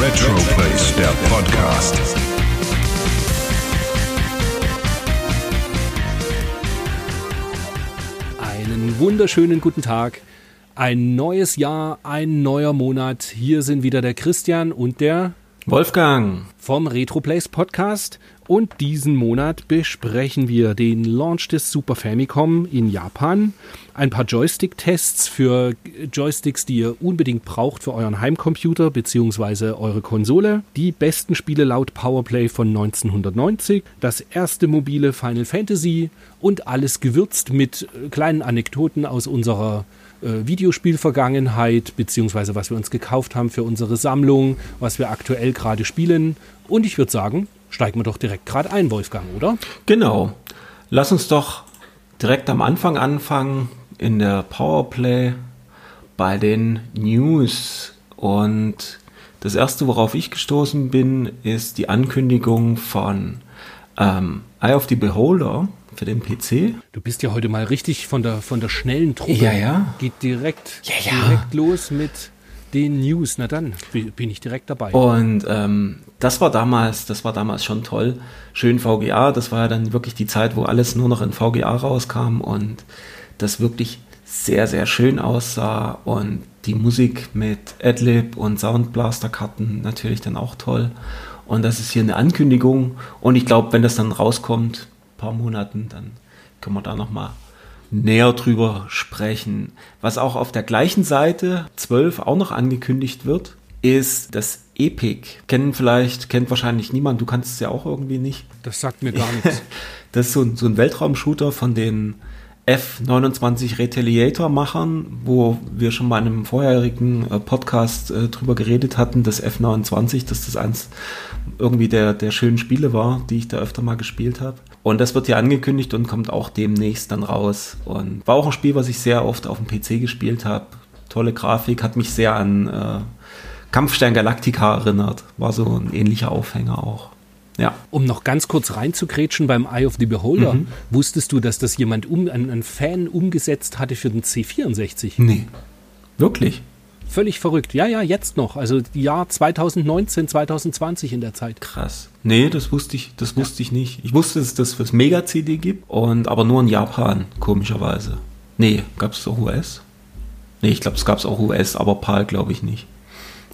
Retroplace, der Podcast. Einen wunderschönen guten Tag. Ein neues Jahr, ein neuer Monat. Hier sind wieder der Christian und der Wolfgang. vom Retroplays Podcast. Und diesen Monat besprechen wir den Launch des Super Famicom in Japan, ein paar Joystick-Tests für Joysticks, die ihr unbedingt braucht für euren Heimcomputer bzw. eure Konsole, die besten Spiele laut Powerplay von 1990, das erste mobile Final Fantasy und alles gewürzt mit kleinen Anekdoten aus unserer äh, Videospielvergangenheit, beziehungsweise was wir uns gekauft haben für unsere Sammlung, was wir aktuell gerade spielen. Und ich würde sagen, steigen wir doch direkt gerade ein, Wolfgang, oder? Genau. Lass uns doch direkt am Anfang anfangen in der Powerplay bei den News. Und das erste, worauf ich gestoßen bin, ist die Ankündigung von ähm, Eye of the Beholder für den PC. Du bist ja heute mal richtig von der, von der schnellen Truppe. Ja, ja. Geht direkt, Ja, ja. direkt los mit den News. Na dann bi- bin ich direkt dabei. Und ähm, das war damals, das war damals schon toll. Schön VGA, das war ja dann wirklich die Zeit, wo alles nur noch in VGA rauskam und das wirklich sehr, sehr schön aussah und die Musik mit Adlib und Soundblaster-Karten natürlich dann auch toll. Und das ist hier eine Ankündigung und ich glaube, wenn das dann rauskommt, paar Monaten, dann können wir da nochmal näher drüber sprechen. Was auch auf der gleichen Seite 12 auch noch angekündigt wird, ist das Epic. Kennen vielleicht, kennt wahrscheinlich niemand, du kannst es ja auch irgendwie nicht. das sagt mir gar nichts. Das ist so ein, so ein Weltraumshooter von den F-29 Retaliator-Machern, wo wir schon mal in einem vorherigen äh, Podcast äh, drüber geredet hatten, das F-29, dass das eins irgendwie der, der schönen Spiele war, die ich da öfter mal gespielt habe. Und das wird hier angekündigt und kommt auch demnächst dann raus. Und war auch ein Spiel, was ich sehr oft auf dem PC gespielt habe. Tolle Grafik, hat mich sehr an äh, Kampfstern Galactica erinnert. War so ein ähnlicher Aufhänger auch. Ja. Um noch ganz kurz reinzugrätschen beim Eye of the Beholder, Mhm. wusstest du, dass das jemand, um, ein, ein Fan umgesetzt hatte für den C64? Nee. Wirklich? Völlig verrückt. Ja, ja, jetzt noch. Also Jahr 2019, 2020 in der Zeit. Krass. Nee, das wusste ich, das wusste ich nicht. Ich wusste, dass es das Mega-CD gibt und aber nur in Japan, komischerweise. Nee, gab es auch US? Nee, ich glaube, es gab es auch US, aber PAL glaube ich nicht.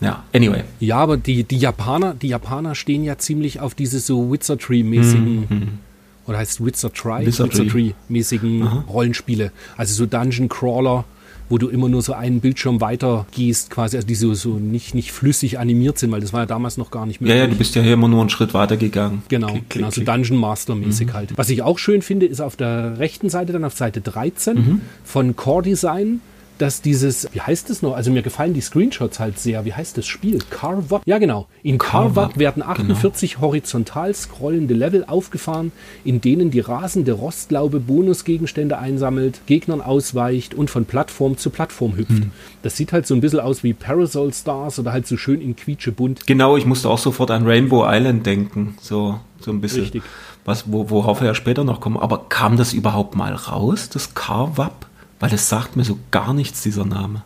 Ja, anyway. Ja, aber die, die Japaner, die Japaner stehen ja ziemlich auf diese so Wizardry-mäßigen, oder heißt Wizardry? Mhm, Wizardry. Rollenspiele. Also so Dungeon Crawler, wo du immer nur so einen Bildschirm weiter gehst, quasi, also die so, so nicht, nicht flüssig animiert sind, weil das war ja damals noch gar nicht Ja, möglich. ja, du bist ja hier immer nur einen Schritt weiter gegangen. Genau, Klick, klick, genau so. Dungeon Master mäßig halt. Was ich auch schön finde, ist auf der rechten Seite, dann auf Seite 13 von Core Design, dass dieses, wie heißt es noch? Also mir gefallen die Screenshots halt sehr. Wie heißt das Spiel? Carvap? Ja, genau. In Carvap Carvap, werden 48 horizontal scrollende Level aufgefahren, in denen die rasende Rostlaube Bonusgegenstände einsammelt, Gegnern ausweicht und von Plattform zu Plattform hüpft. Das sieht halt so ein bisschen aus wie Parasol Stars oder halt so schön in quietschebunt. Genau, ich musste auch sofort an Rainbow Island denken. So, so ein bisschen. Richtig. Was, wo, worauf wir ja später noch kommen. Aber kam das überhaupt mal raus, das Carvap? Weil das sagt mir so gar nichts, dieser Name.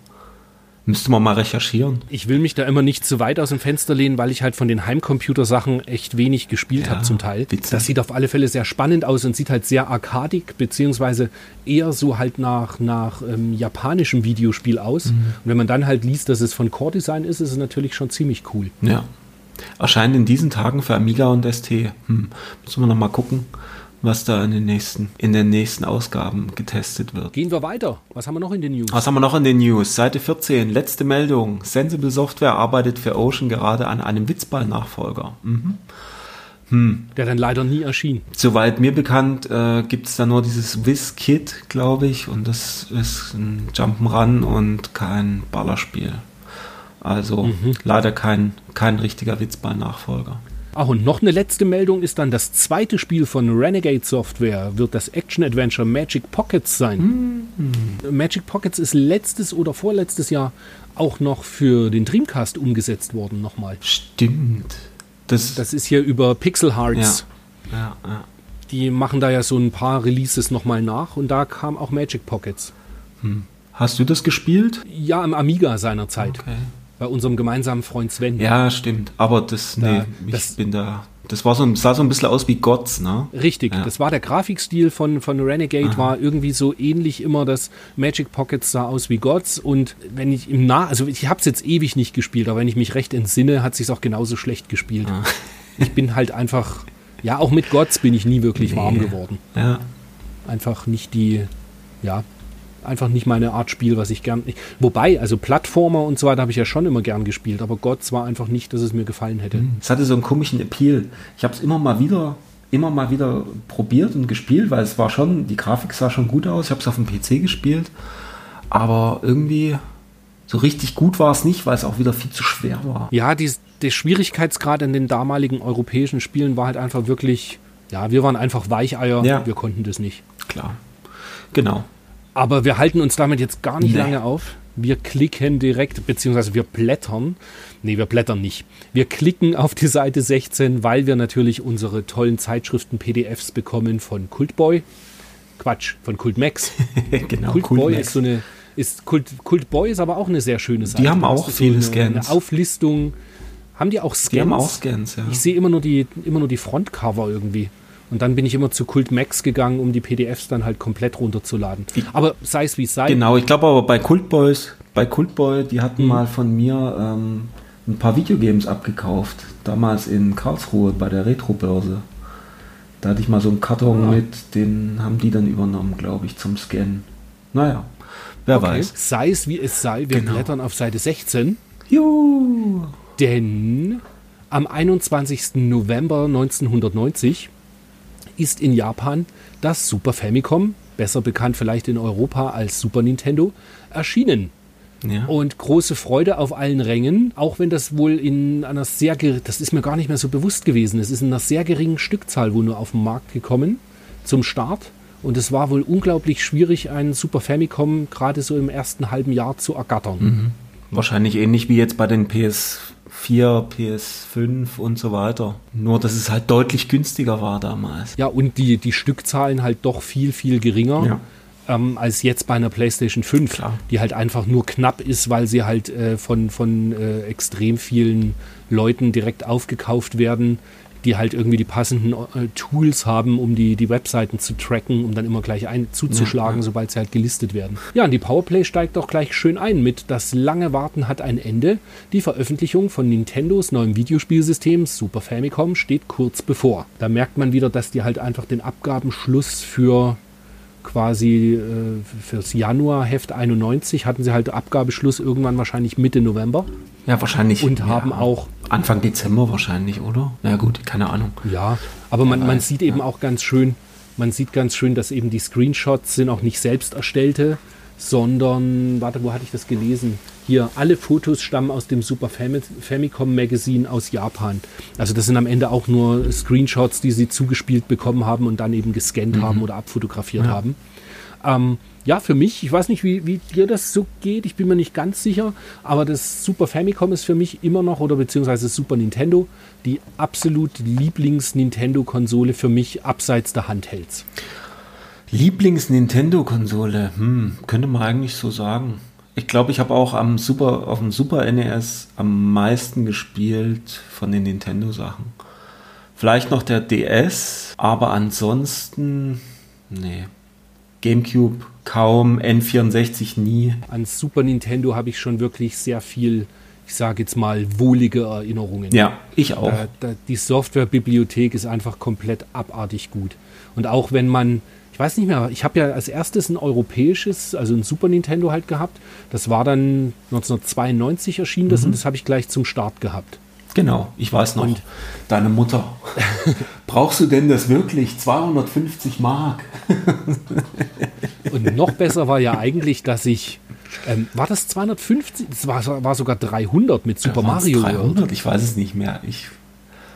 Müsste man mal recherchieren. Ich will mich da immer nicht zu weit aus dem Fenster lehnen, weil ich halt von den Heimcomputersachen echt wenig gespielt Ja, habe zum Teil. witzig. Das sieht auf alle Fälle sehr spannend aus und sieht halt sehr arkadig, beziehungsweise eher so halt nach, nach ähm, japanischem Videospiel aus. Mhm. Und wenn man dann halt liest, dass es von Core Design ist, ist es natürlich schon ziemlich cool. Ja. Erscheint in diesen Tagen für Amiga und ST. Hm. Müssen wir noch mal gucken, was da in den nächsten, in den nächsten Ausgaben getestet wird. Gehen wir weiter. Was haben wir noch in den News? Was haben wir noch in den News? Seite 14, letzte Meldung. Sensible Software arbeitet für Ocean gerade an einem Witzball-Nachfolger. Mhm. Der dann leider nie erschien. Soweit mir bekannt, äh, gibt es da nur dieses Wiz-Kit, glaube ich, und das ist ein Jump'n'Run und kein Ballerspiel. Also leider kein, kein richtiger Witzball-Nachfolger. Ach, und noch eine letzte Meldung ist dann, das zweite Spiel von Renegade Software wird das Action-Adventure Magic Pockets sein. Mhm. Magic Pockets ist letztes oder vorletztes Jahr auch noch für den Dreamcast umgesetzt worden nochmal. Stimmt. Das, das ist hier über Pixel Hearts. Ja. Ja, ja. Die machen da ja so ein paar Releases nochmal nach und da kam auch Magic Pockets. Hm. Hast du das gespielt? Ja, am Amiga seinerzeit. Okay. Bei unserem gemeinsamen Freund Sven. Ja, stimmt. Aber das, nee, ich das, bin da. Das war so, sah so ein bisschen aus wie Gods, ne? Richtig, ja. das war der Grafikstil von, von Renegade, Aha. war irgendwie so ähnlich immer, das Magic Pockets sah aus wie Gods und wenn ich im Nah, also ich habe es jetzt ewig nicht gespielt, aber wenn ich mich recht entsinne, hat sich auch genauso schlecht gespielt. Ah. Ich bin halt einfach, ja, auch mit Gods bin ich nie wirklich nee. warm geworden. Ja. Einfach nicht die, ja, einfach nicht meine Art Spiel, was ich gern. Ich, wobei, also Plattformer und so weiter habe ich ja schon immer gern gespielt, aber Gott war einfach nicht, dass es mir gefallen hätte. Hm. Es hatte so einen komischen Appeal. Ich habe es immer mal wieder, immer mal wieder probiert und gespielt, weil es war schon, die Grafik sah schon gut aus. Ich habe es auf dem PC gespielt, aber irgendwie so richtig gut war es nicht, weil es auch wieder viel zu schwer war. Ja, die, der Schwierigkeitsgrad in den damaligen europäischen Spielen war halt einfach wirklich, ja, wir waren einfach Weicheier, ja. wir konnten das nicht. Klar. Genau. Aber wir halten uns damit jetzt gar nicht nee. lange auf. Wir klicken direkt, beziehungsweise wir blättern. Nee, wir blättern nicht. Wir klicken auf die Seite 16, weil wir natürlich unsere tollen Zeitschriften PDFs bekommen von Cultboy. Quatsch, von Cultmax. genau, Cultboy Kult ist so eine. Ist Kult, Cultboy ist aber auch eine sehr schöne Seite. Die haben auch viele so eine, Scans. Eine Auflistung. Haben die auch Scans? Die haben auch Scans, ja. Ich sehe immer nur die, immer nur die Frontcover irgendwie. Und dann bin ich immer zu Kult Max gegangen, um die PDFs dann halt komplett runterzuladen. Aber sei es wie es sei. Genau, ich glaube aber bei Cultboys, bei Cultboy, die hatten mhm. mal von mir ähm, ein paar Videogames abgekauft. Damals in Karlsruhe bei der Retro-Börse. Da hatte ich mal so einen Karton ja. mit, den haben die dann übernommen, glaube ich, zum Scannen. Naja, wer okay. weiß. Sei es wie es sei, wir genau. blättern auf Seite 16. Juhu. Denn am 21. November 1990 ist in Japan das Super Famicom, besser bekannt vielleicht in Europa als Super Nintendo, erschienen. Ja. Und große Freude auf allen Rängen, auch wenn das wohl in einer sehr, das ist mir gar nicht mehr so bewusst gewesen, es ist in einer sehr geringen Stückzahl wohl nur auf den Markt gekommen zum Start. Und es war wohl unglaublich schwierig, einen Super Famicom gerade so im ersten halben Jahr zu ergattern. Mhm. Wahrscheinlich ähnlich wie jetzt bei den PS 4, PS5 und so weiter. Nur, dass es halt deutlich günstiger war damals. Ja, und die, die Stückzahlen halt doch viel, viel geringer. Ja. Ähm, als jetzt bei einer PlayStation 5, Klar. die halt einfach nur knapp ist, weil sie halt äh, von, von äh, extrem vielen Leuten direkt aufgekauft werden die halt irgendwie die passenden äh, Tools haben, um die, die Webseiten zu tracken, um dann immer gleich ein, zuzuschlagen, ja, ja. sobald sie halt gelistet werden. Ja, und die Powerplay steigt auch gleich schön ein mit Das lange Warten hat ein Ende. Die Veröffentlichung von Nintendos neuem Videospielsystem Super Famicom steht kurz bevor. Da merkt man wieder, dass die halt einfach den Abgabenschluss für quasi äh, fürs Januar-Heft 91 hatten sie halt Abgabeschluss irgendwann wahrscheinlich Mitte November. Ja, wahrscheinlich. Und haben auch. Anfang Dezember wahrscheinlich, oder? Na gut, keine Ahnung. Ja, aber man, man sieht eben auch ganz schön, man sieht ganz schön, dass eben die Screenshots sind auch nicht selbst erstellte, sondern, warte, wo hatte ich das gelesen? Hier, alle Fotos stammen aus dem Super Famicom Magazine aus Japan. Also das sind am Ende auch nur Screenshots, die sie zugespielt bekommen haben und dann eben gescannt mhm. haben oder abfotografiert ja. haben. Ähm, ja, für mich, ich weiß nicht, wie, wie dir das so geht, ich bin mir nicht ganz sicher, aber das Super Famicom ist für mich immer noch, oder beziehungsweise Super Nintendo, die absolut Lieblings-Nintendo-Konsole für mich abseits der Handhelds. Lieblings-Nintendo-Konsole, hm, könnte man eigentlich so sagen. Ich glaube, ich habe auch am Super, auf dem Super NES am meisten gespielt von den Nintendo-Sachen. Vielleicht noch der DS, aber ansonsten, nee. GameCube kaum, N64 nie. An Super Nintendo habe ich schon wirklich sehr viel, ich sage jetzt mal, wohlige Erinnerungen. Ja, ich auch. Da, da, die Softwarebibliothek ist einfach komplett abartig gut. Und auch wenn man, ich weiß nicht mehr, ich habe ja als erstes ein europäisches, also ein Super Nintendo halt gehabt. Das war dann 1992 erschienen das mhm. und das habe ich gleich zum Start gehabt. Genau, ich weiß noch. Und deine Mutter. Brauchst du denn das wirklich? 250 Mark. Und noch besser war ja eigentlich, dass ich. Ähm, war das 250? Das war, war sogar 300 mit Super Mario 300? World. Ich weiß es nicht mehr. Ich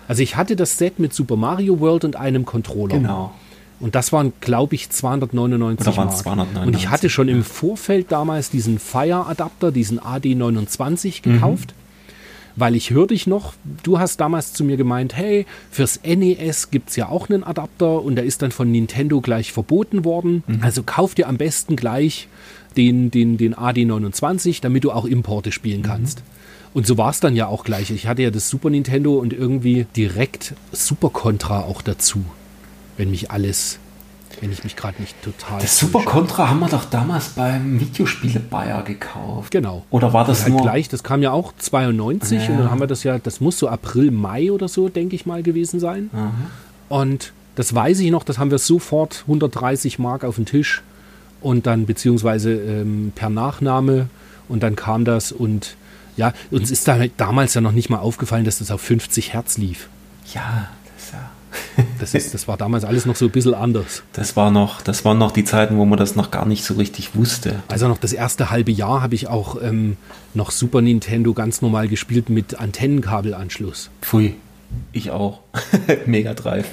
Also ich hatte das Set mit Super Mario World und einem Controller. Genau. Und das waren, glaube ich, 299 Oder waren Mark. es 299? Und ich hatte schon im Vorfeld damals diesen Fire-Adapter, diesen AD29 Mhm. Weil ich hörte dich noch, du hast damals zu mir gemeint, hey, fürs NES gibt es ja auch einen Adapter und der ist dann von Nintendo gleich verboten worden. Mhm. Also kauf dir am besten gleich den, den, den AD29, damit du auch Importe spielen Mhm. kannst. Und so war es dann ja auch gleich. Ich hatte ja das Super Nintendo und irgendwie direkt Super Contra auch dazu. Wenn mich alles, wenn ich mich gerade nicht total. Das Super. Contra haben wir doch damals beim Videospiele Bayer gekauft. Genau. Oder war das halt nur gleich, das kam ja auch 92 Ja. und dann haben wir das ja, das muss so April, Mai oder so, denke ich mal, gewesen sein. Und das weiß ich noch, das haben wir sofort 130 Mark auf den Tisch und dann beziehungsweise ähm, per Nachnahme und dann kam das und ja, uns ist da damals ja noch nicht mal aufgefallen, dass das auf 50 Hertz lief. Ja, das, ist, das war damals alles noch so ein bisschen anders. das war noch, das waren noch die Zeiten, wo man das noch gar nicht so richtig wusste. Also noch das erste halbe Jahr habe ich auch ähm, noch Super Nintendo ganz normal gespielt mit Antennenkabelanschluss. Pfui. Ich auch. Mega Drive.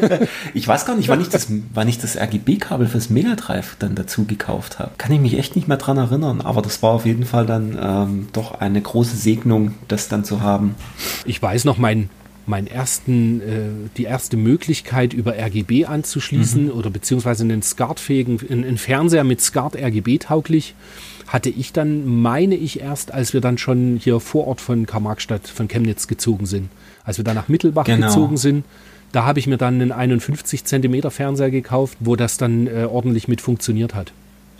ich weiß gar nicht, wann ich das, wann ich das RGB-Kabel fürs Mega Drive dann dazu gekauft habe. Kann ich mich echt nicht mehr dran erinnern, aber das war auf jeden Fall dann ähm, doch eine große Segnung, das dann zu haben. Ich weiß noch, mein, mein ersten, äh, die erste Möglichkeit über RGB anzuschließen oder beziehungsweise einen SCART-fähigen, einen, einen Fernseher mit SCART RGB tauglich, hatte ich dann, meine ich erst, als wir dann schon hier vor Ort von Karl-Marx-Stadt, von Chemnitz gezogen sind. Als wir dann nach Mittelbach Genau. gezogen sind, da habe ich mir dann einen 51 Zentimeter Fernseher gekauft, wo das dann äh, ordentlich mit funktioniert hat.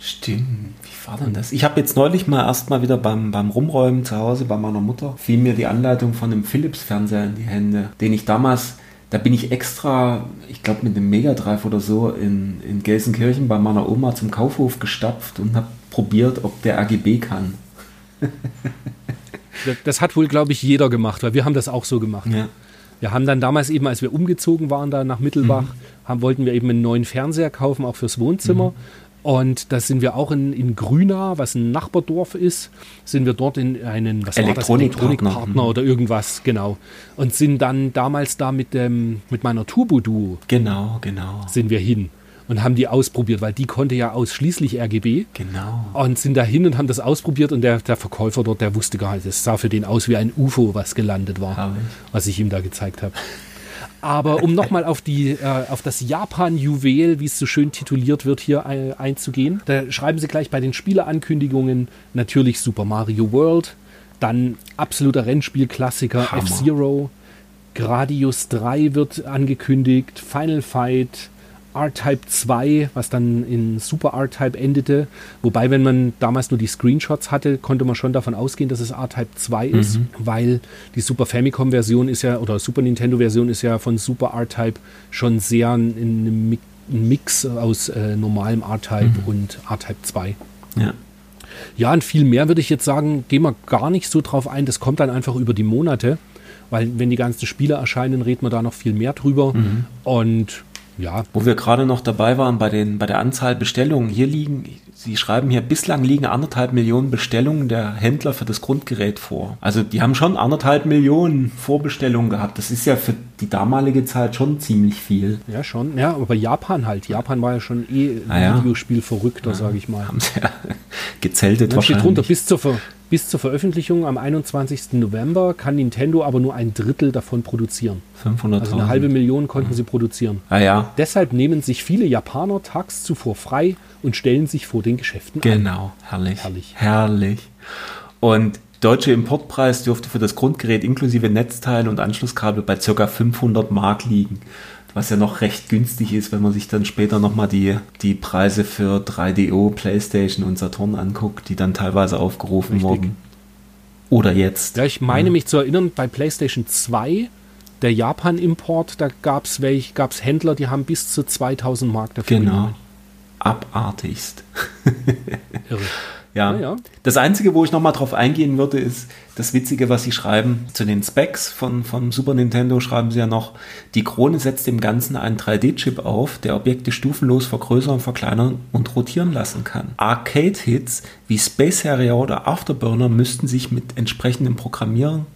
Stimmt, wie war denn das? Ich habe jetzt neulich mal erst mal wieder beim, beim Rumräumen zu Hause bei meiner Mutter, fiel mir die Anleitung von einem Philips-Fernseher in die Hände, den ich damals, da bin ich extra, ich glaube mit einem Mega Drive oder so, in, in Gelsenkirchen bei meiner Oma zum Kaufhof gestapft und habe probiert, ob der RGB kann. Das, hat wohl, glaube ich, jeder gemacht, weil wir haben das auch so gemacht. Ja. Wir haben dann damals eben, als wir umgezogen waren da nach Mittelbach, haben, wollten wir eben einen neuen Fernseher kaufen, auch fürs Wohnzimmer. Und da sind wir auch in, in Grüna, was ein Nachbardorf ist, sind wir dort in einen was war das? Elektronikpartner. Elektronikpartner oder irgendwas, genau. Und sind dann damals da mit, dem, mit meiner Turbo-Duo Genau, genau, sind wir hin und haben die ausprobiert, weil die konnte ja ausschließlich RGB. genau. Und sind da hin und haben das ausprobiert und der, der Verkäufer dort, der wusste gar nicht, das sah für den aus wie ein UFO, was gelandet war, Herrlich. was ich ihm da gezeigt habe. Aber um nochmal auf, die, äh, auf das Japan-Juwel, wie es so schön tituliert wird, hier äh, einzugehen, da schreiben sie gleich bei den Spieleankündigungen natürlich Super Mario World, dann absoluter Rennspielklassiker. F-Zero, Gradius 3 wird angekündigt, Final Fight, R-Type 2, was dann in Super R-Type endete. Wobei, wenn man damals nur die Screenshots hatte, konnte man schon davon ausgehen, dass es R-Type 2 ist, weil die Super Famicom-Version ist ja, oder Super Nintendo-Version ist ja von Super R-Type schon sehr in einem Mi- ein Mix aus äh, normalem R-Type und R-Type 2. Ja. Ja, und viel mehr würde ich jetzt sagen, gehen wir gar nicht so drauf ein. Das kommt dann einfach über die Monate, weil wenn die ganzen Spiele erscheinen, reden wir da noch viel mehr drüber. Und ja, Wo wir gerade noch dabei waren bei, den, bei der Anzahl Bestellungen, hier liegen, Sie schreiben hier, bislang liegen anderthalb Millionen Bestellungen der Händler für das Grundgerät vor. Also die haben schon anderthalb Millionen Vorbestellungen gehabt. Das ist ja für die damalige Zeit schon ziemlich viel. ja schon. Ja, aber Japan halt. Japan war ja schon eh Ah ja. Videospiel verrückter, sage ich mal. Haben sie ja gezeltet Dann steht drunter, wahrscheinlich. bis zur, Ver bis zur Veröffentlichung am 21. November kann Nintendo aber nur ein Drittel davon produzieren. 500.000. Also eine halbe Million konnten sie produzieren. Ah ja, Deshalb nehmen sich viele Japaner tags zuvor frei und stellen sich vor den Geschäften an. genau. Herrlich. Herrlich. Herrlich. Und deutsche Importpreis dürfte für das Grundgerät inklusive Netzteil und Anschlusskabel bei ca. 500 Mark liegen. Was ja noch recht günstig ist, wenn man sich dann später nochmal die, die Preise für 3DO, Playstation und Saturn anguckt, die dann teilweise aufgerufen Richtig. wurden. Oder jetzt. Ja, ich meine mich zu erinnern, bei PlayStation 2, der Japan-Import, da gab es gab's Händler, die haben bis zu 2000 Mark dafür Genau. genommen. Abartigst. Irre. Ja. Ja. Das Einzige, wo ich nochmal drauf eingehen würde, ist das Witzige, was Sie schreiben. Zu den Specs von, von Super Nintendo schreiben Sie ja noch, die Krone setzt dem Ganzen einen 3D-Chip auf, der Objekte stufenlos vergrößern, verkleinern und rotieren lassen kann. Arcade-Hits wie Space Harrier oder Afterburner müssten sich mit entsprechendem Programmieren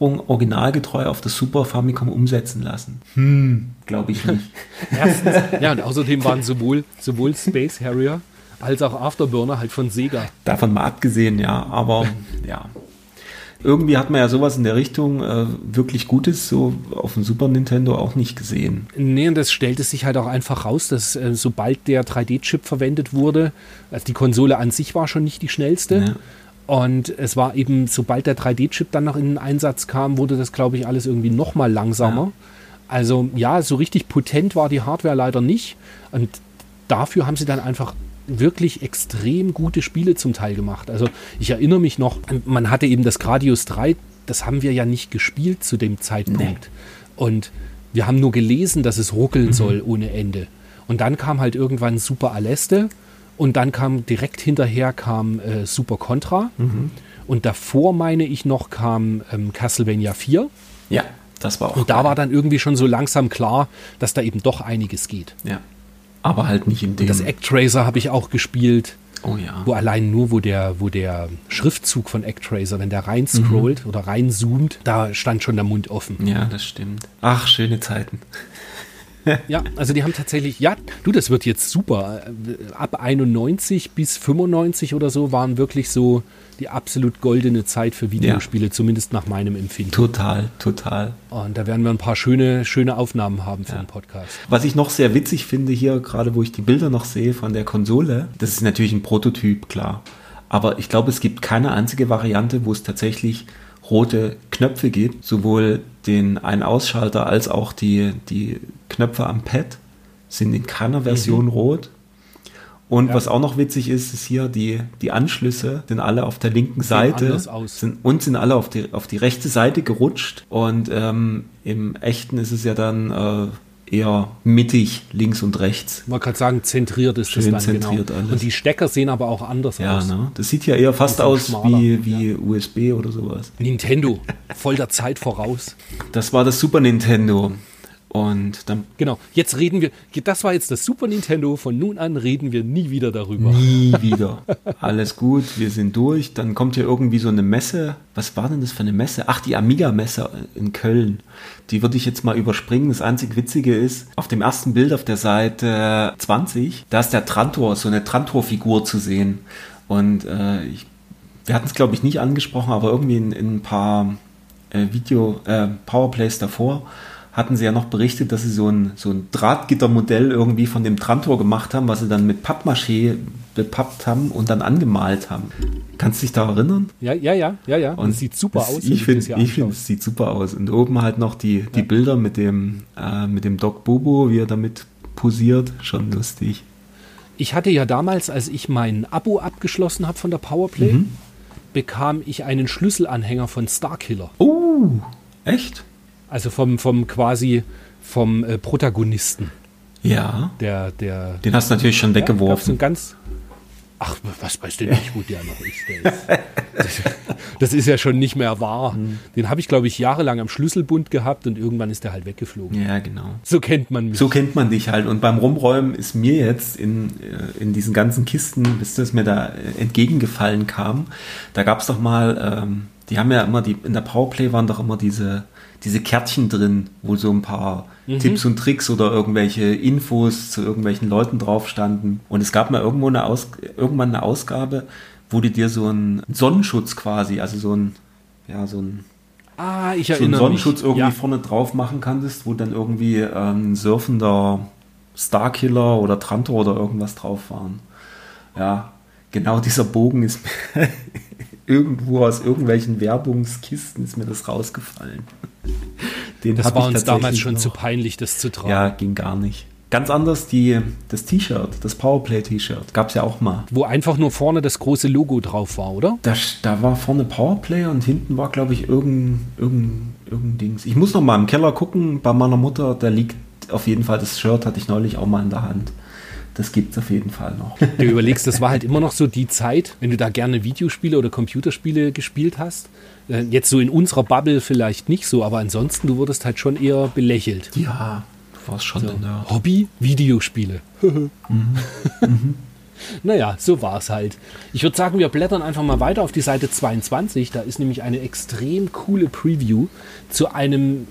originalgetreu auf das Super Famicom umsetzen lassen. Hm, glaube ich nicht. Erstens, ja, und außerdem waren sowohl, sowohl Space Harrier als auch Afterburner halt von Sega. Davon mal abgesehen, ja, aber ja. Irgendwie hat man ja sowas in der Richtung äh, wirklich Gutes so auf dem Super Nintendo auch nicht gesehen. Nee, und das stellte sich halt auch einfach raus, dass äh, sobald der 3D-Chip verwendet wurde, also die Konsole an sich war schon nicht die schnellste. Ja. Und es war eben, sobald der 3D-Chip dann noch in den Einsatz kam, wurde das, glaube ich, alles irgendwie noch mal langsamer. Ja. Also ja, so richtig potent war die Hardware leider nicht. Und dafür haben sie dann einfach wirklich extrem gute Spiele zum Teil gemacht. Also ich erinnere mich noch, man hatte eben das Gradius 3, das haben wir ja nicht gespielt zu dem Zeitpunkt. Nee. Und wir haben nur gelesen, dass es ruckeln mhm. soll ohne Ende. Und dann kam halt irgendwann Super Aleste und dann kam direkt hinterher kam äh, Super Contra. Mhm. Und davor, meine ich noch, kam ähm, Castlevania 4. Ja, das war auch. Und geil. da war dann irgendwie schon so langsam klar, dass da eben doch einiges geht. Ja. Aber halt nicht in dem. Und das Actracer habe ich auch gespielt. Oh ja. Wo allein nur, wo der, wo der Schriftzug von Actracer, wenn der rein scrollt mhm. oder reinzoomt, da stand schon der Mund offen. Ja, das stimmt. Ach, schöne Zeiten. Ja, also die haben tatsächlich, ja, du, das wird jetzt super. Ab 91 bis 95 oder so waren wirklich so die absolut goldene Zeit für Videospiele, ja. zumindest nach meinem Empfinden. Total, total. Und da werden wir ein paar schöne, schöne Aufnahmen haben für ja. den Podcast. Was ich noch sehr witzig finde hier, gerade wo ich die Bilder noch sehe von der Konsole, das ist natürlich ein Prototyp, klar. Aber ich glaube, es gibt keine einzige Variante, wo es tatsächlich rote Knöpfe gibt, sowohl den Ein-Ausschalter als auch die, die Knöpfe am Pad sind in keiner Version mhm. rot. Und ja. was auch noch witzig ist, ist hier die, die Anschlüsse sind alle auf der linken Seite sind, und sind alle auf die, auf die rechte Seite gerutscht. Und ähm, im echten ist es ja dann äh, eher mittig, links und rechts. Man kann sagen, zentriert ist Schön das dann genau. zentriert genau. alles. Und die Stecker sehen aber auch anders ja, aus. Ne? Das sieht ja eher fast aus wie, wie ja. USB oder sowas. Nintendo, voll der Zeit voraus. Das war das Super Nintendo. Und dann. Genau, jetzt reden wir, das war jetzt das Super Nintendo, von nun an reden wir nie wieder darüber. Nie wieder. Alles gut, wir sind durch. Dann kommt hier irgendwie so eine Messe. Was war denn das für eine Messe? Ach, die Amiga-Messe in Köln. Die würde ich jetzt mal überspringen. Das einzig Witzige ist, auf dem ersten Bild auf der Seite 20, da ist der Trantor, so eine Trantor-Figur zu sehen. Und äh, ich, wir hatten es, glaube ich, nicht angesprochen, aber irgendwie in, in ein paar äh, Video, äh, Powerplays davor hatten sie ja noch berichtet, dass sie so ein, so ein Drahtgittermodell irgendwie von dem Trantor gemacht haben, was sie dann mit Pappmaché bepappt haben und dann angemalt haben. Kannst du dich da erinnern? Ja, ja, ja, ja, ja. Und es sieht super das, aus. Ich finde, ich finde, es sieht super aus. Und oben halt noch die, die ja. Bilder mit dem, äh, mit dem Doc Bobo, wie er damit posiert. Schon lustig. Ich hatte ja damals, als ich mein Abo abgeschlossen habe von der Powerplay, mhm. bekam ich einen Schlüsselanhänger von Starkiller. Oh, echt? Also vom, vom quasi vom äh, Protagonisten. Ja. Der, der. Den hast du natürlich schon weggeworfen. Ja, ganz. Ach, was weißt du nicht, wo der noch ist? Der ist das ist ja schon nicht mehr wahr. Mhm. Den habe ich, glaube ich, jahrelang am Schlüsselbund gehabt und irgendwann ist der halt weggeflogen. Ja, genau. So kennt man mich. So kennt man dich halt. Und beim Rumräumen ist mir jetzt in, äh, in diesen ganzen Kisten, bis das mir da entgegengefallen kam, da gab es doch mal, ähm, die haben ja immer, die in der Powerplay waren doch immer diese diese Kärtchen drin, wo so ein paar mhm. Tipps und Tricks oder irgendwelche Infos zu irgendwelchen Leuten drauf standen. Und es gab mal irgendwo eine Aus irgendwann eine Ausgabe, wo du dir so einen Sonnenschutz quasi, also so ein, ja, so ein Ah, ich so einen Sonnenschutz mich. irgendwie ja. vorne drauf machen kannst, wo dann irgendwie ähm, surfender Starkiller oder Trantor oder irgendwas drauf waren. Ja, genau dieser Bogen ist irgendwo aus irgendwelchen Werbungskisten ist mir das rausgefallen. Den das war uns damals schon noch. zu peinlich, das zu tragen. Ja, ging gar nicht. Ganz anders die, das T-Shirt, das Powerplay-T-Shirt, gab es ja auch mal. Wo einfach nur vorne das große Logo drauf war, oder? Da, da war vorne Powerplay und hinten war, glaube ich, irgendein, irgendein, irgendein Dings. Ich muss noch mal im Keller gucken, bei meiner Mutter, da liegt auf jeden Fall das Shirt, hatte ich neulich auch mal in der Hand das gibt es auf jeden Fall noch. Du überlegst, das war halt immer noch so die Zeit, wenn du da gerne Videospiele oder Computerspiele gespielt hast. Äh, jetzt so in unserer Bubble vielleicht nicht so, aber ansonsten, du wurdest halt schon eher belächelt. Ja, du warst schon so. der Hobby, Videospiele. mhm. Mhm. Naja, so war es halt. Ich würde sagen, wir blättern einfach mal weiter auf die Seite 22. Da ist nämlich eine extrem coole Preview zu einem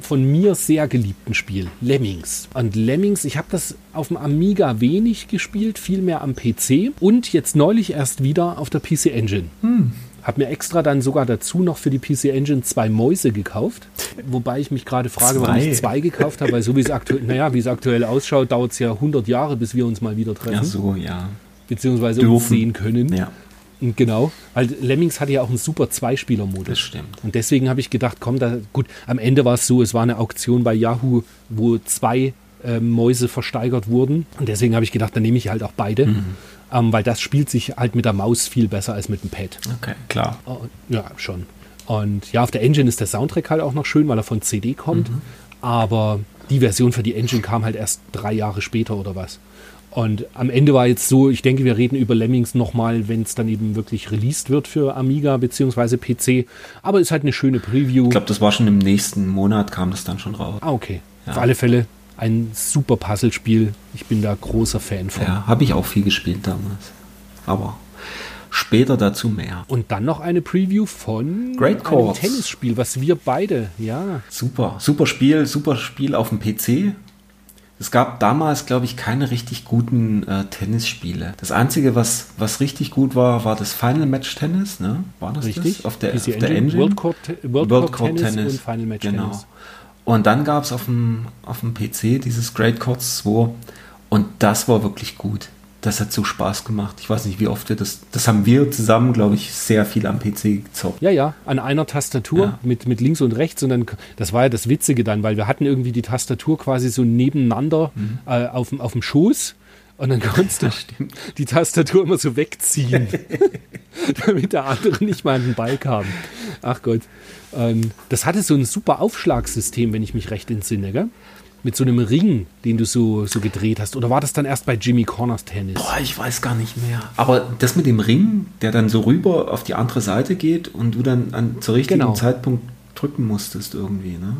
von mir sehr geliebten Spiel, Lemmings. Und Lemmings, ich habe das auf dem Amiga wenig gespielt, vielmehr am PC und jetzt neulich erst wieder auf der PC Engine. Hm. Habe mir extra dann sogar dazu noch für die PC Engine zwei Mäuse gekauft. Wobei ich mich gerade frage, zwei. warum ich zwei gekauft habe, weil so wie es aktuell, naja, wie es aktuell ausschaut, dauert es ja 100 Jahre, bis wir uns mal wieder treffen. Ja, so, ja. Beziehungsweise Dürfen. uns sehen können. Ja. Genau, weil Lemmings hatte ja auch einen super Zweispieler-Modus. Das stimmt. Und deswegen habe ich gedacht, komm, da, gut, am Ende war es so, es war eine Auktion bei Yahoo, wo zwei äh, Mäuse versteigert wurden. Und deswegen habe ich gedacht, dann nehme ich halt auch beide. Mhm ähm, weil das spielt sich halt mit der Maus viel besser als mit dem Pad. Okay, klar. Ja, schon. Und ja, auf der Engine ist der Soundtrack halt auch noch schön, weil er von CD kommt. Mhm. Aber die Version für die Engine kam halt erst drei Jahre später oder was. Und am Ende war jetzt so, ich denke, wir reden über Lemmings nochmal, wenn es dann eben wirklich released wird für Amiga bzw. PC. Aber ist halt eine schöne Preview. Ich glaube, das war schon im nächsten Monat, kam das dann schon raus. Ah, okay. Ja. Auf alle Fälle ein super Puzzlespiel. Ich bin da großer Fan von. Ja, habe ich auch viel gespielt damals. Aber später dazu mehr. Und dann noch eine Preview von Great einem Tennisspiel, was wir beide, ja. Super, super Spiel, super Spiel auf dem PC. Es gab damals, glaube ich, keine richtig guten äh, Tennisspiele. Das Einzige, was, was richtig gut war, war das Final Match Tennis. Ne? War das richtig? Das? Auf der, auf der Engine? World Cup, World World Cup Tennis, Tennis, und Final Match genau. Tennis. Und dann gab es auf dem, auf dem PC dieses Great Codes 2 und das war wirklich gut. Das hat so Spaß gemacht. Ich weiß nicht, wie oft wir das. Das haben wir zusammen, glaube ich, sehr viel am PC gezockt. Ja, ja, an einer Tastatur ja. mit, mit links und rechts. Und dann, das war ja das Witzige dann, weil wir hatten irgendwie die Tastatur quasi so nebeneinander mhm. äh, auf, auf dem Schoß. Und dann konntest du die Tastatur immer so wegziehen, damit der andere nicht mal an den Ball kam. Ach Gott. Ähm, das hatte so ein super Aufschlagssystem, wenn ich mich recht entsinne, gell? Mit so einem Ring, den du so, so gedreht hast. Oder war das dann erst bei Jimmy Corners Tennis? Boah, ich weiß gar nicht mehr. Aber das mit dem Ring, der dann so rüber auf die andere Seite geht und du dann an, zur richtigen genau. Zeitpunkt drücken musstest irgendwie, ne?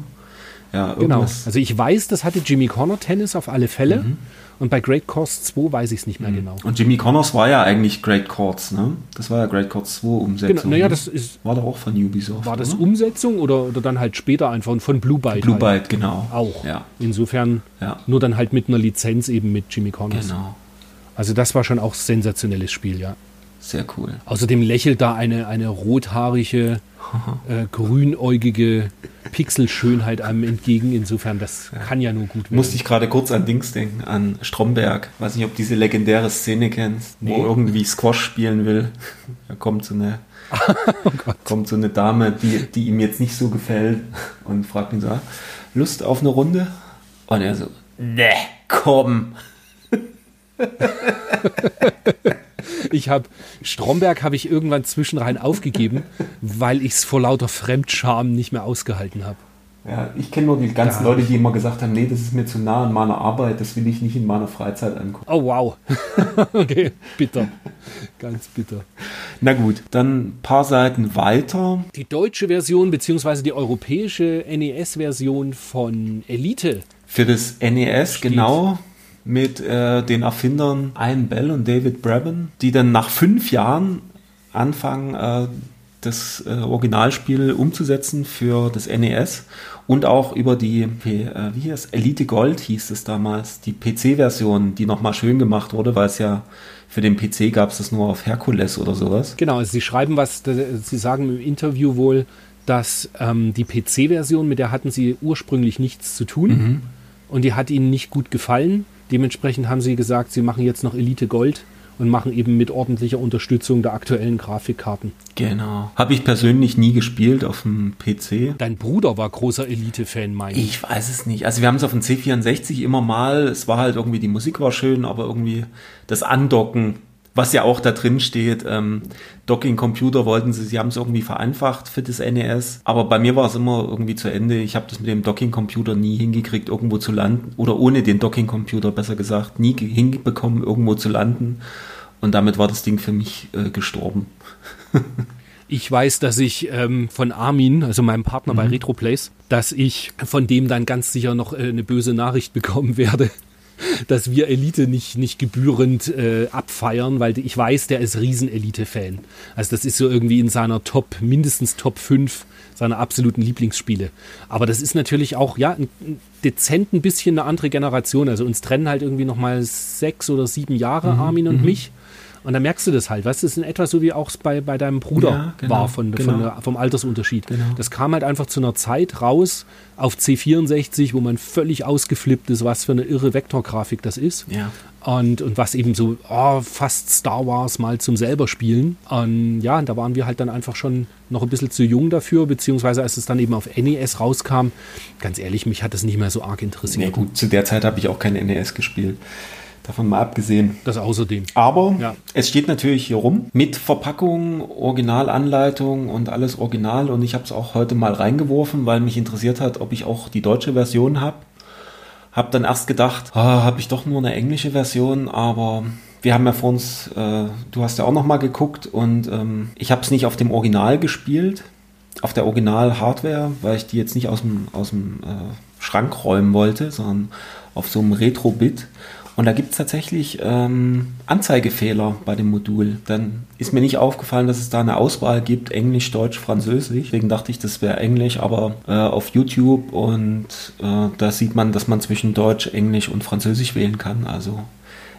Ja, genau. Also ich weiß, das hatte Jimmy Corner Tennis auf alle Fälle. Mhm. Und bei Great Courts 2 weiß ich es nicht mehr mhm. genau. Und Jimmy Connors war ja eigentlich Great Courts, ne? Das war ja Great Courts 2 Umsetzung. Genau, naja, das ist. War doch auch von Ubisoft. War das oder? Umsetzung oder, oder dann halt später einfach von Blue Byte? Blue halt. Byte, genau. Auch. Ja. Insofern ja. nur dann halt mit einer Lizenz eben mit Jimmy Connors. Genau. Also das war schon auch sensationelles Spiel, ja. Sehr cool. Außerdem lächelt da eine, eine rothaarige, äh, grünäugige Pixelschönheit einem entgegen. Insofern, das ja. kann ja nur gut werden. Musste ich gerade kurz an Dings denken, an Stromberg. Weiß nicht, ob du diese legendäre Szene kennst, nee. wo irgendwie Squash spielen will. Da kommt so eine, oh kommt so eine Dame, die, die ihm jetzt nicht so gefällt und fragt ihn so, ah, Lust auf eine Runde? Und er so, ne, komm. Ich habe Stromberg habe ich irgendwann zwischenrein aufgegeben, weil ich es vor lauter Fremdscham nicht mehr ausgehalten habe. Ja, ich kenne nur die ganzen da Leute, die immer gesagt haben, nee, das ist mir zu nah an meiner Arbeit, das will ich nicht in meiner Freizeit angucken. Oh wow. okay, bitter. Ganz bitter. Na gut, dann ein paar Seiten weiter. Die deutsche Version bzw. die europäische NES-Version von Elite. Für das NES, steht. genau mit äh, den Erfindern Ian Bell und David Brabham, die dann nach fünf Jahren anfangen, äh, das äh, Originalspiel umzusetzen für das NES und auch über die, äh, wie hieß Elite Gold hieß es damals, die PC-Version, die nochmal schön gemacht wurde, weil es ja für den PC gab es das nur auf Herkules oder sowas. Genau, also sie schreiben was, sie sagen im Interview wohl, dass ähm, die PC-Version, mit der hatten sie ursprünglich nichts zu tun mhm. und die hat ihnen nicht gut gefallen Dementsprechend haben sie gesagt, sie machen jetzt noch Elite Gold und machen eben mit ordentlicher Unterstützung der aktuellen Grafikkarten. Genau. Habe ich persönlich nie gespielt auf dem PC. Dein Bruder war großer Elite-Fan, meine ich. Ich weiß es nicht. Also wir haben es auf dem C64 immer mal. Es war halt irgendwie, die Musik war schön, aber irgendwie das Andocken was ja auch da drin steht, ähm, Docking-Computer wollten sie, sie haben es irgendwie vereinfacht für das NES, aber bei mir war es immer irgendwie zu Ende. Ich habe das mit dem Docking-Computer nie hingekriegt, irgendwo zu landen, oder ohne den Docking-Computer besser gesagt, nie hinbekommen, irgendwo zu landen. Und damit war das Ding für mich äh, gestorben. Ich weiß, dass ich ähm, von Armin, also meinem Partner mhm. bei RetroPlays, dass ich von dem dann ganz sicher noch äh, eine böse Nachricht bekommen werde. Dass wir Elite nicht, nicht gebührend äh, abfeiern, weil ich weiß, der ist Riesen-Elite-Fan. Also das ist so irgendwie in seiner Top, mindestens Top 5 seiner absoluten Lieblingsspiele. Aber das ist natürlich auch, ja, ein, dezent ein bisschen eine andere Generation. Also uns trennen halt irgendwie nochmal sechs oder sieben Jahre, mhm, Armin und mhm. mich. Und dann merkst du das halt, weißt du, das ist in etwa so wie auch bei, bei deinem Bruder ja, genau, war von, genau. von der, vom Altersunterschied. Genau. Das kam halt einfach zu einer Zeit raus auf C64, wo man völlig ausgeflippt ist, was für eine irre Vektorgrafik das ist. Ja. Und, und was eben so oh, fast Star Wars mal zum selber spielen. Und ja, da waren wir halt dann einfach schon noch ein bisschen zu jung dafür, beziehungsweise als es dann eben auf NES rauskam, ganz ehrlich, mich hat das nicht mehr so arg interessiert. Nee, gut, zu der Zeit habe ich auch kein NES gespielt. Davon mal abgesehen. Das außerdem. Aber ja. es steht natürlich hier rum mit Verpackung, Originalanleitung und alles original. Und ich habe es auch heute mal reingeworfen, weil mich interessiert hat, ob ich auch die deutsche Version habe. Hab dann erst gedacht, ah, habe ich doch nur eine englische Version, aber wir haben ja vor uns, äh, du hast ja auch noch mal geguckt und ähm, ich habe es nicht auf dem Original gespielt, auf der Original-Hardware, weil ich die jetzt nicht aus dem, aus dem äh, Schrank räumen wollte, sondern auf so einem Retro-Bit. Und da gibt es tatsächlich ähm, Anzeigefehler bei dem Modul. Dann ist mir nicht aufgefallen, dass es da eine Auswahl gibt, Englisch, Deutsch, Französisch. Deswegen dachte ich, das wäre Englisch, aber äh, auf YouTube und äh, da sieht man, dass man zwischen Deutsch, Englisch und Französisch wählen kann. Also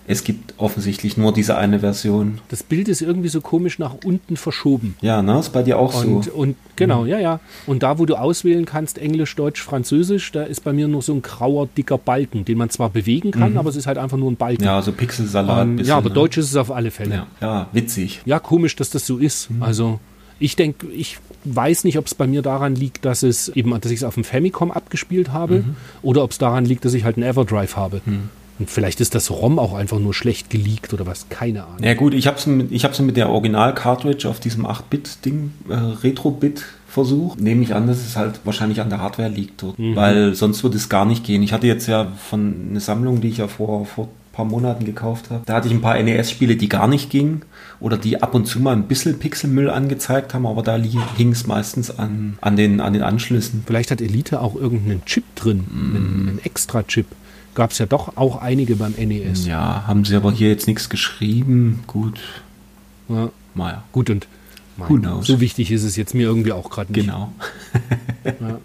es gibt offensichtlich nur diese eine Version. Das Bild ist irgendwie so komisch nach unten verschoben. Ja, ne? Ist bei dir auch und, so. Und genau, mhm. ja, ja. Und da, wo du auswählen kannst, Englisch, Deutsch, Französisch, da ist bei mir nur so ein grauer, dicker Balken, den man zwar bewegen kann, mhm. aber es ist halt einfach nur ein Balken. Ja, so Pixelsalat. Um, bisschen, ja, aber ne? Deutsch ist es auf alle Fälle. Ja, ja witzig. Ja, komisch, dass das so ist. Mhm. Also ich denke, ich weiß nicht, ob es bei mir daran liegt, dass es eben, dass ich es auf dem Famicom abgespielt habe, mhm. oder ob es daran liegt, dass ich halt einen Everdrive habe. Und vielleicht ist das ROM auch einfach nur schlecht geleakt oder was, keine Ahnung. Ja gut, ich habe es mit, ich mit der Original-Cartridge auf diesem 8-Bit-Ding, äh, Retro-Bit versucht. Nehme ich an, dass es halt wahrscheinlich an der Hardware liegt dort, mhm. weil sonst würde es gar nicht gehen. Ich hatte jetzt ja von einer Sammlung, die ich ja vor, vor ein paar Monaten gekauft habe, da hatte ich ein paar NES-Spiele, die gar nicht gingen oder die ab und zu mal ein bisschen Pixelmüll angezeigt haben, aber da hing es meistens an, an, den, an den Anschlüssen. Vielleicht hat Elite auch irgendeinen Chip drin, mhm. einen, einen Extra-Chip gab es ja doch auch einige beim NES. Ja, haben sie aber hier jetzt nichts geschrieben. Gut. Ja. Naja. Gut und mein, so wichtig ist es jetzt mir irgendwie auch gerade nicht. Genau. ja.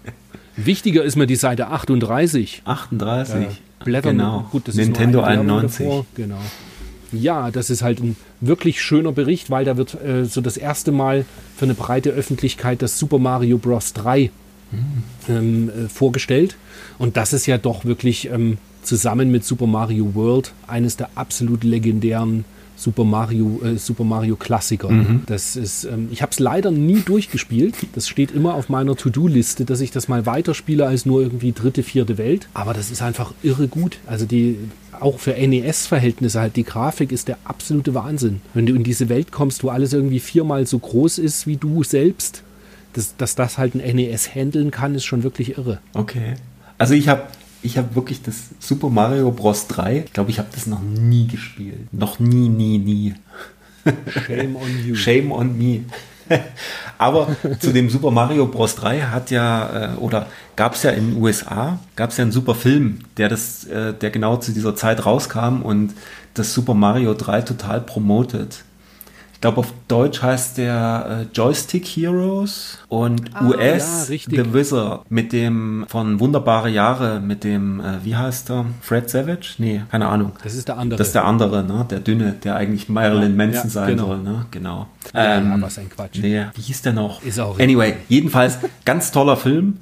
Wichtiger ist mir die Seite 38. 38. Ja, Blättern. Genau. Gut, das Nintendo ist 91. Genau. Ja, das ist halt ein wirklich schöner Bericht, weil da wird äh, so das erste Mal für eine breite Öffentlichkeit das Super Mario Bros. 3 hm. ähm, äh, vorgestellt. Und das ist ja doch wirklich ähm, zusammen mit Super Mario World eines der absolut legendären Super Mario, äh, Super Mario Klassiker. Mhm. Das ist, ähm, ich habe es leider nie durchgespielt. Das steht immer auf meiner To-Do-Liste, dass ich das mal weiterspiele als nur irgendwie dritte, vierte Welt. Aber das ist einfach irre gut. Also die, auch für NES-Verhältnisse halt, die Grafik ist der absolute Wahnsinn. Wenn du in diese Welt kommst, wo alles irgendwie viermal so groß ist wie du selbst, dass, dass das halt ein NES handeln kann, ist schon wirklich irre. Okay. Also ich habe ich habe wirklich das Super Mario Bros. 3, ich glaube, ich habe das noch nie gespielt. Noch nie, nie, nie. Shame on you. Shame on me. Aber zu dem Super Mario Bros. 3 hat ja, äh, oder gab es ja in den USA, gab es ja einen super Film, der das, äh, der genau zu dieser Zeit rauskam und das Super Mario 3 total promotet glaube, auf Deutsch heißt der äh, Joystick Heroes und ah, US ja, The Wizard mit dem von Wunderbare Jahre mit dem, äh, wie heißt er? Fred Savage? Nee, keine Ahnung. Das ist der andere. Das ist der andere, ne? Der dünne, der eigentlich Marilyn ja, Manson ja, sein genau. soll, ne? Genau. Ähm, ja, was ein Quatsch. Nee, wie hieß der noch? Ist auch anyway, jedenfalls ganz toller Film.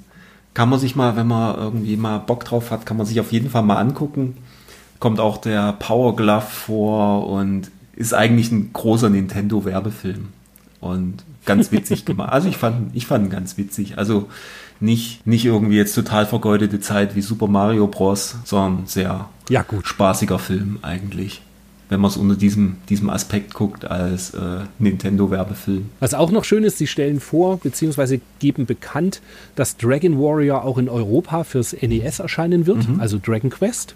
Kann man sich mal, wenn man irgendwie mal Bock drauf hat, kann man sich auf jeden Fall mal angucken. Kommt auch der Power Glove vor und ist eigentlich ein großer Nintendo-Werbefilm. Und ganz witzig gemacht. Also ich fand, ich fand ihn ganz witzig. Also nicht, nicht irgendwie jetzt total vergeudete Zeit wie Super Mario Bros., sondern sehr ja, gut. spaßiger Film eigentlich. Wenn man es unter diesem, diesem Aspekt guckt als äh, Nintendo-Werbefilm. Was auch noch schön ist, sie stellen vor, beziehungsweise geben bekannt, dass Dragon Warrior auch in Europa fürs NES erscheinen wird, mhm. also Dragon Quest.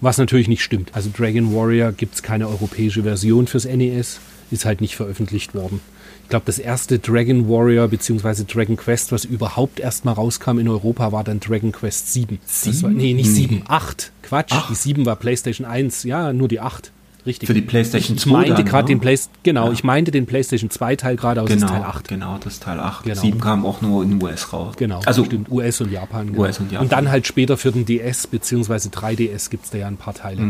Was natürlich nicht stimmt. Also Dragon Warrior gibt es keine europäische Version fürs NES, ist halt nicht veröffentlicht worden. Ich glaube, das erste Dragon Warrior bzw. Dragon Quest, was überhaupt erstmal rauskam in Europa, war dann Dragon Quest 7. Sieben? War, nee, nicht Nee. 7, 8. Quatsch, Ach. die 7 war PlayStation 1. Ja, nur die 8. Richtig. Für die PlayStation ich 2 meinte dann, ne? den Play genau, Ja. ich meinte den PlayStation 2 Teil gerade aus Genau, Teil 8. genau, das Teil 8. Genau. 7 kam auch nur in den US raus. Genau, Also, stimmt, US und Japan. Genau. US und Japan. Und dann halt später für den DS bzw. 3DS gibt es da ja ein paar Teile.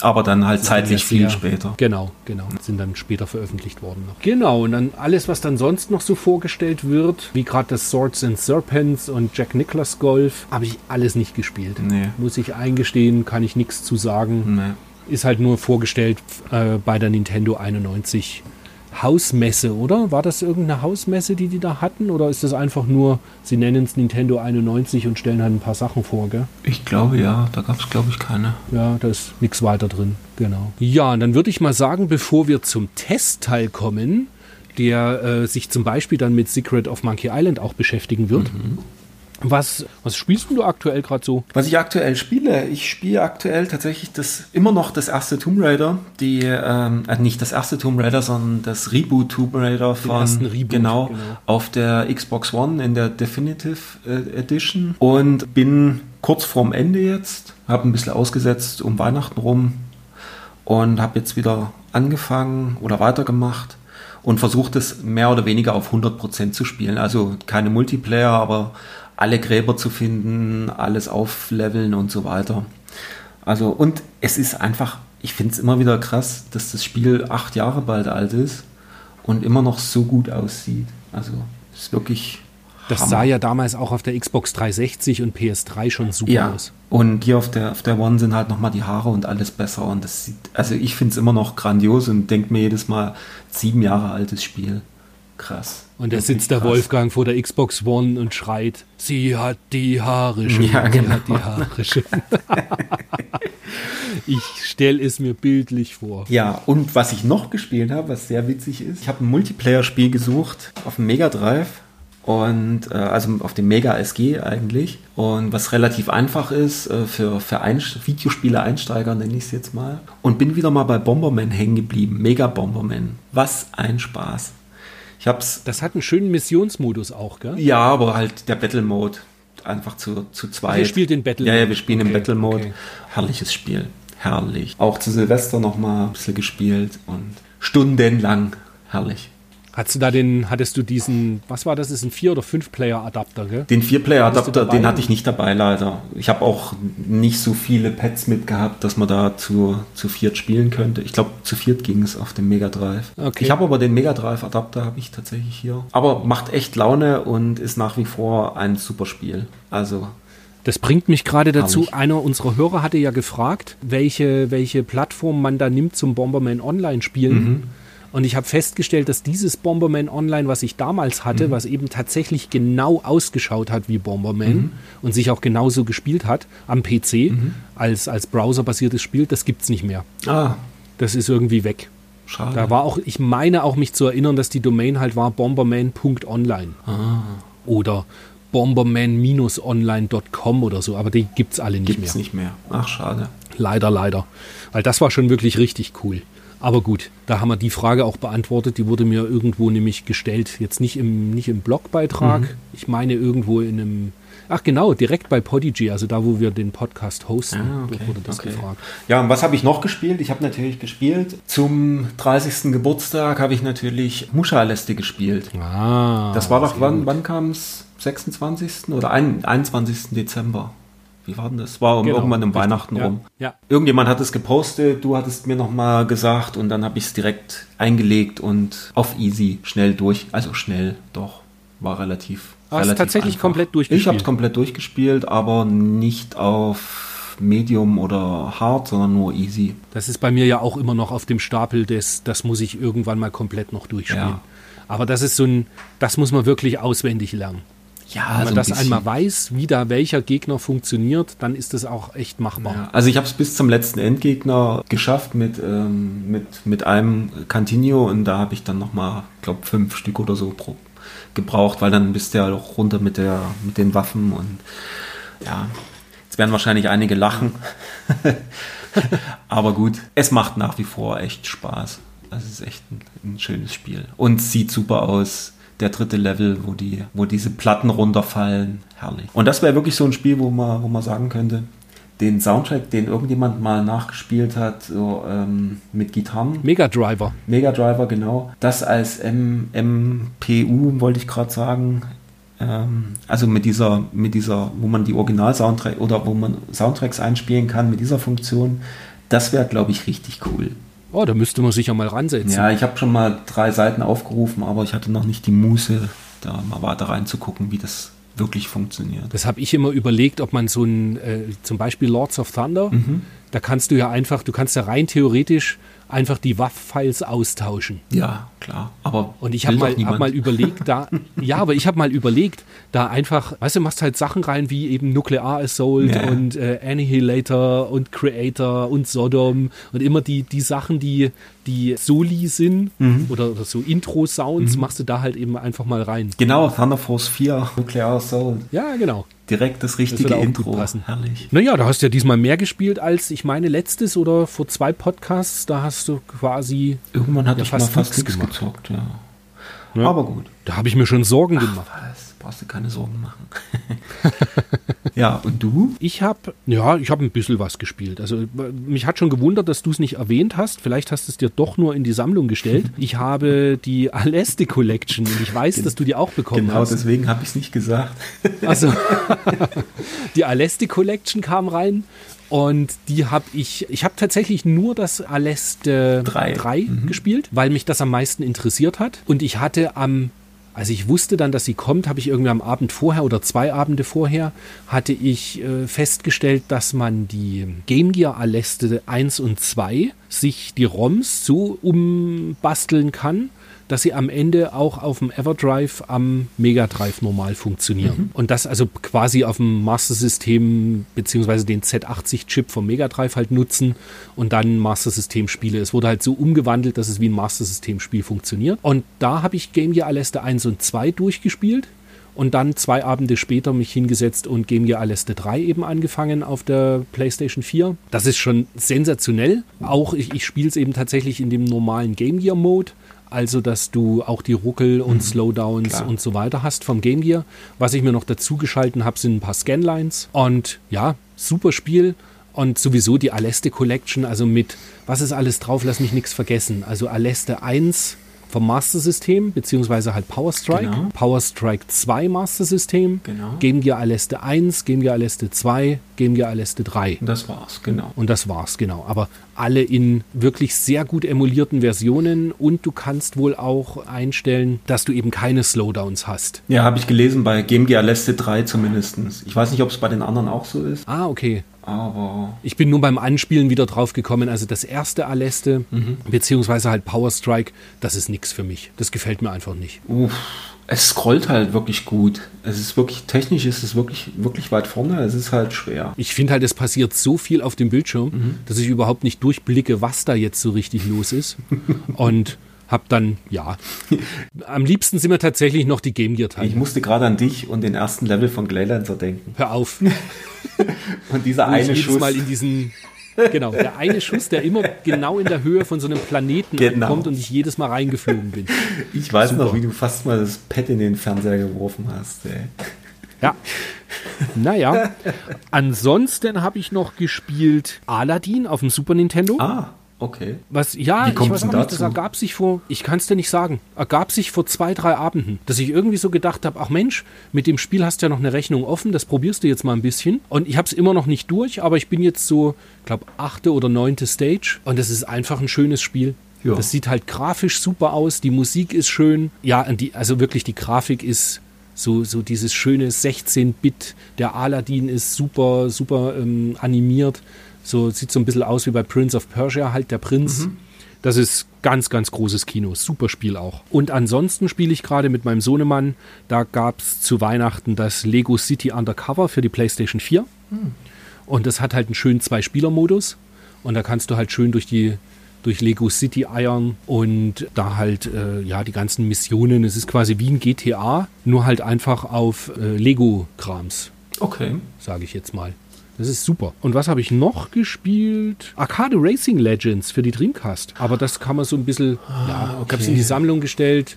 aber dann halt zeitlich viel sehr- später. Genau, genau. Sind dann später veröffentlicht worden. Noch. Genau, und dann alles, was dann sonst noch so vorgestellt wird, wie gerade das Swords and Serpents und Jack Nicklaus Golf, habe ich alles nicht gespielt. Nee. Muss ich eingestehen, kann ich nichts zu sagen. Nee. Ist halt nur vorgestellt äh, bei der Nintendo 91 Hausmesse, oder? War das irgendeine Hausmesse, die die da hatten? Oder ist das einfach nur, sie nennen es Nintendo 91 und stellen halt ein paar Sachen vor, gell? Ich glaube ja, da gab es glaube ich keine. Ja, da ist nichts weiter drin, genau. Ja, und dann würde ich mal sagen, bevor wir zum Testteil kommen, der äh, sich zum Beispiel dann mit Secret of Monkey Island auch beschäftigen wird. Was, was spielst du aktuell gerade so? Was ich aktuell spiele, ich spiele aktuell tatsächlich das immer noch das erste Tomb Raider, die ähm, äh, nicht das erste Tomb Raider, sondern das Reboot Tomb Raider von Reboot, genau, genau. auf der Xbox One in der Definitive äh, Edition und bin kurz vorm Ende jetzt, habe ein bisschen ausgesetzt um Weihnachten rum und habe jetzt wieder angefangen oder weitergemacht und versucht es mehr oder weniger auf 100% zu spielen. Also keine Multiplayer, aber alle Gräber zu finden, alles aufleveln und so weiter. Also und es ist einfach, ich finde es immer wieder krass, dass das Spiel acht Jahre bald alt ist und immer noch so gut aussieht. Also es ist wirklich Das Hammer. sah ja damals auch auf der Xbox 360 und PS3 schon super ja. aus. Und hier auf der, auf der One sind halt nochmal die Haare und alles besser. Und das sieht, also ich finde es immer noch grandios und denke mir jedes Mal, sieben Jahre altes Spiel. Krass. Und da sitzt der. Wolfgang vor der Xbox One und schreit, sie hat die Haare schön, Ja, sie genau. hat die Haare schön. ich stelle es mir bildlich vor. Ja, und was ich noch gespielt habe, was sehr witzig ist, ich habe ein Multiplayer-Spiel gesucht auf dem Mega Drive und äh, also auf dem Mega SG eigentlich und was relativ einfach ist äh, für, für Einst Videospiele-Einsteiger, nenne ich es jetzt mal. Und bin wieder mal bei Bomberman hängen geblieben. Mega Bomberman. Was ein Spaß. Ich hab's Das hat einen schönen Missionsmodus auch, gell? Ja, aber halt der Battle Mode. Einfach zu, zu zweit. Ihr spielt den Battle Ja, ja, Mode. wir spielen Okay, im Battle Mode. okay. Herrliches Spiel. Herrlich. Auch zu Silvester nochmal ein bisschen gespielt und stundenlang. Herrlich. Hattest du da den, hattest du diesen, was war das, ist ein Vier- oder Fünf-Player-Adapter, gell? Den Vier-Player-Adapter, den hatte ich nicht dabei leider. Ich habe auch nicht so viele Pads mitgehabt, dass man da zu, zu viert spielen könnte. Ich glaube, zu viert ging es auf dem Mega Drive. Okay. Ich habe aber den Mega Drive-Adapter habe ich tatsächlich hier. Aber macht echt Laune und ist nach wie vor ein super Spiel. Also Das bringt mich gerade dazu, einer unserer Hörer hatte ja gefragt, welche, welche Plattform man da nimmt zum Bomberman Online spielen. Mhm. Und ich habe festgestellt, dass dieses Bomberman Online, was ich damals Mhm. hatte, was eben tatsächlich genau ausgeschaut hat wie Bomberman Mhm. und sich auch genauso gespielt hat am PC als, als browserbasiertes Spiel, das gibt's nicht mehr. ah, Das ist irgendwie weg. schade. Da war auch, ich meine auch mich zu erinnern, dass die Domain halt war bomberman.online. Ah. Oder bomberman-online.com oder so, aber die gibt's alle nicht Gibt's mehr. nicht mehr. Ach, schade. Leider, leider. Weil das war schon wirklich richtig cool. Aber gut, da haben wir die Frage auch beantwortet. Die wurde mir irgendwo nämlich gestellt. Jetzt nicht im, nicht im Blogbeitrag. Mhm. Ich meine irgendwo in einem. Ach genau, direkt bei Podigy, also da, wo wir den Podcast hosten. Ah, okay, wurde das okay. gefragt. Ja, und was habe ich noch gespielt? Ich habe natürlich gespielt. Zum 30. Geburtstag habe ich natürlich Muscha-Leste gespielt. Ah. Das war doch, wann, gut. wann kam es? 26. oder ein, 21. Dezember? Wie war denn das? War um, Genau, irgendwann um richtig. Weihnachten Ja, rum. ja. Irgendjemand hat es gepostet, du hattest mir nochmal gesagt und dann habe ich es direkt eingelegt und auf easy, schnell durch. Also schnell, doch. War relativ. Hast relativ tatsächlich komplett durchgespielt? Ich habe es komplett durchgespielt, aber nicht auf Medium oder Hard, sondern nur easy. Das ist bei mir ja auch immer noch auf dem Stapel des, das muss ich irgendwann mal komplett noch durchspielen. Ja. Aber das ist so ein, das muss man wirklich auswendig lernen. Ja, Wenn also man das ein bisschen. einmal weiß, wie da welcher Gegner funktioniert, dann ist das auch echt machbar. Ja, also ich habe es bis zum letzten Endgegner geschafft mit, ähm, mit, mit einem Cantinho und da habe ich dann nochmal, glaube fünf Stück oder so pro, gebraucht, weil dann bist du ja auch runter mit, der, mit den Waffen und ja, jetzt werden wahrscheinlich einige lachen. Aber gut, es macht nach wie vor echt Spaß. Also es ist echt ein, ein schönes Spiel. Und sieht super aus der dritte Level, wo die, wo diese Platten runterfallen. Herrlich. Und das wäre wirklich so ein Spiel, wo man, wo man sagen könnte, den Soundtrack, den irgendjemand mal nachgespielt hat, so ähm, mit Gitarren. Mega Driver. Mega Driver, genau. Das als M MPU, wollte ich gerade sagen. Ähm, also mit dieser, mit dieser, wo man die Original-Soundtrack oder wo man Soundtracks einspielen kann mit dieser Funktion. Das wäre, glaube ich, richtig cool. Oh, da müsste man sich ja mal ransetzen. Ja, ich habe schon mal drei Seiten aufgerufen, aber ich hatte noch nicht die Muße, da mal weiter reinzugucken, wie das wirklich funktioniert. Das habe ich immer überlegt, ob man so ein, äh, zum Beispiel Lords of Thunder, mhm. da kannst du ja einfach, du kannst ja rein theoretisch einfach die WAF-Files austauschen. Ja, klar. Aber und ich habe mal, hab mal überlegt, da, ja, aber ich habe mal überlegt, da einfach, weißt du, machst halt Sachen rein wie eben Nuclear Assault ja. und äh, Annihilator und Creator und Sodom und immer die, die Sachen, die, die Soli sind mhm. oder, oder, so Intro-Sounds, mhm. machst du da halt eben einfach mal rein. Genau, Thunder Force 4, Nuclear Assault. Ja, genau direkt das richtige das Intro. Passen. Herrlich. Naja, da hast du ja diesmal mehr gespielt als ich meine letztes oder vor zwei Podcasts. Da hast du quasi. Irgendwann hatte ja ich fast, fast nichts gezockt, ja. ja. Aber gut. Da habe ich mir schon Sorgen Ach, gemacht. Was? Brauchst du keine Sorgen machen. ja, und du? Ich habe, ja, ich habe ein bisschen was gespielt. Also mich hat schon gewundert, dass du es nicht erwähnt hast. Vielleicht hast du es dir doch nur in die Sammlung gestellt. Ich habe die Aleste Collection und ich weiß, dass du die auch bekommen genau, hast. Genau, deswegen habe ich es nicht gesagt. Also die Aleste Collection kam rein und die habe ich, ich habe tatsächlich nur das Aleste 3, 3 mhm. gespielt, weil mich das am meisten interessiert hat. Und ich hatte am als ich wusste dann, dass sie kommt, habe ich irgendwie am Abend vorher oder zwei Abende vorher, hatte ich äh, festgestellt, dass man die Game Gear Aleste 1 und 2 sich die ROMs so umbasteln kann, dass sie am Ende auch auf dem Everdrive am Mega Drive normal funktionieren. Mhm. Und das also quasi auf dem Master System beziehungsweise den Z80-Chip vom Mega Drive halt nutzen und dann Master System Spiele. Es wurde halt so umgewandelt, dass es wie ein Master System Spiel funktioniert. Und da habe ich Game Gear Aleste 1 und 2 durchgespielt und dann zwei Abende später mich hingesetzt und Game Gear Aleste 3 eben angefangen auf der PlayStation 4. Das ist schon sensationell. Auch ich, ich spiele es eben tatsächlich in dem normalen Game Gear Mode also dass du auch die Ruckel und mhm. Slowdowns Klar. und so weiter hast vom Game Gear. Was ich mir noch dazu geschalten habe, sind ein paar Scanlines. Und ja, super Spiel. Und sowieso die Aleste Collection, also mit, was ist alles drauf, lass mich nichts vergessen. Also Aleste 1 vom Master System, beziehungsweise halt Power Strike. Genau. Power Strike 2 Master System. Genau. Game Gear Aleste 1, Game Gear Aleste 2, Game Gear Aleste 3. Und das war's, genau. Und das war's, genau. Aber alle in wirklich sehr gut emulierten Versionen und du kannst wohl auch einstellen, dass du eben keine Slowdowns hast. Ja, habe ich gelesen bei Game Gear Aleste 3 zumindest. Ich weiß nicht, ob es bei den anderen auch so ist. Ah, okay. Aber. Ich bin nur beim Anspielen wieder drauf gekommen. Also das erste Aleste, mhm. beziehungsweise halt Power Strike, das ist nichts für mich. Das gefällt mir einfach nicht. Uff. Es scrollt halt wirklich gut. Es ist wirklich, technisch ist es wirklich, wirklich weit vorne. Es ist halt schwer. Ich finde halt, es passiert so viel auf dem Bildschirm, mhm. dass ich überhaupt nicht durchblicke, was da jetzt so richtig los ist. Und hab dann, ja, am liebsten sind mir tatsächlich noch die Game Gear Teile. Ich musste gerade an dich und den ersten Level von Glaylancer denken. Hör auf. und dieser Wo eine Schuss. mal in diesen, genau, der eine Schuss, der immer genau in der Höhe von so einem Planeten genau. kommt und ich jedes Mal reingeflogen bin. Ich weiß Super. noch, wie du fast mal das Pad in den Fernseher geworfen hast. Ey. Ja. Naja, ansonsten habe ich noch gespielt Aladdin auf dem Super Nintendo. Ah. Okay. Was, ja, Wie ich weiß auch nicht, das ergab sich vor, ich kann es dir nicht sagen, ergab sich vor zwei, drei Abenden, dass ich irgendwie so gedacht habe, ach Mensch, mit dem Spiel hast du ja noch eine Rechnung offen, das probierst du jetzt mal ein bisschen. Und ich habe es immer noch nicht durch, aber ich bin jetzt so, ich glaube, achte oder neunte Stage und es ist einfach ein schönes Spiel. Ja. Das sieht halt grafisch super aus, die Musik ist schön. Ja, die, also wirklich die Grafik ist so, so dieses schöne 16-Bit. Der Aladdin ist super, super ähm, animiert. So sieht so ein bisschen aus wie bei Prince of Persia, halt der Prinz. Mhm. Das ist ganz, ganz großes Kino. Super Spiel auch. Und ansonsten spiele ich gerade mit meinem Sohnemann. Da gab es zu Weihnachten das Lego City Undercover für die PlayStation 4. Mhm. Und das hat halt einen schönen Zwei-Spieler-Modus. Und da kannst du halt schön durch die durch Lego City eiern und da halt äh, ja die ganzen Missionen. Es ist quasi wie ein GTA, nur halt einfach auf äh, Lego-Krams. Okay. Sage ich jetzt mal. Das ist super. Und was habe ich noch gespielt? Arcade Racing Legends für die Dreamcast. Aber das kann man so ein bisschen, Ah, ja, ich okay. habe es in die Sammlung gestellt.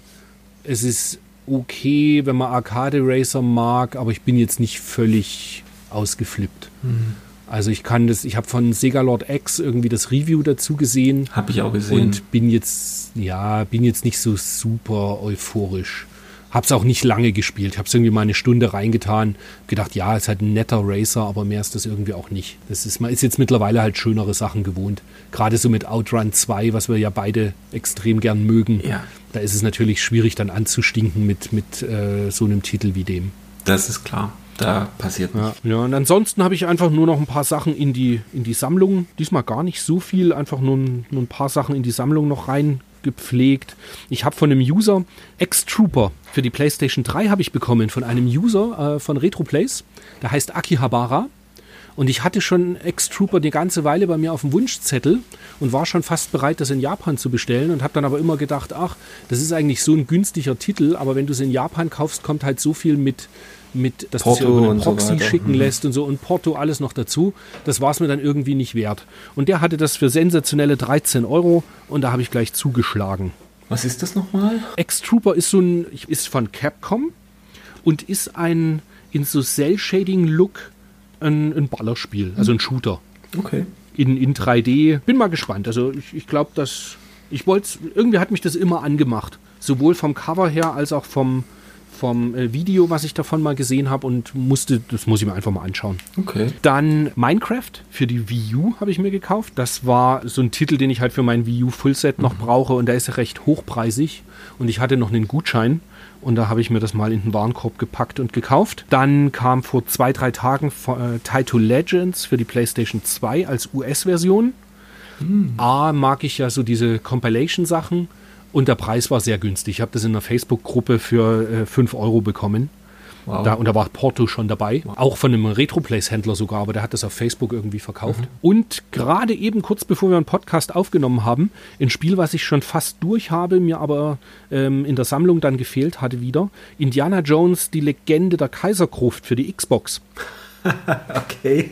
Es ist okay, wenn man Arcade Racer mag, aber ich bin jetzt nicht völlig ausgeflippt. Hm. Also ich kann das, ich habe von Sega Lord X irgendwie das Review dazu gesehen Habe ich auch gesehen. und bin jetzt, ja, bin jetzt nicht so super euphorisch. Hab's auch nicht lange gespielt. Ich hab's irgendwie mal eine Stunde reingetan. Gedacht, ja, ist halt ein netter Racer, aber mehr ist das irgendwie auch nicht. Das ist, man ist jetzt mittlerweile halt schönere Sachen gewohnt. Gerade so mit Outrun 2, was wir ja beide extrem gern mögen. Ja. Da ist es natürlich schwierig dann anzustinken mit, mit äh, so einem Titel wie dem. das ist klar. Da passiert Ja, nicht. ja und ansonsten habe ich einfach nur noch ein paar Sachen in die, in die Sammlung. Diesmal gar nicht so viel, einfach nur, ein- nur ein paar Sachen in die Sammlung noch reingepflegt. Ich habe von einem User X-Trooper für die PlayStation 3 habe ich bekommen, von einem User äh, von RetroPlays. Der heißt Akihabara. Und ich hatte schon X-Trooper die ganze Weile bei mir auf dem Wunschzettel und war schon fast bereit, das in Japan zu bestellen und habe dann aber immer gedacht, ach, das ist eigentlich so ein günstiger Titel, aber wenn du es in Japan kaufst, kommt halt so viel mit, mit dass du es über einen so Proxy weiter. schicken Mhm. lässt und so und Porto alles noch dazu. Das war es mir dann irgendwie nicht wert. Und der hatte das für sensationelle 13 Euro und da habe ich gleich zugeschlagen. Was ist das nochmal? X-Trooper ist so ein, ist von Capcom und ist ein in so Cell-Shading-Look ein, ein Ballerspiel, also ein Shooter Okay. in, in 3D. Bin mal gespannt. Also ich, ich glaube, dass ich wollte irgendwie hat mich das immer angemacht, sowohl vom Cover her als auch vom vom äh, Video, was ich davon mal gesehen habe und musste, das muss ich mir einfach mal anschauen. Okay. Dann Minecraft für die Wii U habe ich mir gekauft. Das war so ein Titel, den ich halt für mein Wii U Fullset noch brauche und der ist recht hochpreisig und ich hatte noch einen Gutschein und da habe ich mir das mal in den Warenkorb gepackt und gekauft. Dann kam vor zwei, drei Tagen äh, Taito Legends für die PlayStation 2 als US-Version. A mag ich ja so diese Compilation-Sachen und der Preis war sehr günstig. Ich habe das in einer Facebook-Gruppe für äh, 5 Euro bekommen. Wow. Da, und da war Porto schon dabei. Auch von einem Retroplace-Händler sogar, aber der hat das auf Facebook irgendwie verkauft. Und gerade eben kurz bevor wir einen Podcast aufgenommen haben, ein Spiel, was ich schon fast durch habe, mir aber ähm, in der Sammlung dann gefehlt hatte wieder. Indiana Jones, die Legende der Kaisergruft für die Xbox. okay.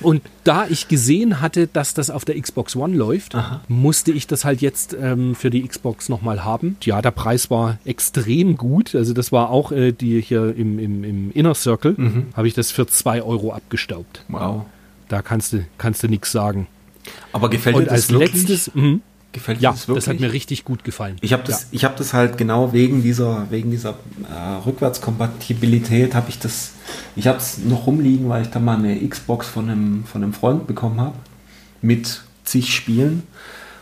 Und da ich gesehen hatte, dass das auf der Xbox One läuft, musste ich das halt jetzt ähm, für die Xbox nochmal haben. Ja, der Preis war extrem gut. Also das war auch die die hier im, im, im Inner Circle, habe ich das für 2 Euro abgestaubt. Wow. Da kannst du, kannst du nichts sagen. Aber gefällt Und dir als das wirklich? letztes, mhm, gefällt dir ja, das wirklich? das hat mir richtig gut gefallen. Ich habe das, ich hab das halt genau wegen dieser, wegen dieser äh, Rückwärtskompatibilität habe ich das, ich habe es noch rumliegen, weil ich da mal eine Xbox von einem, von einem Freund bekommen habe mit zig Spielen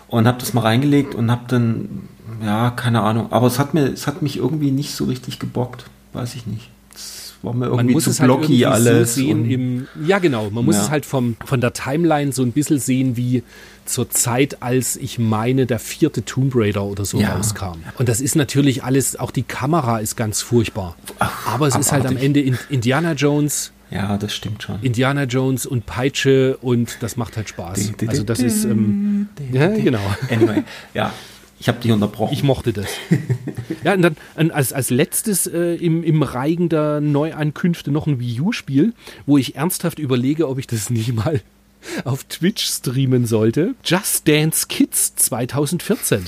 und habe das mal reingelegt und habe dann, ja, keine Ahnung, aber es hat mir, es hat mich irgendwie nicht so richtig gebockt, weiß ich nicht. War mir man irgendwie muss zu es halt blocky irgendwie alles. so sehen im, ja genau, man muss Ja. es halt vom, von der Timeline so ein bisschen sehen wie zur Zeit, als ich meine, der vierte Tomb Raider oder so Ja. rauskam. Und das ist natürlich alles, auch die Kamera ist ganz furchtbar. Aber es ist halt am abartig. Ende in, Indiana Jones, ja, das stimmt schon. Indiana Jones und Peitsche und das macht halt Spaß. Also das ist, ähm, ja genau. Anyway, ja, ich habe dich unterbrochen. Ich mochte das. ja, und dann als, als letztes äh, im, im Reigen der Neuankünfte noch ein Wii U-Spiel, wo ich ernsthaft überlege, ob ich das nicht mal auf Twitch streamen sollte. Just Dance Kids 2014.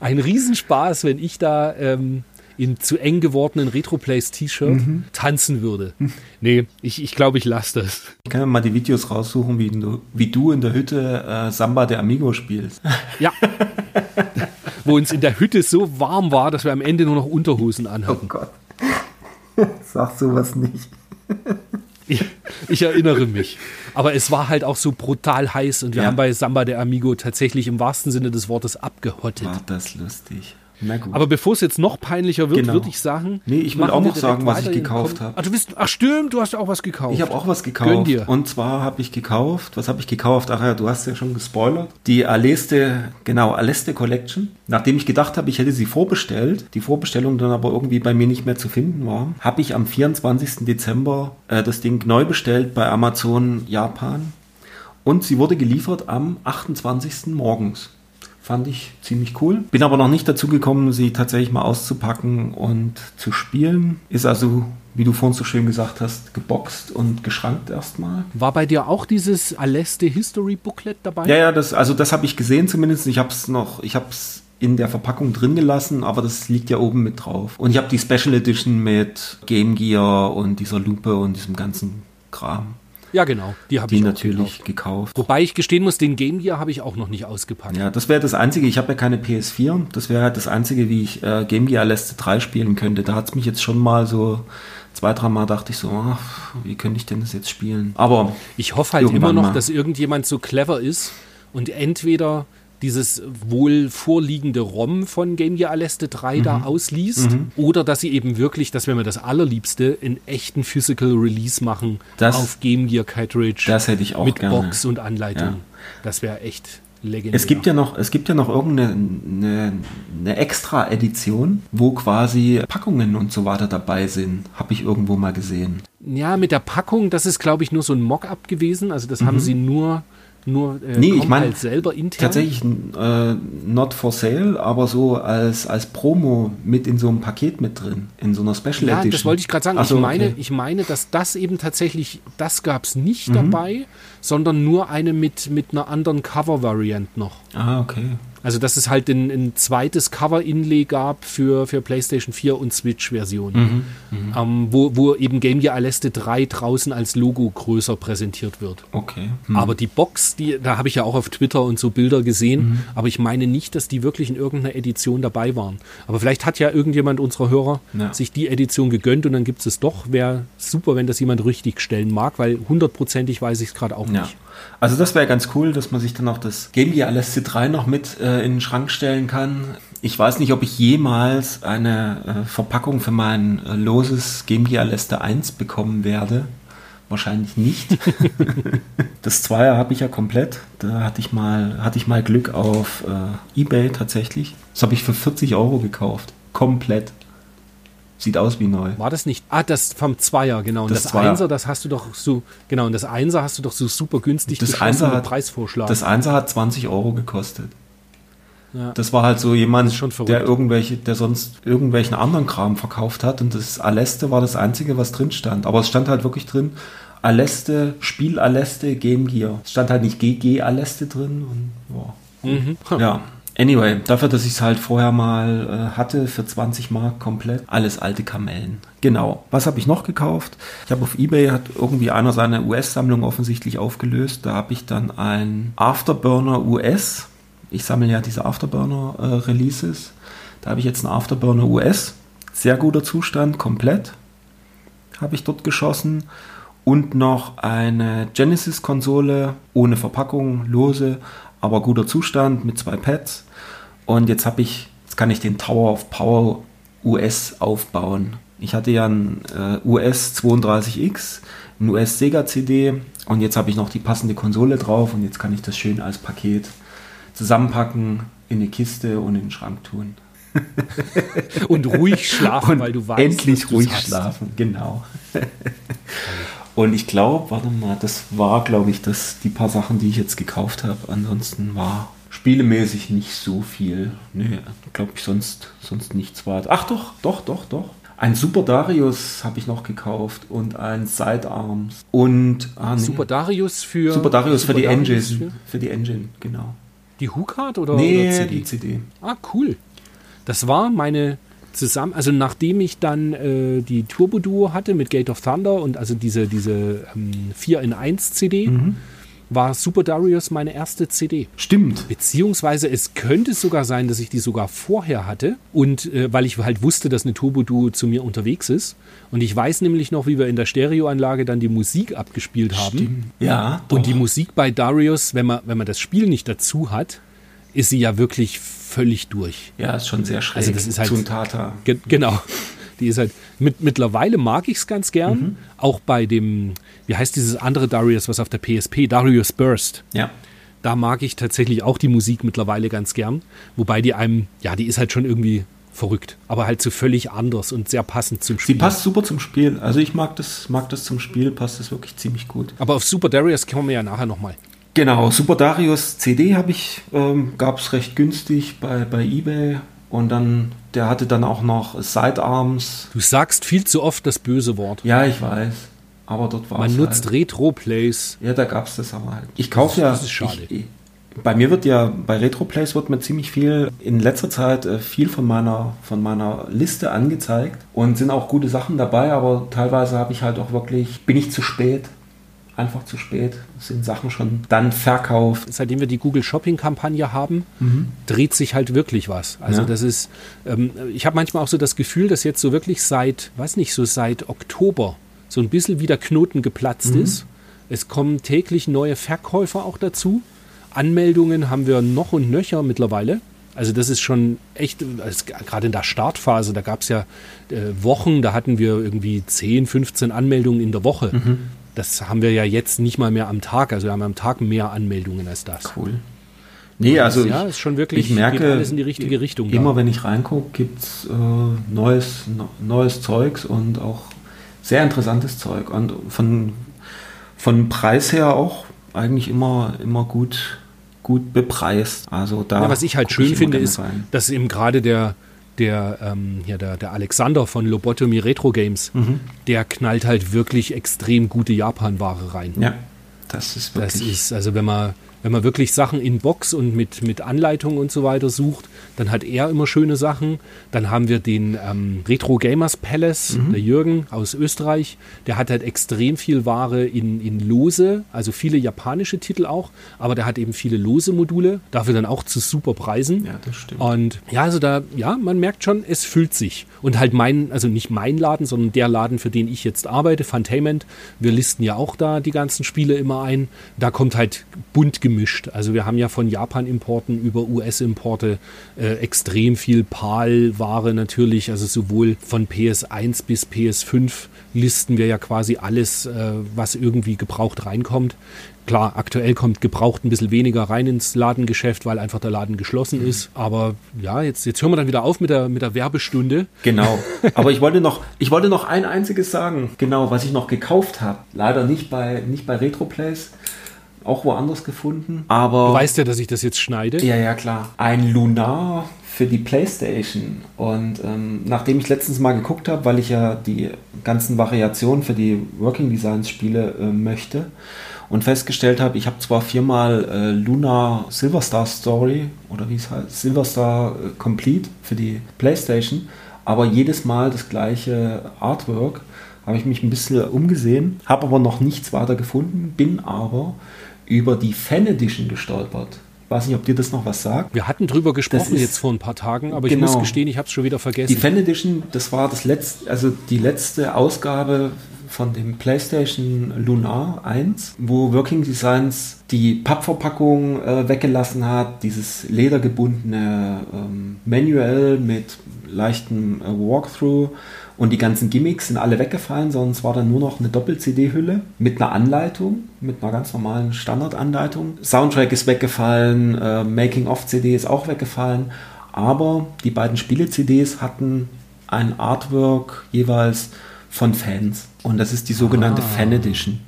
Ein Riesenspaß, wenn ich da ähm, in zu eng gewordenen Retroplays-T-Shirt tanzen würde. Nee, ich, ich glaube, ich lasse das. Ich kann ja mal die Videos raussuchen, wie du, wie du in der Hütte äh, Samba der Amigo spielst. Ja. Wo uns in der Hütte so warm war, dass wir am Ende nur noch Unterhosen anhatten. Gott. Sag sowas nicht. Ich, erinnere mich. Aber es war halt auch so brutal heiß und wir Ja. haben bei Samba de Amigo tatsächlich im wahrsten Sinne des Wortes abgehottet. War das lustig. Aber bevor es jetzt noch peinlicher wird, Genau. würde ich sagen. Nee, ich will auch noch sagen, was ich gekauft habe. Ach, ach stimmt, du hast auch was gekauft. ich habe auch was Gönn gekauft. dir. Und zwar habe ich gekauft, was habe ich gekauft? Ach ja, du hast ja schon gespoilert. Die Aleste, genau, Aleste Collection. Nachdem ich gedacht habe, ich hätte sie vorbestellt, die Vorbestellung dann aber irgendwie bei mir nicht mehr zu finden war, habe ich am 24. Dezember äh, das Ding neu bestellt bei Amazon Japan. Und sie wurde geliefert am 28. morgens. Fand ich ziemlich cool. Bin aber noch nicht dazu gekommen, sie tatsächlich mal auszupacken und zu spielen. Ist also wie du vorhin so schön gesagt hast, geboxt und geschrankt erstmal. War bei dir auch dieses Aleste History Booklet dabei? Ja, ja, das, also das habe ich gesehen zumindest. Ich habe es noch, ich habe es in der Verpackung drin gelassen, aber das liegt ja oben mit drauf. Und ich habe die Special Edition mit Game Gear und dieser Lupe und diesem ganzen Kram. Ja, genau. Die habe ich natürlich gekauft. gekauft. Wobei ich gestehen muss, den Game Gear habe ich auch noch nicht ausgepackt. Ja, das wäre das Einzige. Ich habe ja keine PS4. Das wäre halt das Einzige, wie ich äh, Game Gear Leste 3 spielen könnte. Da hat es mich jetzt schon mal so zwei, dreimal dachte ich so, ach, wie könnte ich denn das jetzt spielen? Aber ich hoffe halt immer noch, mal. dass irgendjemand so clever ist und entweder dieses wohl vorliegende ROM von Game Gear Aleste 3 mhm. da ausliest. Mhm. Oder dass sie eben wirklich, das wäre mir das Allerliebste, in echten Physical Release machen das, auf Game Gear Cartridge. Das hätte ich auch Mit gerne. Box und Anleitung. Ja. Das wäre echt legendär. Es gibt ja noch, es gibt ja noch irgendeine eine, eine Extra-Edition, wo quasi Packungen und so weiter dabei sind. Habe ich irgendwo mal gesehen. Ja, mit der Packung, das ist, glaube ich, nur so ein Mock-up gewesen. Also das mhm. haben sie nur nur äh, nee, ich meine halt selber intern? Tatsächlich äh, not for sale, aber so als, als Promo mit in so einem Paket mit drin, in so einer Special ja, Edition. Ja, das wollte ich gerade sagen. So, ich, meine, okay. ich meine, dass das eben tatsächlich, das gab es nicht mhm. dabei, sondern nur eine mit, mit einer anderen Cover-Variant noch. Ah, okay. Also, dass es halt ein, ein zweites Cover-Inlay gab für, für PlayStation 4 und Switch-Version. Mhm, mhm, ähm, wo, wo eben Game Gear Aleste 3 draußen als Logo größer präsentiert wird. Okay. Mhm. Aber die Box, die, da habe ich ja auch auf Twitter und so Bilder gesehen, mhm. aber ich meine nicht, dass die wirklich in irgendeiner Edition dabei waren. Aber vielleicht hat ja irgendjemand unserer Hörer ja. sich die Edition gegönnt und dann gibt es es doch. Wäre super, wenn das jemand richtig stellen mag, weil hundertprozentig weiß ich es gerade auch ja. nicht. Also das wäre ganz cool, dass man sich dann auch das Game Gear Aleste 3 noch mit äh, in den Schrank stellen kann. Ich weiß nicht, ob ich jemals eine äh, Verpackung für mein äh, loses Game Gear Aleste 1 bekommen werde. Wahrscheinlich nicht. das Zweier habe ich ja komplett. Da hatte ich mal, hatte ich mal Glück auf äh, Ebay tatsächlich. Das habe ich für 40 Euro gekauft. Komplett. Sieht aus wie neu. War das nicht? Ah, das vom Zweier, genau. Und das, das Einser, das hast du doch so, genau, und das Einser hast du doch so super günstig das Einser hat, Preisvorschlag. Das Einser hat 20 Euro gekostet. Ja. Das war halt so jemand, der irgendwelche, der sonst irgendwelchen anderen Kram verkauft hat und das Aleste war das einzige, was drin stand. Aber es stand halt wirklich drin, Aleste, Spiel Aleste, Game Gear. Es stand halt nicht GG Aleste drin und boah. Mhm. Ja. Anyway, dafür, dass ich es halt vorher mal äh, hatte für 20 Mark komplett, alles alte Kamellen. Genau. Was habe ich noch gekauft? Ich habe auf eBay hat irgendwie einer seine US-Sammlung offensichtlich aufgelöst. Da habe ich dann ein Afterburner US. Ich sammle ja diese Afterburner-Releases. Äh, da habe ich jetzt ein Afterburner US. Sehr guter Zustand, komplett. Habe ich dort geschossen. Und noch eine Genesis-Konsole ohne Verpackung, lose aber guter Zustand mit zwei Pads. Und jetzt habe ich, jetzt kann ich den Tower of Power US aufbauen. Ich hatte ja ein äh, US 32X, ein US Sega CD und jetzt habe ich noch die passende Konsole drauf und jetzt kann ich das schön als Paket zusammenpacken, in eine Kiste und in den Schrank tun. und ruhig schlafen, und weil du weißt, endlich ruhig hast. schlafen, genau. Und ich glaube, warte mal, das war, glaube ich, das, die paar Sachen, die ich jetzt gekauft habe. Ansonsten war spielemäßig nicht so viel. Nee, glaube ich, sonst, sonst nichts war. Ach doch, doch, doch, doch. Ein Super Darius habe ich noch gekauft und ein Sidearms und ah, nee. Super Darius für Super Darius Super für die Engine für? für? die Engine genau. Die Hookard oder, nee, oder CD? die CD. Ah cool. Das war meine zusammen, also nachdem ich dann äh, die Turbo Duo hatte mit Gate of Thunder und also diese, diese ähm, 4 in 1 CD, mhm. War Super Darius meine erste CD. Stimmt. Beziehungsweise es könnte sogar sein, dass ich die sogar vorher hatte und äh, weil ich halt wusste, dass eine Turbo Duo zu mir unterwegs ist. Und ich weiß nämlich noch, wie wir in der Stereoanlage dann die Musik abgespielt haben. Stimmt. Ja. Doch. Und die Musik bei Darius, wenn man, wenn man das Spiel nicht dazu hat, ist sie ja wirklich völlig durch. Ja, ist schon sehr schräg. Also das ist halt, Zum Tata. Ge genau. Die ist halt, mit, mittlerweile mag ich es ganz gern. Mhm. Auch bei dem, wie heißt dieses andere Darius, was auf der PSP, Darius Burst. Ja. Da mag ich tatsächlich auch die Musik mittlerweile ganz gern. Wobei die einem, ja, die ist halt schon irgendwie verrückt, aber halt so völlig anders und sehr passend zum Spiel. Sie passt super zum Spiel. Also ich mag das, mag das zum Spiel, passt das wirklich ziemlich gut. Aber auf Super Darius kommen wir ja nachher nochmal. Genau, Super Darius CD habe ich, ähm, gab es recht günstig bei, bei eBay Und dann, der hatte dann auch noch Sidearms. Du sagst viel zu oft das böse Wort. Ja, ich weiß. Aber dort war Man nutzt halt. Retro-Plays. Ja, da gab es das aber halt. Ich kaufe ja. Das ist schade. Ich, bei mir wird ja, bei Retro-Plays wird mir ziemlich viel, in letzter Zeit äh, viel von meiner, von meiner Liste angezeigt und sind auch gute Sachen dabei, aber teilweise habe ich halt auch wirklich, bin ich zu spät einfach zu spät. Sind Sachen schon dann verkauft. Seitdem wir die Google Shopping Kampagne haben, mhm. dreht sich halt wirklich was. Also ja. das ist, ähm, ich habe manchmal auch so das Gefühl, dass jetzt so wirklich seit, weiß nicht, so seit Oktober so ein bisschen wieder Knoten geplatzt mhm. ist. Es kommen täglich neue Verkäufer auch dazu. Anmeldungen haben wir noch und nöcher mittlerweile. Also das ist schon echt, also gerade in der Startphase, da gab es ja äh, Wochen, da hatten wir irgendwie 10, 15 Anmeldungen in der Woche. Mhm. Das haben wir ja jetzt nicht mal mehr am Tag. Also wir haben am Tag mehr Anmeldungen als das. Cool. Nee, also ja, ist schon wirklich, ich merke, alles in die richtige Richtung. Immer da. wenn ich reingucke, gibt es äh, neues, neues Zeugs und auch sehr interessantes Zeug. Und von, von Preis her auch eigentlich immer, immer gut, gut bepreist. Also da ja, was ich halt schön ich finde, ist, rein. dass eben gerade der, der, ähm, ja, der, der Alexander von Lobotomy Retro Games, mhm. der knallt halt wirklich extrem gute Japan-Ware rein. Ja, das ist wirklich. Das ist, also wenn man wenn man wirklich Sachen in Box und mit, mit Anleitung und so weiter sucht, dann hat er immer schöne Sachen. Dann haben wir den ähm, Retro Gamers Palace, mhm. der Jürgen aus Österreich. Der hat halt extrem viel Ware in, in Lose, also viele japanische Titel auch, aber der hat eben viele lose Module, dafür dann auch zu super Preisen. Ja, das stimmt. Und ja, also da, ja, man merkt schon, es füllt sich. Und halt mein, also nicht mein Laden, sondern der Laden, für den ich jetzt arbeite, Funtainment. Wir listen ja auch da die ganzen Spiele immer ein. Da kommt halt bunt gemischt. Also wir haben ja von Japan-Importen über US-Importe äh, extrem viel PAL-Ware natürlich, also sowohl von PS1 bis PS5 listen wir ja quasi alles, äh, was irgendwie gebraucht reinkommt. Klar, aktuell kommt gebraucht ein bisschen weniger rein ins Ladengeschäft, weil einfach der Laden geschlossen mhm. ist. Aber ja, jetzt, jetzt hören wir dann wieder auf mit der, mit der Werbestunde. Genau. Aber ich wollte noch, ich wollte noch ein einziges sagen. Genau, was ich noch gekauft habe. Leider nicht bei, nicht bei Retroplays auch woanders gefunden. Aber du weißt ja, dass ich das jetzt schneide. Ja, ja, klar. Ein Lunar für die PlayStation. Und ähm, nachdem ich letztens mal geguckt habe, weil ich ja die ganzen Variationen für die Working Designs Spiele äh, möchte und festgestellt habe, ich habe zwar viermal äh, Lunar Silverstar Story oder wie es heißt, Silverstar äh, Complete für die PlayStation, aber jedes Mal das gleiche Artwork habe ich mich ein bisschen umgesehen, habe aber noch nichts weiter gefunden, bin aber über die Fan Edition gestolpert. Ich weiß nicht, ob dir das noch was sagt. Wir hatten drüber gesprochen jetzt vor ein paar Tagen, aber genau. ich muss gestehen, ich habe es schon wieder vergessen. Die Fan Edition, das war das letzte, also die letzte Ausgabe von dem PlayStation Lunar 1, wo Working Designs die Pappverpackung äh, weggelassen hat, dieses ledergebundene ähm, Manual mit leichtem äh, Walkthrough und die ganzen Gimmicks sind alle weggefallen, sondern es war dann nur noch eine Doppel-CD-Hülle mit einer Anleitung, mit einer ganz normalen Standardanleitung. Soundtrack ist weggefallen, äh, Making-of-CD ist auch weggefallen, aber die beiden Spiele-CDs hatten ein Artwork jeweils von Fans. Und das ist die sogenannte ah. Fan Edition.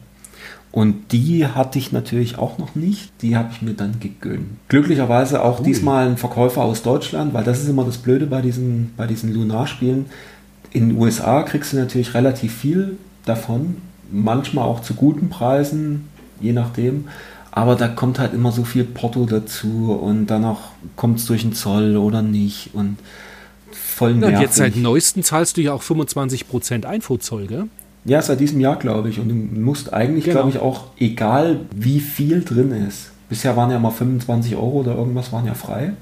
Und die hatte ich natürlich auch noch nicht. Die habe ich mir dann gegönnt. Glücklicherweise auch cool. diesmal ein Verkäufer aus Deutschland, weil das ist immer das Blöde bei diesen, bei diesen Lunar-Spielen in den USA kriegst du natürlich relativ viel davon, manchmal auch zu guten Preisen, je nachdem. Aber da kommt halt immer so viel Porto dazu und danach kommt es durch den Zoll oder nicht und voll nervig. Ja, und jetzt seit neuestem zahlst du ja auch 25% Einfuhrzoll, gell? Ja, seit diesem Jahr, glaube ich. Und du musst eigentlich, genau. glaube ich, auch, egal wie viel drin ist, bisher waren ja mal 25 Euro oder irgendwas, waren ja frei.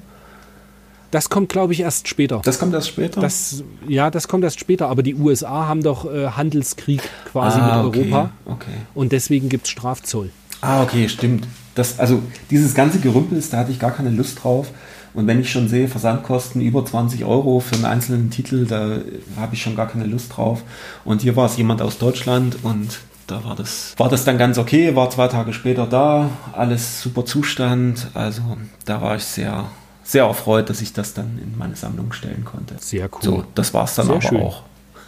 Das kommt, glaube ich, erst später. Das kommt erst später? Das, ja, das kommt erst später. Aber die USA haben doch äh, Handelskrieg quasi ah, mit Europa. Okay. Und deswegen gibt es Strafzoll. Ah, okay, stimmt. Das, also dieses ganze Gerümpel, da hatte ich gar keine Lust drauf. Und wenn ich schon sehe, Versandkosten über 20 Euro für einen einzelnen Titel, da habe ich schon gar keine Lust drauf. Und hier war es jemand aus Deutschland und da war das, war das dann ganz okay, war zwei Tage später da, alles super Zustand. Also da war ich sehr, sehr erfreut, dass ich das dann in meine Sammlung stellen konnte. Sehr cool. So, das war es dann sehr aber schön. auch.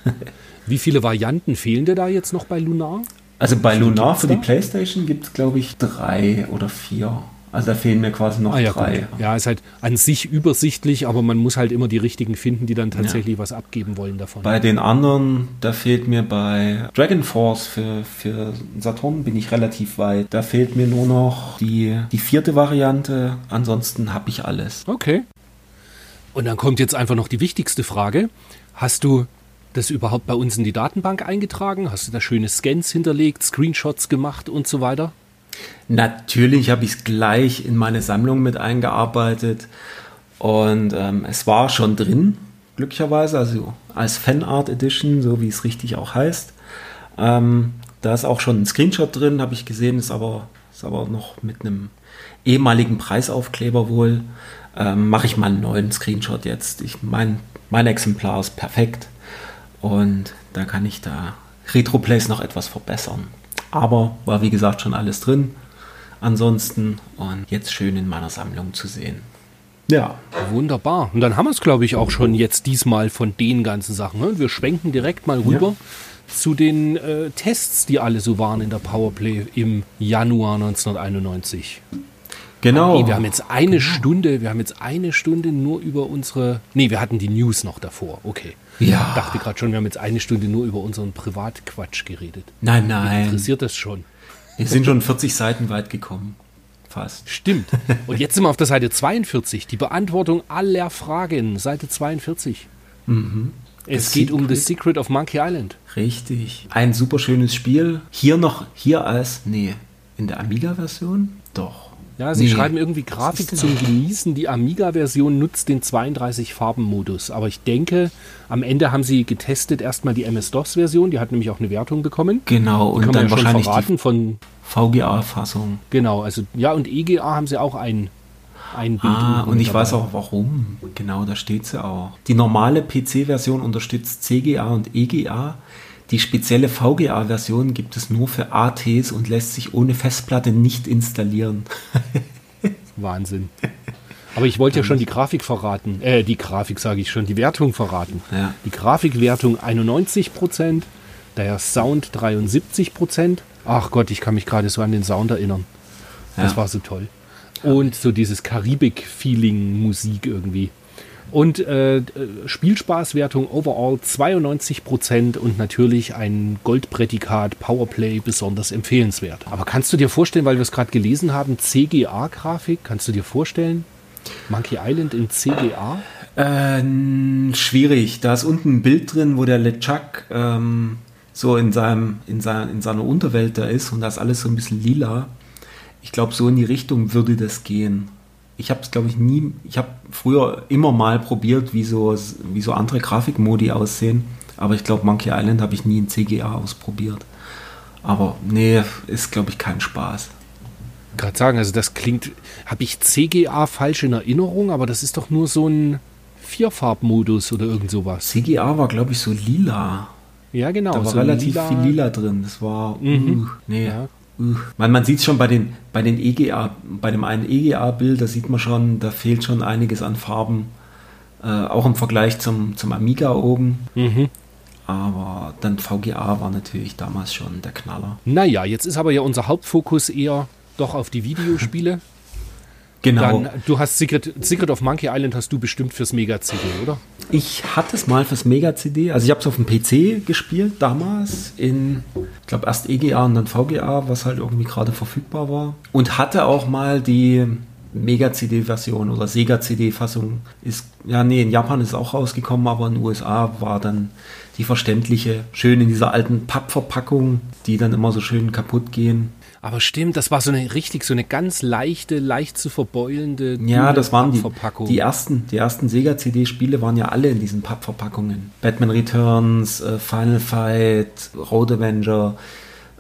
Wie viele Varianten fehlen dir da jetzt noch bei Lunar? Also bei Lunar für die PlayStation gibt es, glaube ich, drei oder vier. Also da fehlen mir quasi noch Ah, ja, drei. gut. ja, ist halt an sich übersichtlich, aber man muss halt immer die richtigen finden, die dann tatsächlich was abgeben wollen davon. Bei den anderen, da fehlt mir bei Dragon Force für, für Saturn bin ich relativ weit. Da fehlt mir nur noch die, die vierte Variante. Ansonsten habe ich alles. Okay. Und dann kommt jetzt einfach noch die wichtigste Frage. Hast du das überhaupt bei uns in die Datenbank eingetragen? Hast du da schöne Scans hinterlegt, Screenshots gemacht und so weiter? Natürlich habe ich es gleich in meine Sammlung mit eingearbeitet und ähm, es war schon drin, glücklicherweise, also als Fanart Edition, so wie es richtig auch heißt. Ähm, da ist auch schon ein Screenshot drin, habe ich gesehen, ist aber, ist aber noch mit einem ehemaligen Preisaufkleber wohl. Ähm, Mache ich mal einen neuen Screenshot jetzt. Ich, mein, mein Exemplar ist perfekt und da kann ich da Retroplays noch etwas verbessern. Aber war wie gesagt schon alles drin. Ansonsten und jetzt schön in meiner Sammlung zu sehen. Ja. Wunderbar. Und dann haben wir es, glaube ich, auch schon jetzt diesmal von den ganzen Sachen. ne? Und wir schwenken direkt mal rüber zu den äh, Tests, die alle so waren in der Powerplay im Januar 1991. Genau. Nee, wir haben jetzt eine Stunde, wir haben jetzt eine Stunde nur über unsere. Nee, wir hatten die News noch davor. Okay. Ja. Ich dachte gerade schon, wir haben jetzt eine Stunde nur über unseren Privatquatsch geredet. Nein, Mich nein. Interessiert das schon? Wir sind schon 40 Seiten weit gekommen. Fast. Stimmt. Und jetzt sind wir auf der Seite 42. Die Beantwortung aller Fragen. Seite 42. Es The geht um The Secret. Secret of Monkey Island. Richtig. Ein super schönes Spiel. Hier noch, hier als, nee, in der Amiga-Version? Doch. Ja, sie Nee. schreiben irgendwie Grafik zum Genießen. Die Amiga-Version nutzt den 32-Farben-Modus. Aber ich denke, am Ende haben sie getestet erstmal die MS-DOS-Version. Die hat nämlich auch eine Wertung bekommen. Genau, Die und dann ja wahrscheinlich verraten von, die VGA-Fassung. genau, also ja, und EGA haben sie auch ein, ein Bild. Ah, und ich dabei. weiß auch warum. Genau, da steht sie auch. Die normale PC-Version unterstützt CGA und EGA. Die spezielle VGA-Version gibt es nur für ATs und lässt sich ohne Festplatte nicht installieren. Wahnsinn. Aber ich wollte ja schon die Grafik verraten. Äh, die Grafik sage ich schon, die Wertung verraten. Ja. Die Grafikwertung 91%, der Sound 73%. Ach Gott, ich kann mich gerade so an den Sound erinnern. Das Ja. war so toll. Und so dieses Karibik-Feeling-Musik irgendwie. Und äh, Spielspaßwertung overall 92% und natürlich ein Goldprädikat Powerplay besonders empfehlenswert. Aber kannst du dir vorstellen, weil wir es gerade gelesen haben, CGA-Grafik, kannst du dir vorstellen? Monkey Island in CGA? Äh, schwierig. Da ist unten ein Bild drin, wo der LeChuck ähm, so in, seinem, in, seiner, in seiner Unterwelt da ist und da ist alles so ein bisschen lila. Ich glaube, so in die Richtung würde das gehen. Ich habe es, glaube ich, nie. Ich habe früher immer mal probiert, wie so, wie so andere Grafikmodi aussehen. Aber ich glaube, Monkey Island habe ich nie in CGA ausprobiert. Aber nee, ist, glaube ich, kein Spaß. Gerade sagen, also das klingt, habe ich CGA falsch in Erinnerung, aber das ist doch nur so ein Vierfarbmodus oder irgend sowas. CGA war, glaube ich, so lila. Ja, genau. Da war so relativ lila- viel Lila drin. Das war. Mhm. Uh, nee. Ja. Man, man sieht schon bei den, bei den EGA, bei dem einen EGA-Bild, da sieht man schon, da fehlt schon einiges an Farben. Äh, auch im Vergleich zum, zum Amiga oben. Mhm. Aber dann VGA war natürlich damals schon der Knaller. Naja, jetzt ist aber ja unser Hauptfokus eher doch auf die Videospiele. Genau. Dann, du hast Secret, Secret of Monkey Island hast du bestimmt fürs Mega-CD, oder? Ich hatte es mal fürs Mega-CD, also ich habe es auf dem PC gespielt damals in, ich glaube erst EGA und dann VGA, was halt irgendwie gerade verfügbar war. Und hatte auch mal die Mega-CD-Version oder Sega-CD-Fassung. Ist, ja, nee, in Japan ist es auch rausgekommen, aber in den USA war dann die verständliche, schön in dieser alten Pappverpackung, die dann immer so schön kaputt gehen. Aber stimmt, das war so eine richtig, so eine ganz leichte, leicht zu verbeulende Ja, dünne das waren die, Verpackung. die ersten, die ersten Sega-CD-Spiele waren ja alle in diesen Pappverpackungen. Batman Returns, äh, Final Fight, Road Avenger,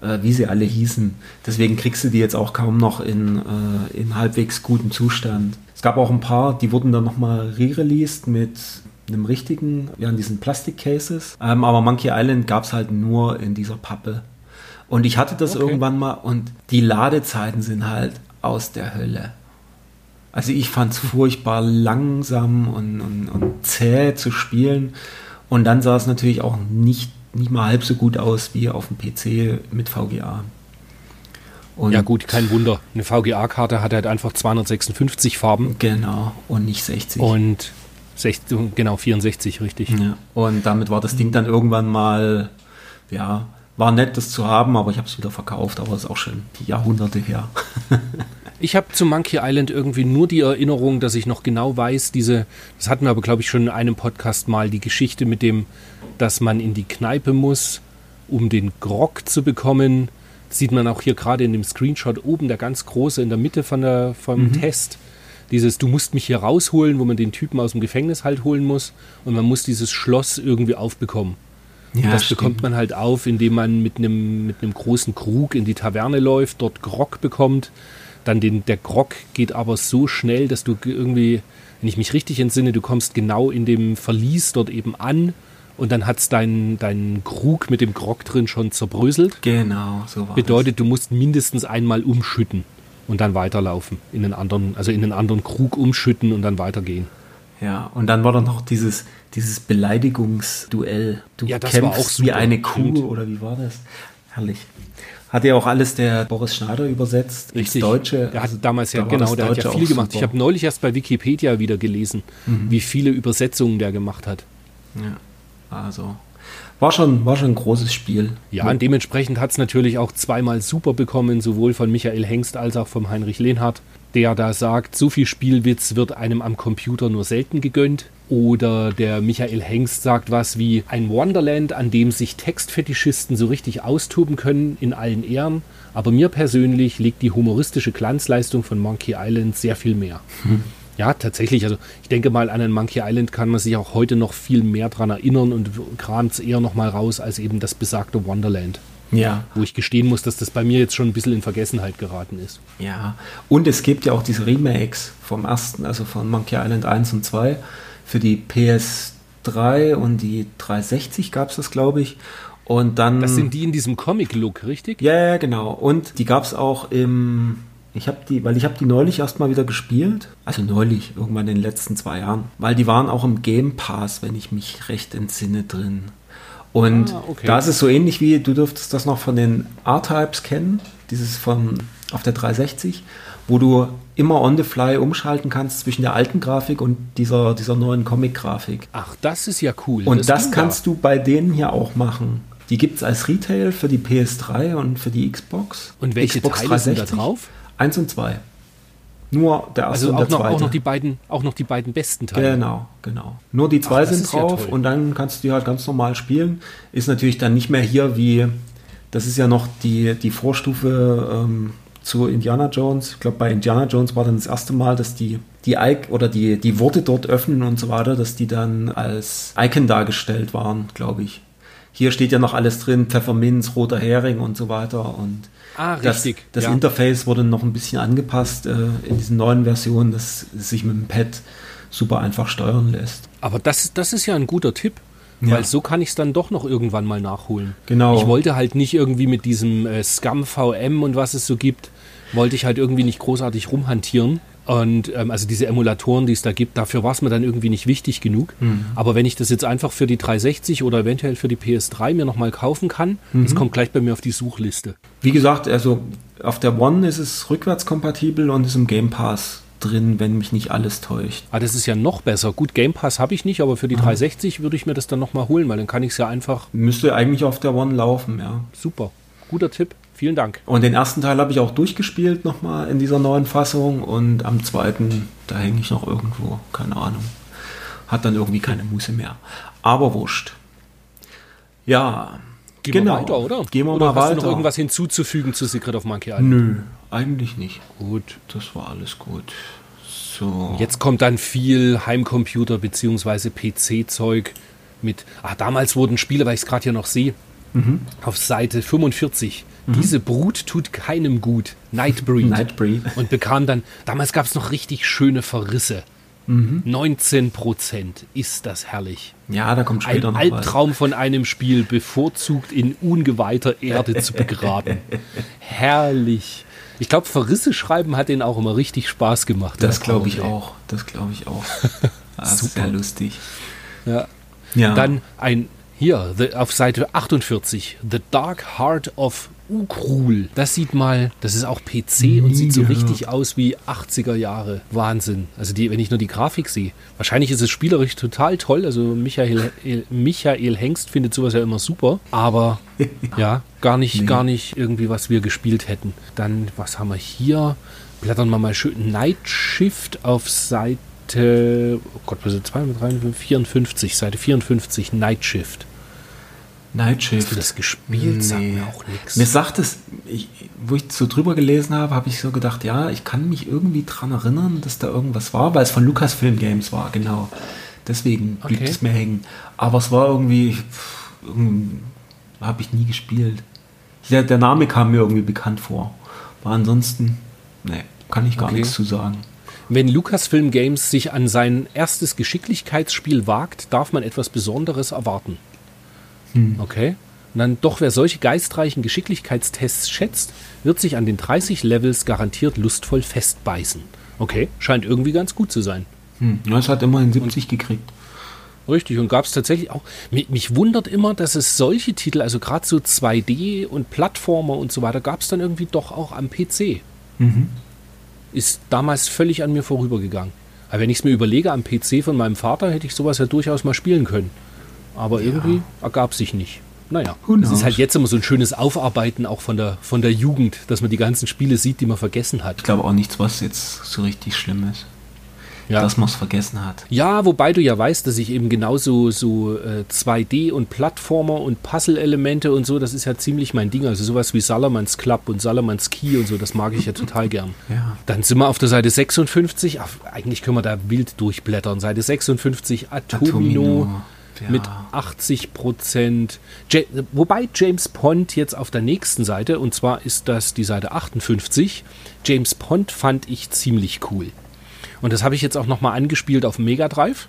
äh, wie sie alle hießen. Deswegen kriegst du die jetzt auch kaum noch in, äh, in halbwegs gutem Zustand. Es gab auch ein paar, die wurden dann nochmal re-released mit einem richtigen, ja, in diesen Plastikcases. Ähm, aber Monkey Island gab es halt nur in dieser Pappe. Und ich hatte das Okay. irgendwann mal und die Ladezeiten sind halt aus der Hölle. Also ich fand es furchtbar langsam und, und, und zäh zu spielen. Und dann sah es natürlich auch nicht, nicht mal halb so gut aus wie auf dem PC mit VGA. Und ja gut, kein Wunder. Eine VGA-Karte hat halt einfach 256 Farben. Genau, und nicht 60. Und 60, genau, 64, richtig. Ja. Und damit war das Ding dann irgendwann mal, ja, war nett, das zu haben, aber ich habe es wieder verkauft, aber ist auch schon die Jahrhunderte her. ich habe zu Monkey Island irgendwie nur die Erinnerung, dass ich noch genau weiß, diese, das hatten wir aber, glaube ich, schon in einem Podcast mal, die Geschichte mit dem, dass man in die Kneipe muss, um den Grog zu bekommen. Das sieht man auch hier gerade in dem Screenshot oben, der ganz große in der Mitte von der, vom mhm. Test. Dieses, du musst mich hier rausholen, wo man den Typen aus dem Gefängnis halt holen muss und man muss dieses Schloss irgendwie aufbekommen. Ja, das stimmt. bekommt man halt auf, indem man mit einem mit großen Krug in die Taverne läuft, dort Grog bekommt. Dann den, der Grog geht aber so schnell, dass du irgendwie, wenn ich mich richtig entsinne, du kommst genau in dem Verlies dort eben an und dann hat es deinen dein Krug mit dem Grog drin schon zerbröselt. Genau, so war Bedeutet, das. du musst mindestens einmal umschütten und dann weiterlaufen. In den anderen, also in den anderen Krug umschütten und dann weitergehen. Ja, und dann war da noch dieses, dieses Beleidigungsduell. Du ja, kämpfst wie eine Kuh oder wie war das? Herrlich. Hat ja auch alles der Boris Schneider übersetzt Richtig. ins Deutsche. Der hatte damals ja, da genau, der hat ja viel gemacht. Super. Ich habe neulich erst bei Wikipedia wieder gelesen, mhm. wie viele Übersetzungen der gemacht hat. Ja, also war schon, war schon ein großes Spiel. Ja, und dementsprechend hat es natürlich auch zweimal super bekommen, sowohl von Michael Hengst als auch von Heinrich Lehnhardt der da sagt, so viel Spielwitz wird einem am Computer nur selten gegönnt. Oder der Michael Hengst sagt was wie ein Wonderland, an dem sich Textfetischisten so richtig austoben können, in allen Ehren. Aber mir persönlich liegt die humoristische Glanzleistung von Monkey Island sehr viel mehr. Hm. Ja, tatsächlich. Also ich denke mal, an ein Monkey Island kann man sich auch heute noch viel mehr dran erinnern und kramt es eher nochmal raus als eben das besagte Wonderland. Ja. Wo ich gestehen muss, dass das bei mir jetzt schon ein bisschen in Vergessenheit geraten ist. Ja. Und es gibt ja auch diese Remakes vom ersten, also von Monkey Island 1 und 2 für die PS3 und die 360 gab es das, glaube ich. Und dann. Das sind die in diesem Comic-Look, richtig? Ja, ja, genau. Und die gab es auch im. Ich habe die, weil ich habe die neulich erst mal wieder gespielt. Also neulich, irgendwann in den letzten zwei Jahren. Weil die waren auch im Game Pass, wenn ich mich recht entsinne, drin. Und ah, okay. da ist es so ähnlich wie, du dürftest das noch von den R-Types kennen, dieses von auf der 360, wo du immer on the fly umschalten kannst zwischen der alten Grafik und dieser, dieser neuen Comic-Grafik. Ach, das ist ja cool. Und das, das kannst du bei denen hier auch machen. Die gibt es als Retail für die PS3 und für die Xbox. Und welche Xbox Teile 360, sind da drauf? Eins und zwei. Nur der erste also und der noch, zweite. Auch noch, die beiden, auch noch die beiden besten Teile. Genau, genau. Nur die zwei Ach, sind drauf ja und dann kannst du die halt ganz normal spielen. Ist natürlich dann nicht mehr hier wie, das ist ja noch die, die Vorstufe ähm, zu Indiana Jones. Ich glaube, bei Indiana Jones war dann das erste Mal, dass die, die Ike oder die, die Worte dort öffnen und so weiter, dass die dann als Icon dargestellt waren, glaube ich. Hier steht ja noch alles drin, Pfefferminz, roter Hering und so weiter und Ah, richtig. Das, das ja. Interface wurde noch ein bisschen angepasst äh, in diesen neuen Versionen, dass es sich mit dem Pad super einfach steuern lässt. Aber das, das ist ja ein guter Tipp. Ja. Weil so kann ich es dann doch noch irgendwann mal nachholen. Genau. Ich wollte halt nicht irgendwie mit diesem äh, Scum VM und was es so gibt, wollte ich halt irgendwie nicht großartig rumhantieren. Und ähm, also diese Emulatoren, die es da gibt, dafür war es mir dann irgendwie nicht wichtig genug. Mhm. Aber wenn ich das jetzt einfach für die 360 oder eventuell für die PS3 mir nochmal kaufen kann, mhm. das kommt gleich bei mir auf die Suchliste. Wie gesagt, also auf der One ist es rückwärtskompatibel und ist im Game Pass drin, wenn mich nicht alles täuscht. Ah, das ist ja noch besser. Gut, Game Pass habe ich nicht, aber für die 360 würde ich mir das dann nochmal holen, weil dann kann ich es ja einfach. Müsste eigentlich auf der One laufen, ja. Super. Guter Tipp. Vielen Dank. Und den ersten Teil habe ich auch durchgespielt nochmal in dieser neuen Fassung und am zweiten, da hänge ich noch irgendwo, keine Ahnung. Hat dann irgendwie keine Muße mehr. Aber wurscht. Ja. Gehen genau. wir weiter, oder? Gehen wir oder mal hast weiter. du noch irgendwas hinzuzufügen zu Secret of Monkey Island? Nö, eigentlich nicht. Gut, das war alles gut. So. Jetzt kommt dann viel Heimcomputer bzw. PC-Zeug mit. Ah, damals wurden Spiele, weil ich es gerade hier noch sehe, mhm. auf Seite 45 Mhm. Diese Brut tut keinem gut. Nightbreed. Nightbreed. Und bekam dann, damals gab es noch richtig schöne Verrisse. Mhm. 19 Prozent. Ist das herrlich. Ja, da kommt später Ein noch Albtraum was. von einem Spiel, bevorzugt in ungeweihter Erde zu begraben. herrlich. Ich glaube, Verrisse schreiben hat denen auch immer richtig Spaß gemacht. Das glaube ich auch. Das glaube ich auch. Super. lustig. Ja. ja. Dann ein hier, the, auf Seite 48, The Dark Heart of Ukrul. Das sieht mal, das ist auch PC und sieht so richtig aus wie 80er Jahre. Wahnsinn. Also die, wenn ich nur die Grafik sehe. Wahrscheinlich ist es spielerisch total toll. Also Michael, Michael Hengst findet sowas ja immer super. Aber ja, gar nicht, nee. gar nicht irgendwie, was wir gespielt hätten. Dann, was haben wir hier? Blättern wir mal schön. Night Shift auf Seite, oh Gott, was ist 2, 3, 54, Seite 54, Night Shift. Night Shift. Hast du das gespielt? Nee. Sagt mir auch nichts. Mir sagt es, ich, wo ich so drüber gelesen habe, habe ich so gedacht, ja, ich kann mich irgendwie dran erinnern, dass da irgendwas war, weil es von Lucasfilm Games war, genau. Deswegen blieb okay. es mir hängen. Aber es war irgendwie, irgendwie habe ich nie gespielt. Der, der, Name kam mir irgendwie bekannt vor. Aber ansonsten, nee, kann ich gar okay. nichts zu sagen. Wenn Lucasfilm Games sich an sein erstes Geschicklichkeitsspiel wagt, darf man etwas Besonderes erwarten. Hm. Okay. Und dann doch, wer solche geistreichen Geschicklichkeitstests schätzt, wird sich an den 30 Levels garantiert lustvoll festbeißen. Okay, scheint irgendwie ganz gut zu sein. Hm. Ja, es hat immerhin 70 und, gekriegt. Richtig, und gab es tatsächlich auch. Mich, mich, wundert immer, dass es solche Titel, also gerade so 2D und Plattformer und so weiter, gab es dann irgendwie doch auch am PC. Mhm. Ist damals völlig an mir vorübergegangen. Aber wenn ich es mir überlege, am PC von meinem Vater hätte ich sowas ja durchaus mal spielen können. Aber ja. irgendwie ergab sich nicht. Naja, es ist halt jetzt immer so ein schönes Aufarbeiten auch von der, von der Jugend, dass man die ganzen Spiele sieht, die man vergessen hat. Ich glaube auch nichts, was jetzt so richtig schlimm ist. Ja. Dass man es vergessen hat. Ja, wobei du ja weißt, dass ich eben genauso so äh, 2D und Plattformer und Puzzle-Elemente und so, das ist ja ziemlich mein Ding. Also sowas wie Salamans Club und Salamans Key und so, das mag ich ja total gern. Ja. Dann sind wir auf der Seite 56. Ach, eigentlich können wir da wild durchblättern. Seite 56, Atomino. Atomino ja. mit 80 Prozent. Wobei James Pond jetzt auf der nächsten Seite, und zwar ist das die Seite 58, James Pond fand ich ziemlich cool. Und das habe ich jetzt auch nochmal angespielt auf Mega Drive.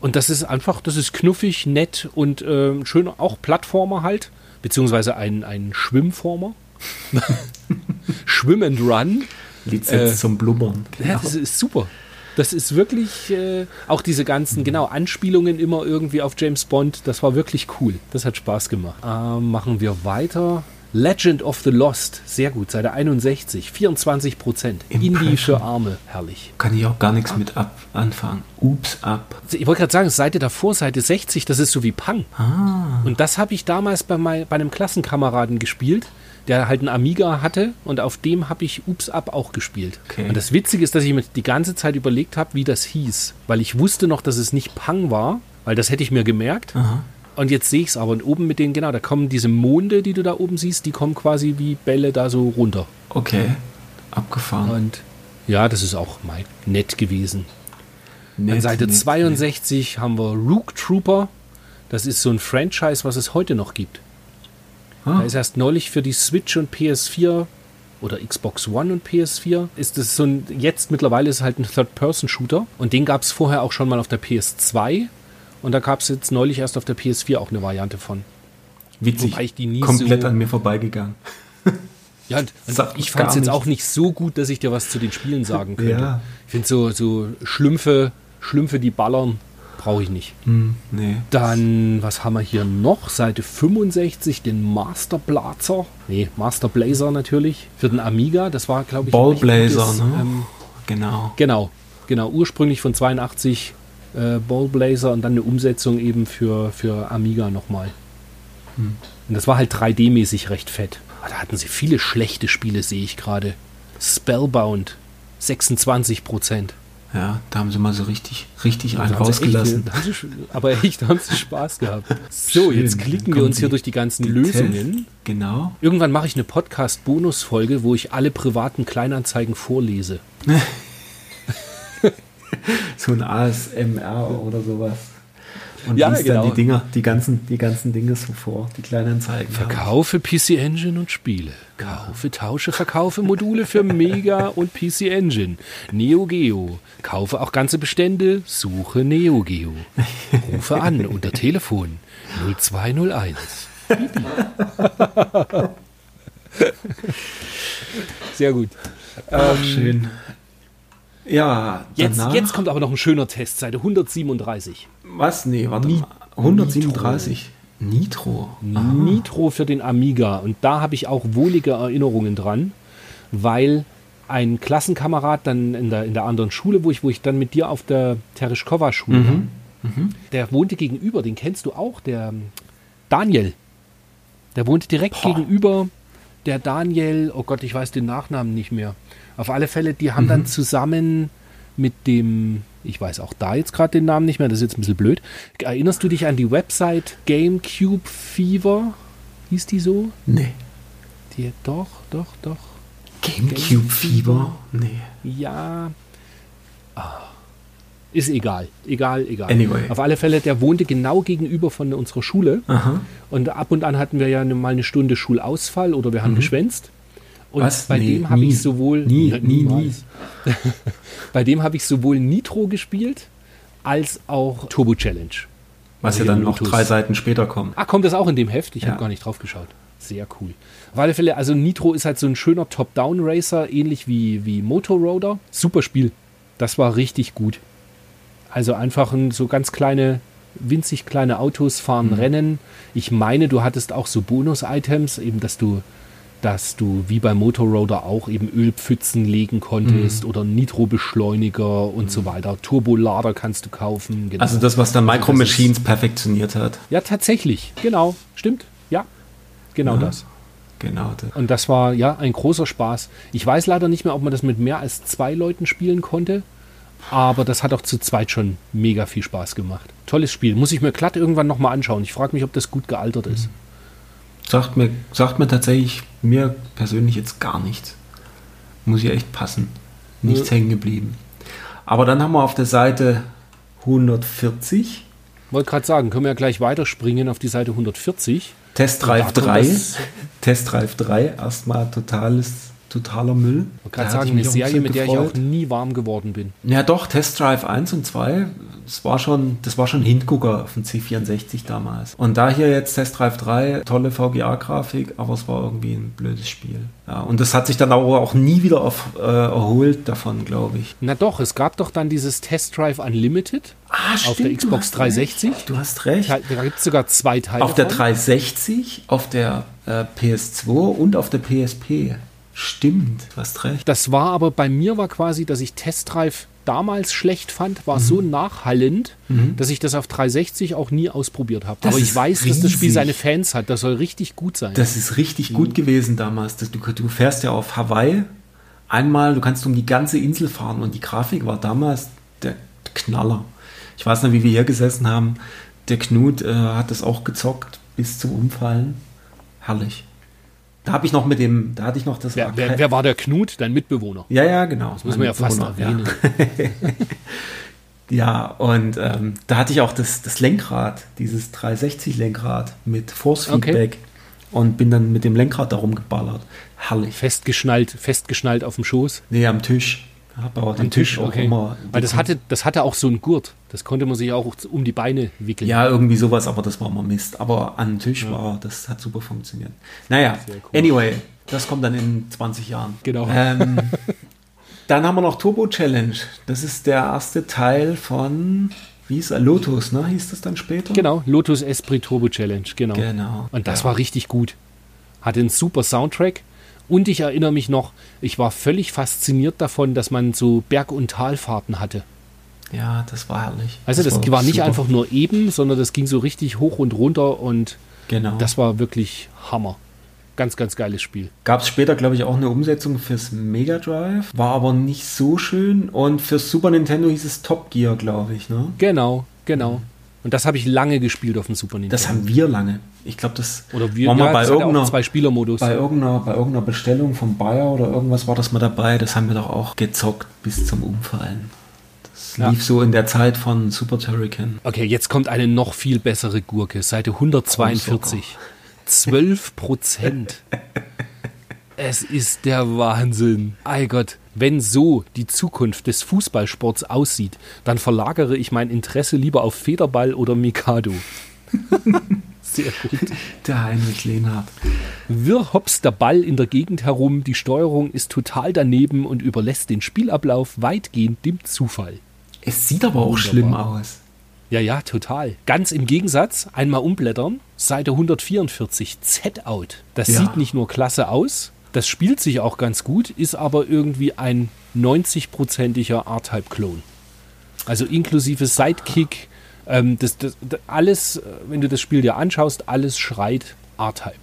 Und das ist einfach, das ist knuffig, nett und äh, schön auch Plattformer halt, beziehungsweise ein, ein Schwimmformer. Schwimm and Run. Lizenz äh, zum Blubbern. Ja, das ist super. Das ist wirklich, äh, auch diese ganzen, genau, Anspielungen immer irgendwie auf James Bond, das war wirklich cool. Das hat Spaß gemacht. Ähm, machen wir weiter. Legend of the Lost, sehr gut, Seite 61, 24 Prozent. Indie für Arme, herrlich. Kann ich auch gar nichts mit ab anfangen. Ups, ab. Ich wollte gerade sagen, Seite davor, Seite 60, das ist so wie Pang. Ah. Und das habe ich damals bei, mein, bei einem Klassenkameraden gespielt der halt einen Amiga hatte und auf dem habe ich Ups Up auch gespielt. Okay. Und das Witzige ist, dass ich mir die ganze Zeit überlegt habe, wie das hieß, weil ich wusste noch, dass es nicht Pang war, weil das hätte ich mir gemerkt. Aha. Und jetzt sehe ich es aber. Und oben mit denen, genau, da kommen diese Monde, die du da oben siehst, die kommen quasi wie Bälle da so runter. Okay, abgefahren. Und ja, das ist auch mal nett gewesen. Nett, An Seite nett, 62 nett. haben wir Rook Trooper. Das ist so ein Franchise, was es heute noch gibt. Ah. Da ist erst neulich für die Switch und PS4 oder Xbox One und PS4 ist es so ein, jetzt mittlerweile ist es halt ein Third-Person-Shooter und den gab es vorher auch schon mal auf der PS2 und da gab es jetzt neulich erst auf der PS4 auch eine Variante von. Witzig. Wobei ich die nie Komplett so an mir vorbeigegangen. Ja, und, ich fand es jetzt auch nicht so gut, dass ich dir was zu den Spielen sagen könnte. Ja. Ich finde so, so Schlümpfe, Schlümpfe, die ballern, brauche ich nicht. Hm, nee. Dann, was haben wir hier noch? Seite 65, den Master Blazer. Nee, Master Blazer natürlich. Für den Amiga. Das war, glaube ich, Ball Blazer, ne? Ähm, genau. Genau. Genau. Ursprünglich von 82 äh, Ball Blazer und dann eine Umsetzung eben für, für Amiga nochmal. Hm. Und das war halt 3D-mäßig recht fett. Aber da hatten sie viele schlechte Spiele, sehe ich gerade. Spellbound, 26 Prozent. Ja, da haben sie mal so richtig, richtig einen rausgelassen. Echt, aber echt haben sie Spaß gehabt. So, Schön, jetzt klicken wir uns hier durch die ganzen die Lösungen. Test, genau. Irgendwann mache ich eine Podcast-Bonus-Folge, wo ich alle privaten Kleinanzeigen vorlese. so ein ASMR oder sowas. Und ja, liest genau. dann die Dinger, die ganzen, die ganzen Dinge so vor, die Kleinanzeigen. Verkaufe PC Engine und Spiele. Kaufe, tausche, verkaufe Module für Mega und PC Engine. Neo Geo. Kaufe auch ganze Bestände. Suche Neo Geo. Rufe an unter Telefon 0201. Sehr gut. Ach, ähm, schön. Ja, jetzt, jetzt kommt aber noch ein schöner Test, Seite 137. Was? Nee, warte mal. 137. Nitro. Nitro für den Amiga. Und da habe ich auch wohlige Erinnerungen dran, weil ein Klassenkamerad dann in der, in der anderen Schule, wo ich, wo ich dann mit dir auf der Tereshkova-Schule Mhm. war, der wohnte gegenüber, den kennst du auch, der Daniel. Der wohnte direkt Boah. gegenüber. Der Daniel, oh Gott, ich weiß den Nachnamen nicht mehr. Auf alle Fälle, die haben Mhm. dann zusammen mit dem, ich weiß auch da jetzt gerade den Namen nicht mehr, das ist jetzt ein bisschen blöd. Erinnerst du dich an die Website GameCube Fever? Hieß die so? Nee. Die, doch, doch, doch. Gamecube Fieber? Nee. Ja. Ah. Ist egal. Egal, egal. Anyway. Auf alle Fälle, der wohnte genau gegenüber von unserer Schule. Aha. Und ab und an hatten wir ja ne- mal eine Stunde Schulausfall oder wir haben geschwänzt. Und. Was? bei Nee, dem habe nie. ich sowohl Nie, Ja, nie, niemals. bei dem habe ich sowohl Nitro gespielt als auch Turbo Challenge. Was ja Also dann noch drei Seiten später kommt. Ah, kommt das auch in dem Heft? Ich Ja. habe gar nicht drauf geschaut. Sehr cool. Auf alle Fälle, also Nitro ist halt so ein schöner Top-Down-Racer, ähnlich wie, wie Motorroader. Super Spiel. Das war richtig gut. Also einfach ein, so ganz kleine, winzig kleine Autos fahren Mhm. Rennen. Ich meine, du hattest auch so Bonus-Items, eben dass du, dass du wie bei Motorroader auch eben Ölpfützen legen konntest Mhm. oder Nitro-Beschleuniger und so weiter. Turbolader kannst du kaufen. Genau. Also das, was dann Micro Also ist- Machines perfektioniert hat. Ja, tatsächlich. Genau. Stimmt. Ja. Genau Ja. das. Genau. das. Und das war ja ein großer Spaß. Ich weiß leider nicht mehr, ob man das mit mehr als zwei Leuten spielen konnte. Aber das hat auch zu zweit schon mega viel Spaß gemacht. Tolles Spiel. Muss ich mir glatt irgendwann nochmal anschauen. Ich frage mich, ob das gut gealtert ist. Sagt mir, sagt mir tatsächlich mir persönlich jetzt gar nichts. Muss ich echt passen. Nichts hängen geblieben. Aber dann haben wir auf der Seite 140 Wollte gerade sagen, können wir ja gleich weiterspringen auf die Seite 140. Test Und da Drive kommt 3. das- Test Drive 3. Erstmal totales, totaler Müll. Gerade hatte sagen, ich eine Serie, mit der ich auch nie warm geworden bin. Ja, doch, Test Drive 1 und 2, das war schon, das war schon Hingucker auf dem C64 damals. Und da hier jetzt Test Drive 3, tolle VGA-Grafik, aber es war irgendwie ein blödes Spiel. Ja, und das hat sich dann aber auch nie wieder auf, äh, erholt davon, glaube ich. Na doch, es gab doch dann dieses Test Drive Unlimited Ah, auf der Xbox 360. Du hast recht. Da, da gibt es sogar zwei Teile. Auf der von. 360, auf der äh, PS2 und auf der PSP. Stimmt, du hast recht. Das war aber bei mir war quasi, dass ich Test Drive damals schlecht fand, war so nachhallend, dass ich das auf 360 auch nie ausprobiert habe. Aber ich weiß, dass das Spiel riesig. seine Fans hat. Das soll richtig gut sein. Das ist richtig gut gewesen damals. Du, du fährst ja auf Hawaii einmal, du kannst um die ganze Insel fahren und die Grafik war damals der Knaller. Ich weiß noch, wie wir hier gesessen haben. Der Knut äh, hat das auch gezockt bis zum Umfallen. Herrlich. Da habe ich noch mit dem, da hatte ich noch das. wer, wer, wer war der Knut? Dein Mitbewohner. ja, ja, genau. Das Muss man ja fast erwähnen. Ja, und ähm, da hatte ich auch das, das Lenkrad, dieses 360-Lenkrad mit Force-Feedback und bin dann mit dem Lenkrad darum geballert. Herrlich. Festgeschnallt, festgeschnallt auf dem Schoß. Nee, am Tisch. Aber den Am Tisch, auch okay. immer. Weil das hatte, das hatte auch so einen Gurt. Das konnte man sich auch um die Beine wickeln. Ja, irgendwie sowas, aber das war mal Mist. Aber an den Tisch war, das hat super funktioniert. Naja, cool. anyway, das kommt dann in 20 Jahren. Genau. Ähm, dann haben wir noch Turbo Challenge. Das ist der erste Teil von, wie hieß er? Lotus, ne? Hieß das dann später? Genau, Lotus Esprit Turbo Challenge, genau. Genau. Und das Ja. war richtig gut. Hatte einen super Soundtrack. Und ich erinnere mich noch, ich war völlig fasziniert davon, dass man so Berg- und Talfahrten hatte. Ja, das war herrlich. Also das, war, nicht super. einfach nur eben, sondern das ging so richtig hoch und runter und Genau. das war wirklich Hammer. Ganz, ganz geiles Spiel. Gab es später, glaube ich, auch eine Umsetzung fürs Mega Drive. War aber nicht so schön. Und fürs Super Nintendo hieß es Top Gear, glaube ich. Ne? Genau, genau. Und das habe ich lange gespielt auf dem Super Nintendo. Das haben wir lange. Ich glaube, das Oder wir war mal ja, bei irgendeiner, zwei Spielermodus. bei, irgendeiner, bei irgendeiner Bestellung vom Bayer oder irgendwas war das mal dabei. Das haben wir doch auch gezockt bis zum Umfallen. Das Ja. lief so in der Zeit von Super Turrican. Okay, jetzt kommt eine noch viel bessere Gurke. Seite 142. 12 Prozent. Es ist der Wahnsinn. Ei Gott, wenn so die Zukunft des Fußballsports aussieht, dann verlagere ich mein Interesse lieber auf Federball oder Mikado. Sehr gut. Der Heinrich Lehnhardt. Wirr hopst der Ball in der Gegend herum, die Steuerung ist total daneben und überlässt den Spielablauf weitgehend dem Zufall. Es sieht aber auch Wunderbar. schlimm aus. Ja, ja, total. Ganz im Gegensatz, einmal umblättern, Seite 144, Z-Out. Das Ja. sieht nicht nur klasse aus, das spielt sich auch ganz gut, ist aber irgendwie ein 90-prozentiger R-Type-Klon. Also inklusive Sidekick, ähm, das, das, das, alles, äh, wenn du das Spiel dir anschaust, alles schreit R-Type.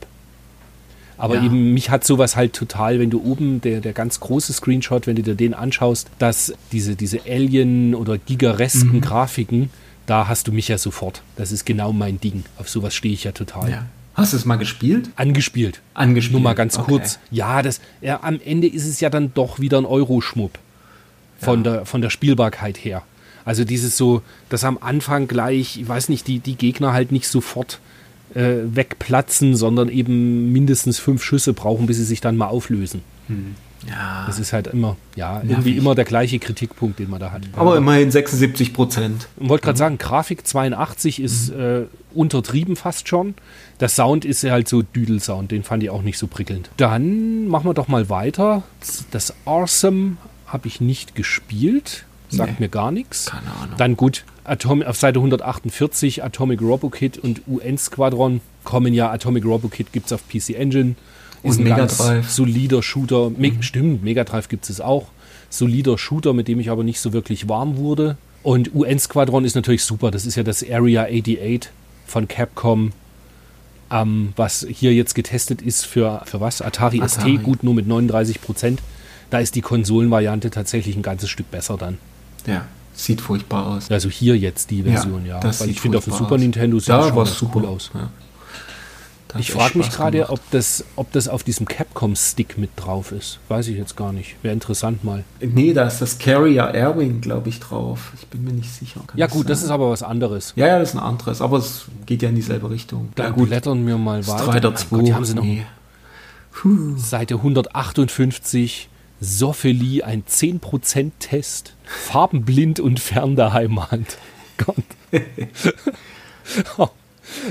Aber Ja. eben, mich hat sowas halt total, wenn du oben, der, der ganz große Screenshot, wenn du dir den anschaust, dass diese, diese Alien- oder gigaresken Mhm. Grafiken, da hast du mich ja sofort. Das ist genau mein Ding. Auf sowas stehe ich ja total. Ja. Hast du es mal gespielt? Angespielt. Angespielt. Nur mal ganz Okay. kurz. Ja, das, ja, am Ende ist es ja dann doch wieder ein Euroschmupp von, der, von der Spielbarkeit her. Also dieses so, dass am Anfang gleich, ich weiß nicht, die, die Gegner halt nicht sofort äh, wegplatzen, sondern eben mindestens fünf Schüsse brauchen, bis sie sich dann mal auflösen. Ja. Das ist halt immer, ja, irgendwie immer der gleiche Kritikpunkt, den man da hat. aber immerhin 76 Prozent. Ich wollte gerade sagen, Grafik 82 ist äh, untertrieben fast schon. Der Sound ist ja halt so Düdelsound, den fand ich auch nicht so prickelnd. Dann machen wir doch mal weiter. Das Awesome habe ich nicht gespielt, sagt Nee. mir gar nichts. Keine Ahnung. Dann gut, Atom auf Seite 148 Atomic Robokit und UN Squadron kommen ja. Atomic Robokit gibt es auf PC Engine. Und ein Mega Drive. solider Shooter. Me Stimmt, Mega Drive gibt es auch. Solider Shooter, mit dem ich aber nicht so wirklich warm wurde. Und UN Squadron ist natürlich super. Das ist ja das Area 88 von Capcom, ähm, was hier jetzt getestet ist für, für was? Atari, Atari. ST, gut nur mit 39 Prozent. Da ist die Konsolenvariante tatsächlich ein ganzes Stück besser dann. Ja. Sieht furchtbar aus. Also hier jetzt die Version, ja. sieht ich finde, auf dem Super aus. Nintendo sieht Da das schon super. cool aus. Ja. Da Ich frage mich gerade, ob das, ob das auf diesem Capcom-Stick mit drauf ist. Weiß ich jetzt gar nicht. Wäre interessant mal. Nee, da ist das Carrier Airwing, glaube ich, drauf. Ich bin mir nicht sicher. Kann Ja gut, das sein? ist aber was anderes. Ja, ja, das ist ein anderes, aber es geht ja in dieselbe Richtung. Dann ja, blättern wir mal weiter. Strider Mein 2. Gott, die haben sie noch nee. Seite 158. Sophelie, ein 10%-Test. Farbenblind und fern der Heimat. Gott.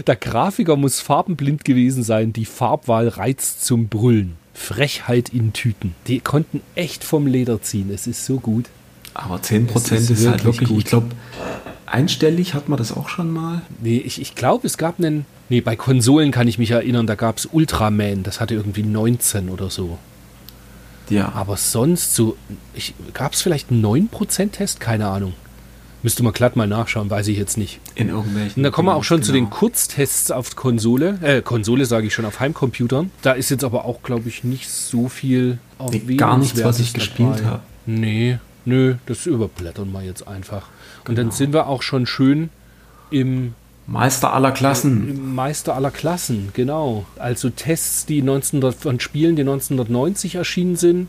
Der Grafiker muss farbenblind gewesen sein. Die Farbwahl reizt zum Brüllen. Frechheit in Tüten. Die konnten echt vom Leder ziehen. Es ist so gut. Aber 10% Es ist, ist halt wirklich wirklich, gut. ich glaube, einstellig hat man das auch schon mal. Nee, ich, ich glaube, es gab einen. Nee, bei Konsolen kann ich mich erinnern, da gab es Ultraman. Das hatte irgendwie 19 oder so. Ja, Aber sonst so. Gab es vielleicht einen 9%-Test? Keine Ahnung. Müsste man glatt mal nachschauen, weiß ich jetzt nicht. in irgendwelchen. Und da kommen wir auch schon zu den genau. Kurztests auf Konsole. Äh, Konsole sage ich schon, auf Heimcomputern. Da ist jetzt aber auch, glaube ich, nicht so viel Nee, gar nichts, was ich gespielt habe. Nee, nö, das überblättern wir jetzt einfach. Und dann sind wir auch schon schön im Meister aller Klassen. im Meister aller Klassen, genau. Also Tests, die 1900 von Spielen, die 1990 erschienen sind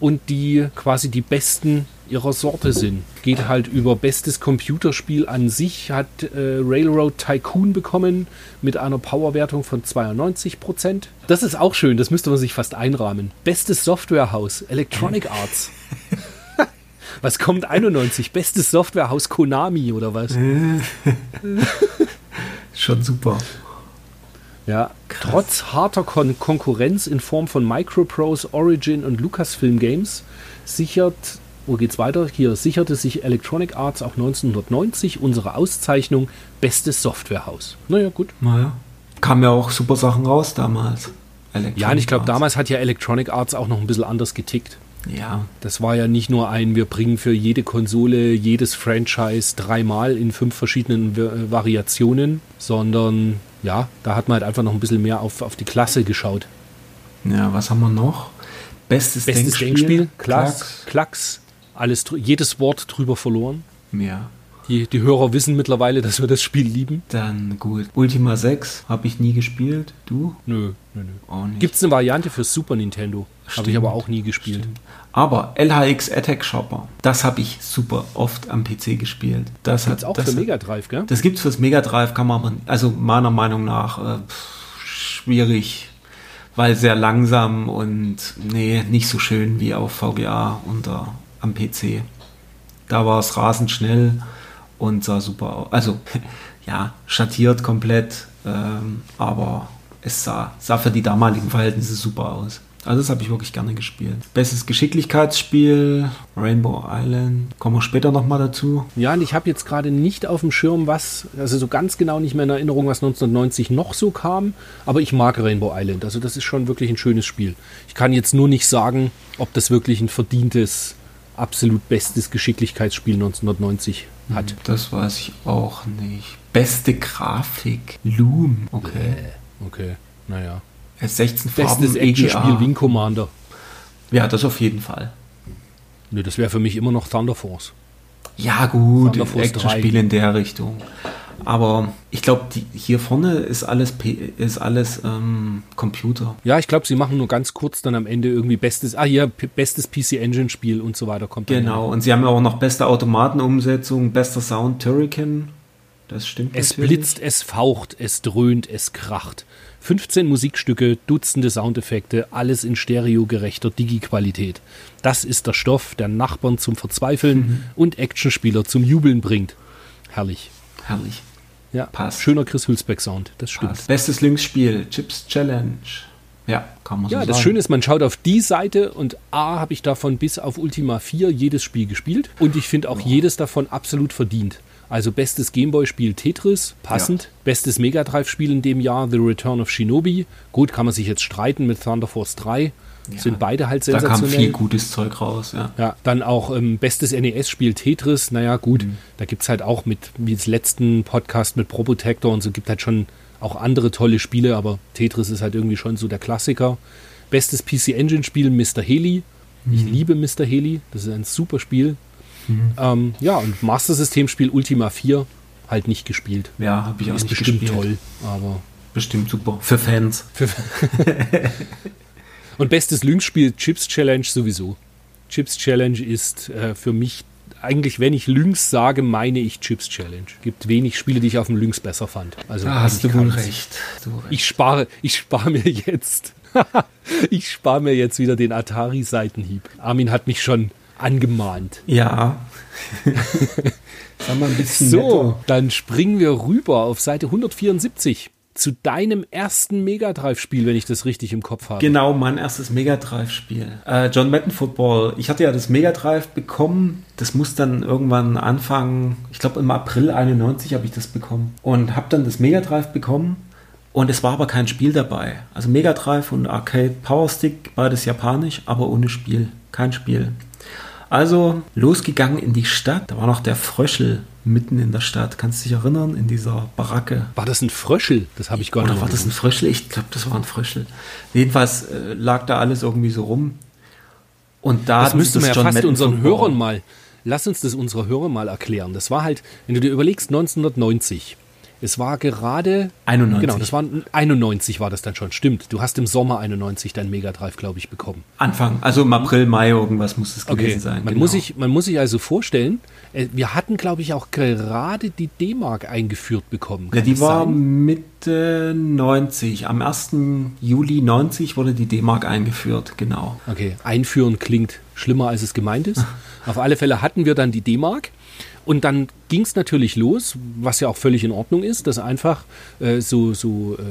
und die quasi die besten ihrer Sorte sind. Geht halt über bestes Computerspiel an sich, hat äh, Railroad Tycoon bekommen mit einer Powerwertung von 92%. Das ist auch schön, das müsste man sich fast einrahmen. Bestes Softwarehaus, Electronic Arts. Was kommt 91? Bestes Softwarehaus Konami oder was? Schon super. Ja, trotz harter Kon Konkurrenz in Form von Microprose, Origin und Lucasfilm Games sichert, wo geht's weiter? Hier sicherte sich Electronic Arts auch 1990 unsere Auszeichnung Bestes Softwarehaus. Naja, gut. Naja. Kamen ja auch super Sachen raus damals. Ja, und ich glaube, damals hat ja Electronic Arts auch noch ein bisschen anders getickt. Ja. Das war ja nicht nur ein, wir bringen für jede Konsole jedes Franchise dreimal in fünf verschiedenen Va- Variationen, sondern ja, da hat man halt einfach noch ein bisschen mehr auf, auf die Klasse geschaut. Ja, was haben wir noch? Bestes, Bestes Denkspiel. Denkspiel, Klacks, Klacks. Alles, jedes Wort drüber verloren. Ja. Die, die Hörer wissen mittlerweile, dass wir das Spiel lieben. Dann gut. Ultima 6 habe ich nie gespielt. Du? Nö, nö, nö. Auch nicht. Gibt es eine Variante für Super Nintendo? Habe ich Stimmt, aber auch nie gespielt. Aber LHX Attack Shopper, das habe ich super oft am PC gespielt. Das Gibt's hat auch das für Mega Drive, gell? Das gibt's fürs Mega Drive, kann man aber, also meiner Meinung nach äh, schwierig, weil sehr langsam und nee, nicht so schön wie auf VGA unter am PC. Da war es rasend schnell und sah super aus. Also ja, schattiert komplett, ähm, aber es sah, sah für die damaligen Verhältnisse super aus. Also das habe ich wirklich gerne gespielt. Bestes Geschicklichkeitsspiel, Rainbow Island. Kommen wir später nochmal dazu. Ja, und ich habe jetzt gerade nicht auf dem Schirm, was, also so ganz genau nicht mehr in Erinnerung, was 1990 noch so kam, aber ich mag Rainbow Island. Also das ist schon wirklich ein schönes Spiel. Ich kann jetzt nur nicht sagen, ob das wirklich ein verdientes, absolut bestes Geschicklichkeitsspiel 1990 hat. Das weiß ich auch nicht. Beste Grafik, Loom. Okay. Okay, naja. 16 Farben Bestes Actionspiel Wing Commander. Ja, das auf jeden Fall. Nö, das wäre für mich immer noch Thunder Force. Ja, gut, Actionspiel 3. in der Richtung. Aber ich glaube, hier vorne ist alles, P ist alles ähm, Computer. Ja, ich glaube, sie machen nur ganz kurz dann am Ende irgendwie bestes, ah hier, bestes PC Engine Spiel und so weiter kommt Genau, und sie haben ja auch noch beste Automatenumsetzung, bester Sound, Turrican. Das stimmt Es natürlich. blitzt, es faucht, es dröhnt, es kracht. 15 Musikstücke, Dutzende Soundeffekte, alles in stereogerechter Digi-Qualität. Das ist der Stoff, der Nachbarn zum Verzweifeln Mhm. und Actionspieler zum Jubeln bringt. Herrlich. Herrlich. Ja, Passt. schöner Chris Hülsbeck-Sound, das stimmt. Passt. Bestes Linksspiel, Chips Challenge. Ja, kann man so Ja, sagen. das Schöne ist, man schaut auf die Seite und A, habe ich davon bis auf Ultima 4 jedes Spiel gespielt und ich finde auch jedes davon absolut verdient. Also bestes Gameboy-Spiel Tetris, passend. Bestes Mega Drive-Spiel in dem Jahr The Return of Shinobi. Gut, kann man sich jetzt streiten mit Thunder Force 3. Sind beide halt Da kam sensationell. viel gutes Zeug raus, ja. Ja, dann auch ähm, bestes NES-Spiel Tetris. Naja, gut, Mhm. da gibt es halt auch mit, wie das letzten Podcast mit Probotector und so, gibt halt schon auch andere tolle Spiele, aber Tetris ist halt irgendwie schon so der Klassiker. Bestes PC Engine-Spiel Mr. Heli. Mhm. Ich liebe Mr. Heli, das ist ein super Spiel. Ähm, ja, und Master System-Spiel Ultima 4 halt nicht gespielt. Ja, habe ich auch ist nicht bestimmt gespielt. toll, aber Bestimmt super. Für Fans. Und bestes Lynx-Spiel Chips Challenge sowieso. Chips Challenge ist äh, für mich eigentlich, wenn ich Lynx sage, meine ich Chips Challenge. Gibt wenig Spiele, die ich auf dem Lynx besser fand. Also Da hast du wohl recht. Du. Ich spare, ich spare mir jetzt, ich spare mir jetzt wieder den Atari-Seitenhieb. Armin hat mich schon angemahnt. Ja. Sag mal ein bisschen So, netter. dann springen wir rüber auf Seite 174 zu deinem ersten Mega Drive-Spiel, wenn ich das richtig im Kopf habe. Genau, mein erstes Mega Drive-Spiel. Äh, John Madden Football. Ich hatte ja das Mega Drive bekommen. Das muss dann irgendwann anfangen. Ich glaube, im April 91 habe ich das bekommen. Und habe dann das Mega Drive bekommen. Und es war aber kein Spiel dabei. Also Mega Drive und Arcade Power Stick, beides japanisch, aber ohne Spiel. Kein Spiel. Also losgegangen in die Stadt. Da war noch der Fröschel mitten in der Stadt. Kannst du dich erinnern? In dieser Baracke. War das ein Fröschel? Das habe ich gar Oder nicht. war das ein Fröschel? Ich glaube, das war ein Fröschel. Jedenfalls äh, lag da alles irgendwie so rum. Und da Das müssten wir ja John fast Madden unseren. Hörern mal, lass uns das unsere Hörer mal erklären. Das war halt, wenn du dir überlegst, 1990. Es war gerade 91. Genau, das war 91 war das dann schon. Stimmt. Du hast im Sommer 91 dein Mega Drive, glaube ich, bekommen. Anfang, also im April, Mai irgendwas muss es gewesen sein. Man, genau. muss sich, man muss sich also vorstellen, äh, wir hatten, glaube ich, auch gerade die D-Mark eingeführt bekommen. ja, Kann die das war sein? Mitte 90. Am 1. Juli 90 wurde die D-Mark eingeführt, genau. Okay, einführen klingt schlimmer, als es gemeint ist. Auf alle Fälle hatten wir dann die D-Mark. Und dann ging es natürlich los, was ja auch völlig in Ordnung ist, dass einfach äh, so, so äh,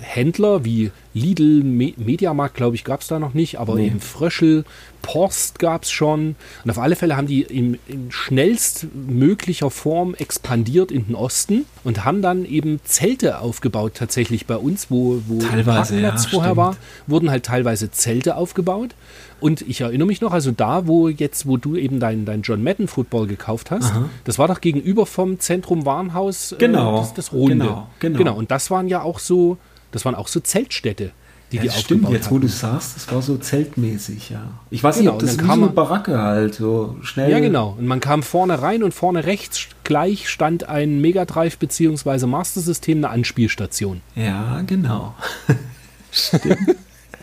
Händler wie Lidl, Me Mediamarkt, glaube ich, gab es da noch nicht, aber Nee. eben Fröschel, Post gab es schon. Und auf alle Fälle haben die in, in schnellstmöglicher Form expandiert in den Osten und haben dann eben Zelte aufgebaut, tatsächlich bei uns, wo, wo Teilweise, Parkplatz ja, vorher stimmt. war wurden halt teilweise Zelte aufgebaut. Und ich erinnere mich noch, also da, wo jetzt, wo du eben dein, dein John Madden Football gekauft hast, das war doch gegenüber vom Zentrum Warenhaus äh, Genau, das, das Runde. genau, genau. genau. Und das waren ja auch so, das waren auch so Zeltstädte, die Ja, die das stimmt, jetzt wo hatten. du sagst, das war so zeltmäßig, ja. Ich weiß Genau, nicht, das kam so eine Baracke halt, so schnell. Ja, genau. Und man kam vorne rein und vorne rechts gleich stand ein Mega Drive bzw. Master System, eine Anspielstation. Ja, genau.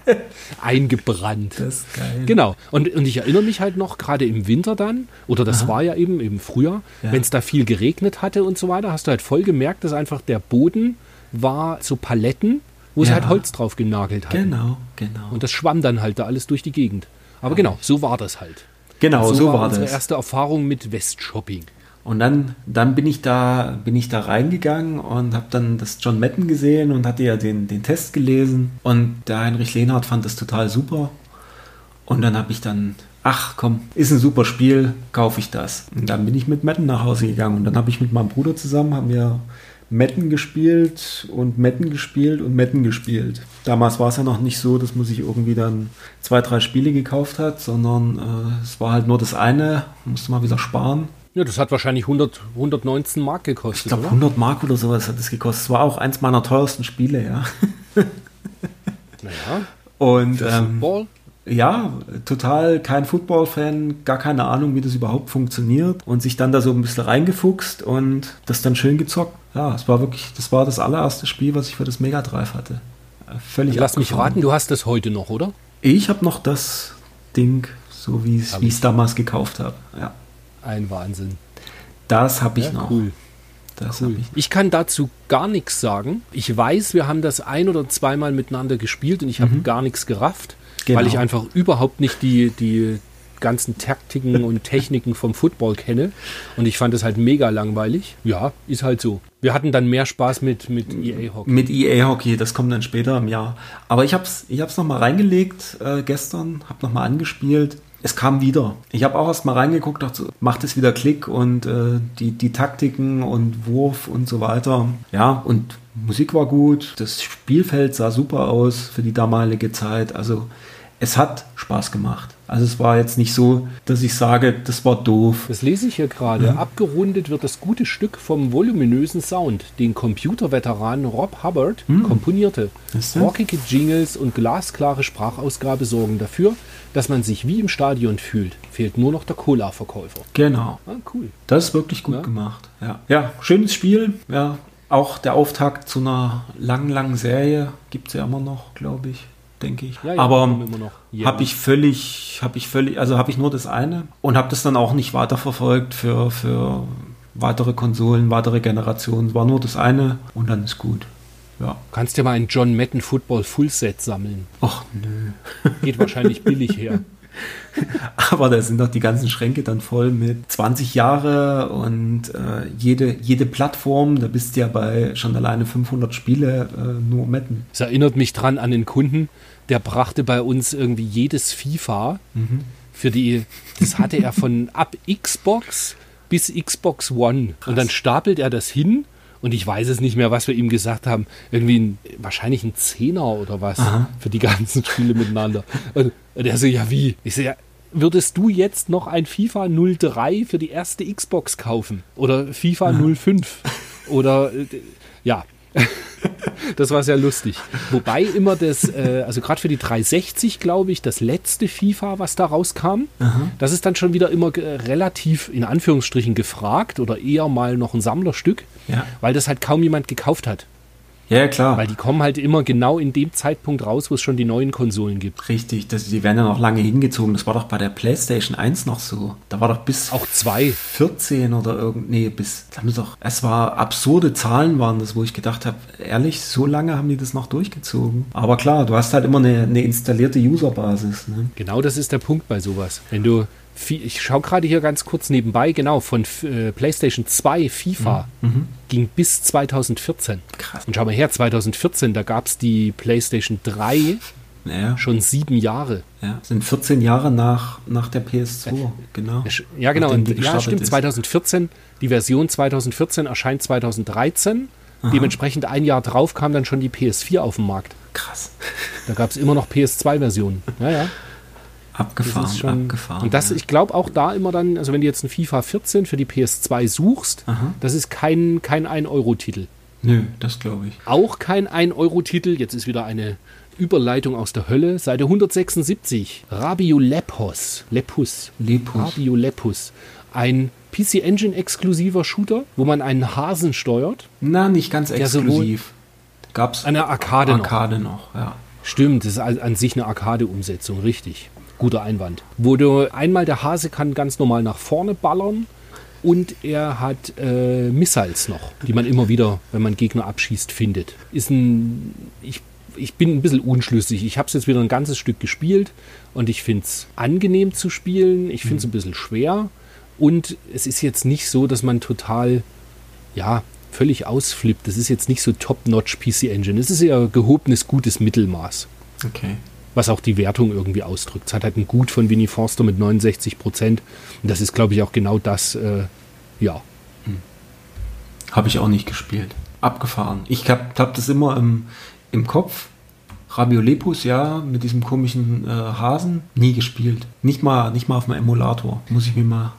Eingebrannt. Das ist geil. Genau. Und, und ich erinnere mich halt noch, gerade im Winter dann, oder das war ja eben im Frühjahr, Ja. wenn es da viel geregnet hatte und so weiter, hast du halt voll gemerkt, dass einfach der Boden war so Paletten, wo sie Ja. halt Holz drauf genagelt hatten. Genau, genau. Und das schwamm dann halt da alles durch die Gegend. Aber genau, so war das halt. genau, so, so, war, war unsere das. erste Erfahrung mit Westshopping. Und dann, dann bin ich da, bin ich da reingegangen und habe dann das John Madden gesehen und hatte ja den, den Test gelesen. Und der Heinrich Lehnhardt fand das total super. Und dann habe ich dann, ach komm, ist ein super Spiel, kaufe ich das. Und dann bin ich mit Madden nach Hause gegangen und dann habe ich mit meinem Bruder zusammen, haben wir Metten gespielt und Metten gespielt und Metten gespielt. Damals war es ja noch nicht so, dass man sich irgendwie dann zwei, drei Spiele gekauft hat, sondern äh, es war halt nur das eine, musste mal wieder sparen. Ja, das hat wahrscheinlich 100, 119 Mark gekostet. Ich glaube, 100 Mark oder sowas hat es gekostet. Es war auch eins meiner teuersten Spiele, ja. Naja. Und Ähm, ja, total kein Football-Fan, gar keine Ahnung, wie das überhaupt funktioniert und sich dann da so ein bisschen reingefuchst und das dann schön gezockt. Ja, es war wirklich, das war das allererste Spiel, was ich für das Mega Drive hatte. Äh, Völlig Lass mich raten, du hast das heute noch, oder? Ich habe noch das Ding, so wie ich. es damals gekauft habe. Ja, Ein Wahnsinn. das habe ich Ja, noch. cool. Das Cool. ich. Ich kann dazu gar nichts sagen. Ich weiß, wir haben das ein oder zweimal miteinander gespielt und ich habe gar nichts gerafft, Genau. weil ich einfach überhaupt nicht die, die ganzen Taktiken und Techniken vom Football kenne. Und ich fand es halt mega langweilig. Ja, ist halt so. Wir hatten dann mehr Spaß mit, mit EA Hockey. Mit EA Hockey, das kommt dann später im Jahr. Aber ich habe es ich hab's nochmal reingelegt äh, gestern, habe nochmal angespielt. Es kam wieder. Ich habe auch erst mal reingeguckt, dachte, macht es wieder Klick und äh, die, die Taktiken und Wurf und so weiter. Ja, und Musik war gut, das Spielfeld sah super aus für die damalige Zeit. Also es hat Spaß gemacht. Also es war jetzt nicht so, dass ich sage, das war doof. Das lese ich hier gerade. Abgerundet wird das gute Stück vom voluminösen Sound, den Computerveteran Rob Hubbard komponierte. Siehst du? Rockige Jingles und glasklare Sprachausgabe sorgen dafür, dass man sich wie im Stadion fühlt. Fehlt nur noch der Cola-Verkäufer. Genau. Ah, cool. Das ist wirklich gut Ja. gemacht. Ja. ja, schönes Spiel. Ja, auch der Auftakt zu einer langen, langen Serie gibt es ja immer noch, glaube ich, denke ich. Ja, ja, Aber jährlich. habe ich völlig, habe ich völlig, also habe ich nur das eine und habe das dann auch nicht weiterverfolgt für, für weitere Konsolen, weitere Generationen. War nur das eine und dann ist gut. Ja. Kannst dir mal ein John Madden Football Fullset sammeln. Ach nö. Geht wahrscheinlich billig her. Aber da sind doch die ganzen Schränke dann voll mit 20 Jahre und äh, jede, jede Plattform, da bist du ja bei schon alleine 500 Spiele äh, nur Metten. Es erinnert mich dran an den Kunden, der brachte bei uns irgendwie jedes FIFA für die, das hatte er von ab Xbox bis Xbox One. Und dann stapelt er das hin und ich weiß es nicht mehr, was wir ihm gesagt haben. Irgendwie ein, wahrscheinlich ein Zehner oder was für die ganzen Spiele miteinander. Und, und er so, ja wie? Ich so, ja, würdest du jetzt noch ein FIFA 03 für die erste Xbox kaufen? Oder FIFA 05? Oder, äh, ja. Das war sehr lustig. Wobei immer das, äh, also gerade für die 360, glaube ich, das letzte FIFA, was da rauskam, das ist dann schon wieder immer relativ in Anführungsstrichen gefragt oder eher mal noch ein Sammlerstück, Ja. weil das halt kaum jemand gekauft hat. Ja, klar. Weil die kommen halt immer genau in dem Zeitpunkt raus, wo es schon die neuen Konsolen gibt. Richtig, das, die werden ja noch lange hingezogen. Das war doch bei der PlayStation 1 noch so. Da war doch bis Auch zwei. 14 oder irgend, nee, bis, da haben doch, es war absurde Zahlen waren das, wo ich gedacht habe, ehrlich, so lange haben die das noch durchgezogen. Aber klar, du hast halt immer eine, eine installierte Userbasis. Ne? Genau das ist der Punkt bei sowas. Wenn du, ich schaue gerade hier ganz kurz nebenbei, genau, von äh, PlayStation 2 FIFA ging bis 2014. Krass. Und schau mal her, 2014, da gab es die PlayStation 3 Ja, schon sieben Jahre. ja. sind 14 Jahre nach, nach der PS2, genau. Ja, genau. Und, ja, stimmt. ist. 2014, die Version 2014 erscheint 2013. Dementsprechend ein Jahr drauf kam dann schon die PS4 auf den Markt. Krass. Da gab es immer noch PS2-Versionen. Ja, ja. Abgefahren, schon, abgefahren. Und das, ja. ich glaube auch da immer dann, also wenn du jetzt ein FIFA 14 für die PS2 suchst, Aha. das ist kein, kein 1-Euro-Titel. Nö, das glaube ich. Auch kein 1-Euro-Titel, jetzt ist wieder eine Überleitung aus der Hölle, Seite 176. Rabio Lepos. Lepus. Lepus. Rabio Lepus. Ein PC Engine exklusiver Shooter, wo man einen Hasen steuert. Na, nicht ganz exklusiv. Gab's Eine Arcade, noch. Arcade noch, ja. Stimmt, das ist an an sich eine Arcade-Umsetzung, richtig. Guter Einwand. Wo du einmal der Hase kann ganz normal nach vorne ballern und er hat äh, Missiles noch, die man immer wieder, wenn man Gegner abschießt, findet. Ist ein. Ich, ich bin ein bisschen unschlüssig. Ich habe es jetzt wieder ein ganzes Stück gespielt und ich finde es angenehm zu spielen. Ich finde es ein bisschen schwer. Und es ist jetzt nicht so, dass man total, ja, völlig ausflippt. Das ist jetzt nicht so top-notch PC Engine. Es ist eher gehobenes, gutes Mittelmaß. Okay. Was auch die Wertung irgendwie ausdrückt. Es hat halt ein Gut von Winnie Forster mit 69 Prozent. Und das ist, glaube ich, auch genau das, äh, ja. Habe ich auch nicht gespielt. Abgefahren. Ich habe hab das immer im, im Kopf. Rabiolepus, ja, mit diesem komischen äh, Hasen, nie gespielt. Nicht mal, nicht mal auf dem Emulator. Muss ich mir mal,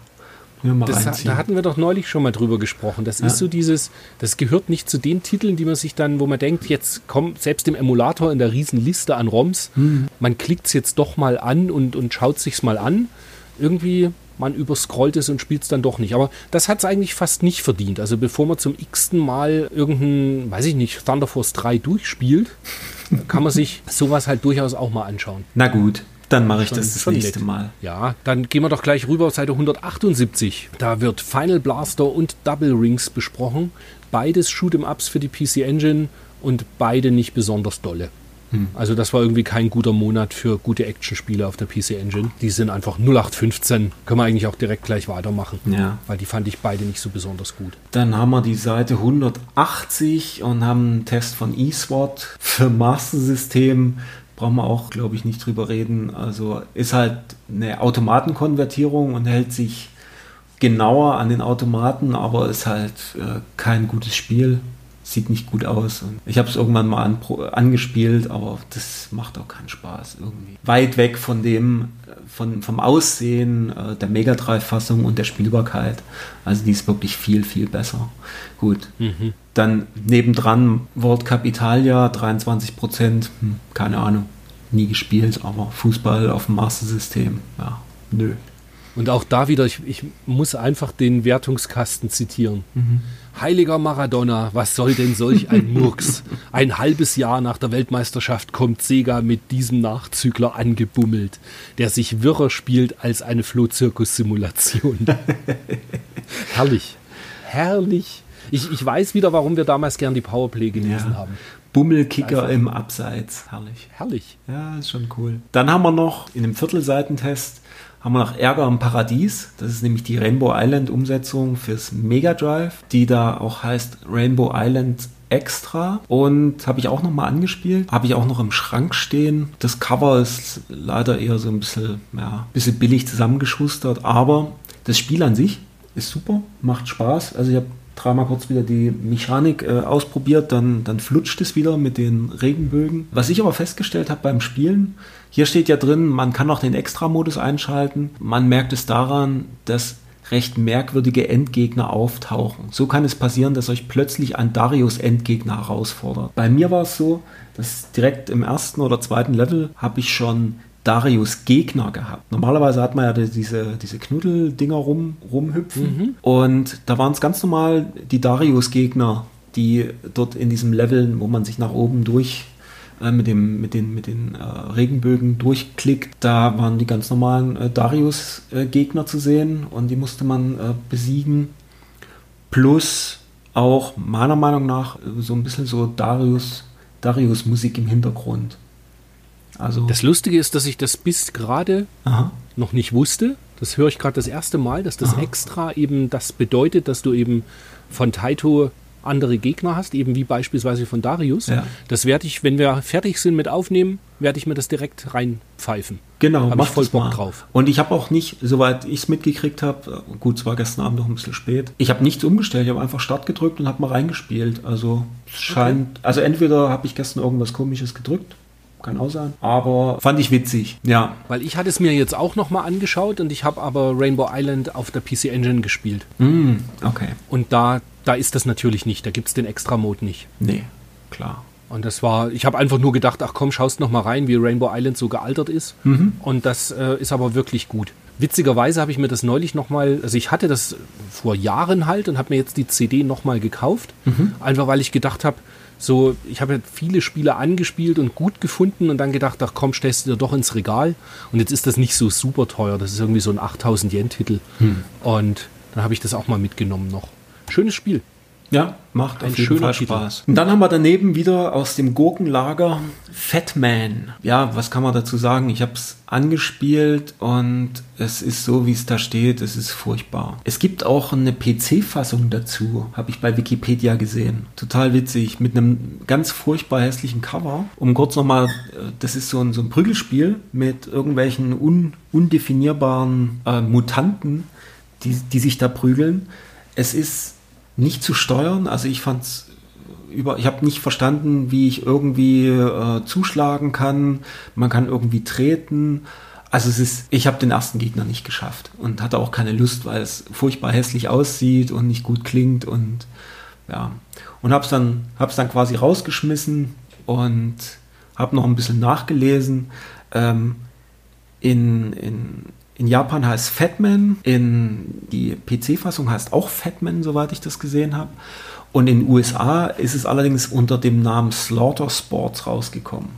mal Das, da hatten wir doch neulich schon mal drüber gesprochen. Das Ja. ist so dieses, das gehört nicht zu den Titeln, die man sich dann, wo man denkt, jetzt kommt selbst im Emulator in der riesen Liste an ROMs, Mhm. man klickt es jetzt doch mal an und, und schaut sich's mal an. Irgendwie, man überscrollt es und spielt es dann doch nicht. Aber das hat es eigentlich fast nicht verdient. Also bevor man zum x-ten Mal irgendein, weiß ich nicht, Thunder Force 3 durchspielt, kann man sich sowas halt durchaus auch mal anschauen. Na gut, dann mache ich Schon- das das nächste nett. Mal. Ja, dann gehen wir doch gleich rüber auf Seite 178. Da wird Final Blaster und Double Rings besprochen. Beides Shoot'em-Ups für die PC Engine und beide nicht besonders dolle. Also das war irgendwie kein guter Monat für gute Actionspiele auf der PC Engine. Die sind einfach 0815. Können wir eigentlich auch direkt gleich weitermachen. Ja. Weil die fand ich beide nicht so besonders gut. Dann haben wir die Seite 180 und haben einen Test von eSWAT für Master System. Brauchen wir auch, glaube ich, nicht drüber reden. Also ist halt eine Automatenkonvertierung und hält sich genauer an den Automaten, aber ist halt äh, kein gutes Spiel. Sieht nicht gut aus. Und ich habe es irgendwann mal an, angespielt, aber das macht auch keinen Spaß irgendwie. Weit weg von dem, von, vom Aussehen äh, der Mega Drive-Fassung und der Spielbarkeit. Also die ist wirklich viel, viel besser. Gut. Dann nebendran World Cup Italia, 23 Prozent. Hm, keine Ahnung. Nie gespielt, aber Fußball auf dem Master-System. Ja, nö. Und auch da wieder, ich, ich muss einfach den Wertungskasten zitieren. Heiliger Maradona, was soll denn solch ein Murks? Ein halbes Jahr nach der Weltmeisterschaft kommt Sega mit diesem Nachzügler angebummelt, der sich wirrer spielt als eine Flohzirkus-Simulation. Herrlich. Herrlich. Ich, ich weiß wieder, warum wir damals gern die Powerplay gelesen Ja. haben. Bummelkicker im Abseits. Herrlich. Herrlich. Ja, ist schon cool. Dann haben wir noch in dem Viertelseitentest haben wir noch Ärger im Paradies. Das ist nämlich die Rainbow Island Umsetzung fürs Mega Drive, die da auch heißt Rainbow Island Extra und habe ich auch noch mal angespielt. Habe ich auch noch im Schrank stehen. Das Cover ist leider eher so ein bisschen, ja, bisschen billig zusammengeschustert, aber das Spiel an sich ist super, macht Spaß. Also ich habe dreimal kurz wieder die Mechanik äh, ausprobiert, dann, dann flutscht es wieder mit den Regenbögen. Was ich aber festgestellt habe beim Spielen, hier steht ja drin, man kann auch den Extra-Modus einschalten. Man merkt es daran, dass recht merkwürdige Endgegner auftauchen. So kann es passieren, dass euch plötzlich ein Darius-Endgegner herausfordert. Bei mir war es so, dass direkt im ersten oder zweiten Level habe ich schon Darius Gegner gehabt. Normalerweise hat man ja diese, diese Knuddeldinger rum, rumhüpfen. Und da waren es ganz normal die Darius Gegner, die dort in diesem Level, wo man sich nach oben durch äh, mit, dem, mit den, mit den äh, Regenbögen durchklickt, da waren die ganz normalen äh, Darius-Gegner zu sehen und die musste man äh, besiegen. Plus auch meiner Meinung nach äh, so ein bisschen so Darius, Darius-Musik im Hintergrund. Also, Das Lustige ist, dass ich das bis gerade noch nicht wusste. Das höre ich gerade das erste Mal, dass das Aha. extra eben das bedeutet, dass du eben von Taito andere Gegner hast, eben wie beispielsweise von Darius. Ja. Das werde ich, wenn wir fertig sind mit Aufnehmen, werde ich mir das direkt reinpfeifen. Genau, Hab ich mach voll Bock mal. drauf. Und ich habe auch nicht, soweit ich es mitgekriegt habe, gut, es war gestern Abend noch ein bisschen spät, ich habe nichts umgestellt, ich habe einfach Start gedrückt und habe mal reingespielt. Also scheint, also entweder habe ich gestern irgendwas komisches gedrückt, kann auch sein, aber fand ich witzig. Ja, Weil ich hatte es mir jetzt auch nochmal angeschaut und ich habe aber Rainbow Island auf der PC Engine gespielt. mm, okay. Und da, da ist das natürlich nicht. Da gibt es den Extra-Mode nicht. Nee, klar. Und das war, ich habe einfach nur gedacht, ach komm, schaust noch mal rein, wie Rainbow Island so gealtert ist. Und das äh, ist aber wirklich gut. Witzigerweise habe ich mir das neulich noch mal, also ich hatte das vor Jahren halt und habe mir jetzt die CD noch mal gekauft, einfach weil ich gedacht habe, so, ich habe viele Spiele angespielt und gut gefunden und dann gedacht, ach komm, stellst du dir doch ins Regal. Und jetzt ist das nicht so super teuer, das ist irgendwie so ein 8000 Yen Titel. Und dann habe ich das auch mal mitgenommen noch. Schönes Spiel. Ja, macht Ein auf jeden schöner Fall. Spaß. Und dann haben wir daneben wieder aus dem Gurkenlager Fatman. Ja, was kann man dazu sagen? Ich habe es angespielt und es ist so, wie es da steht. Es ist furchtbar. Es gibt auch eine PC-Fassung dazu, habe ich bei Wikipedia gesehen. Total witzig, mit einem ganz furchtbar hässlichen Cover. Um kurz nochmal, äh, das ist so ein, so ein Prügelspiel mit irgendwelchen un, undefinierbaren äh, Mutanten, die, die sich da prügeln. Es ist nicht zu steuern. Also ich fand's über, ich habe nicht verstanden, wie ich irgendwie äh, zuschlagen kann. Man kann irgendwie treten. Also es ist, ich habe den ersten Gegner nicht geschafft und hatte auch keine Lust, weil es furchtbar hässlich aussieht und nicht gut klingt und ja und hab's dann hab's dann quasi rausgeschmissen und habe noch ein bisschen nachgelesen. Ähm, in, in, in Japan heißt Fatman, in die PC-Fassung heißt auch Fatman, soweit ich das gesehen habe. Und in den USA ist es allerdings unter dem Namen Slaughter Sports rausgekommen.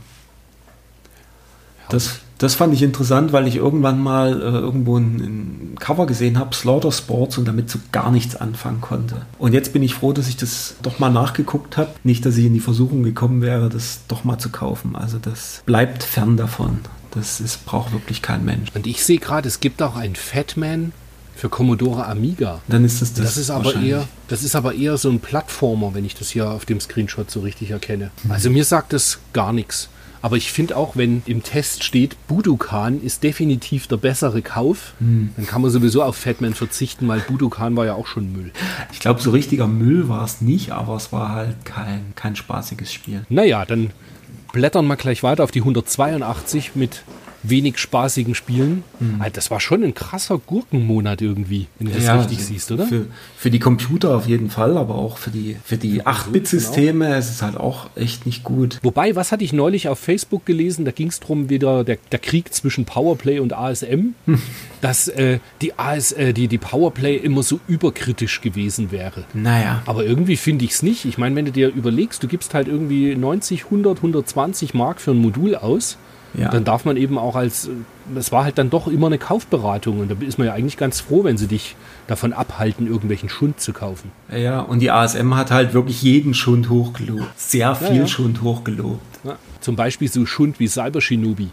Das, das fand ich interessant, weil ich irgendwann mal äh, irgendwo ein, ein Cover gesehen habe, Slaughter Sports, und damit so gar nichts anfangen konnte. Und jetzt bin ich froh, dass ich das doch mal nachgeguckt habe. Nicht, dass ich in die Versuchung gekommen wäre, das doch mal zu kaufen. Also das bleibt fern davon. Das ist, braucht wirklich kein Mensch. Und ich sehe gerade, es gibt auch ein Fatman für Commodore Amiga. Dann ist es das. Das ist aber eher, das ist aber eher so ein Plattformer, wenn ich das hier auf dem Screenshot so richtig erkenne. Mhm. Also mir sagt das gar nichts. Aber ich finde auch, wenn im Test steht, Budokan ist definitiv der bessere Kauf, Mhm. dann kann man sowieso auf Fatman verzichten, weil Budokan war ja auch schon Müll. Ich glaube, so richtiger Müll war es nicht, aber es war halt kein, kein spaßiges Spiel. Naja, dann blättern wir gleich weiter auf die 182 mit wenig spaßigen Spielen. Mhm. Ah, Das war schon ein krasser Gurkenmonat irgendwie, wenn du das richtig siehst, oder? Für, für die Computer auf jeden Fall, aber auch für die, für die Konsole, 8-Bit-Systeme ist es halt auch echt nicht gut. Wobei, was hatte ich neulich auf Facebook gelesen? Da ging es darum, wieder der, der Krieg zwischen Powerplay und ASM, dass äh, die, AS, äh, die, die Powerplay immer so überkritisch gewesen wäre. Naja. Aber irgendwie finde ich es nicht. Ich meine, wenn du dir überlegst, du gibst halt irgendwie 90, 100, 120 Mark für ein Modul aus, Ja. dann darf man eben auch als, äh, es war halt dann doch immer eine Kaufberatung und da ist man ja eigentlich ganz froh, wenn sie dich davon abhalten, irgendwelchen Schund zu kaufen. Ja, und die ASM hat halt wirklich jeden Schund hochgelobt. Sehr viel ja. Schund hochgelobt. Ja. Zum Beispiel so Schund wie Cyber Shinobi,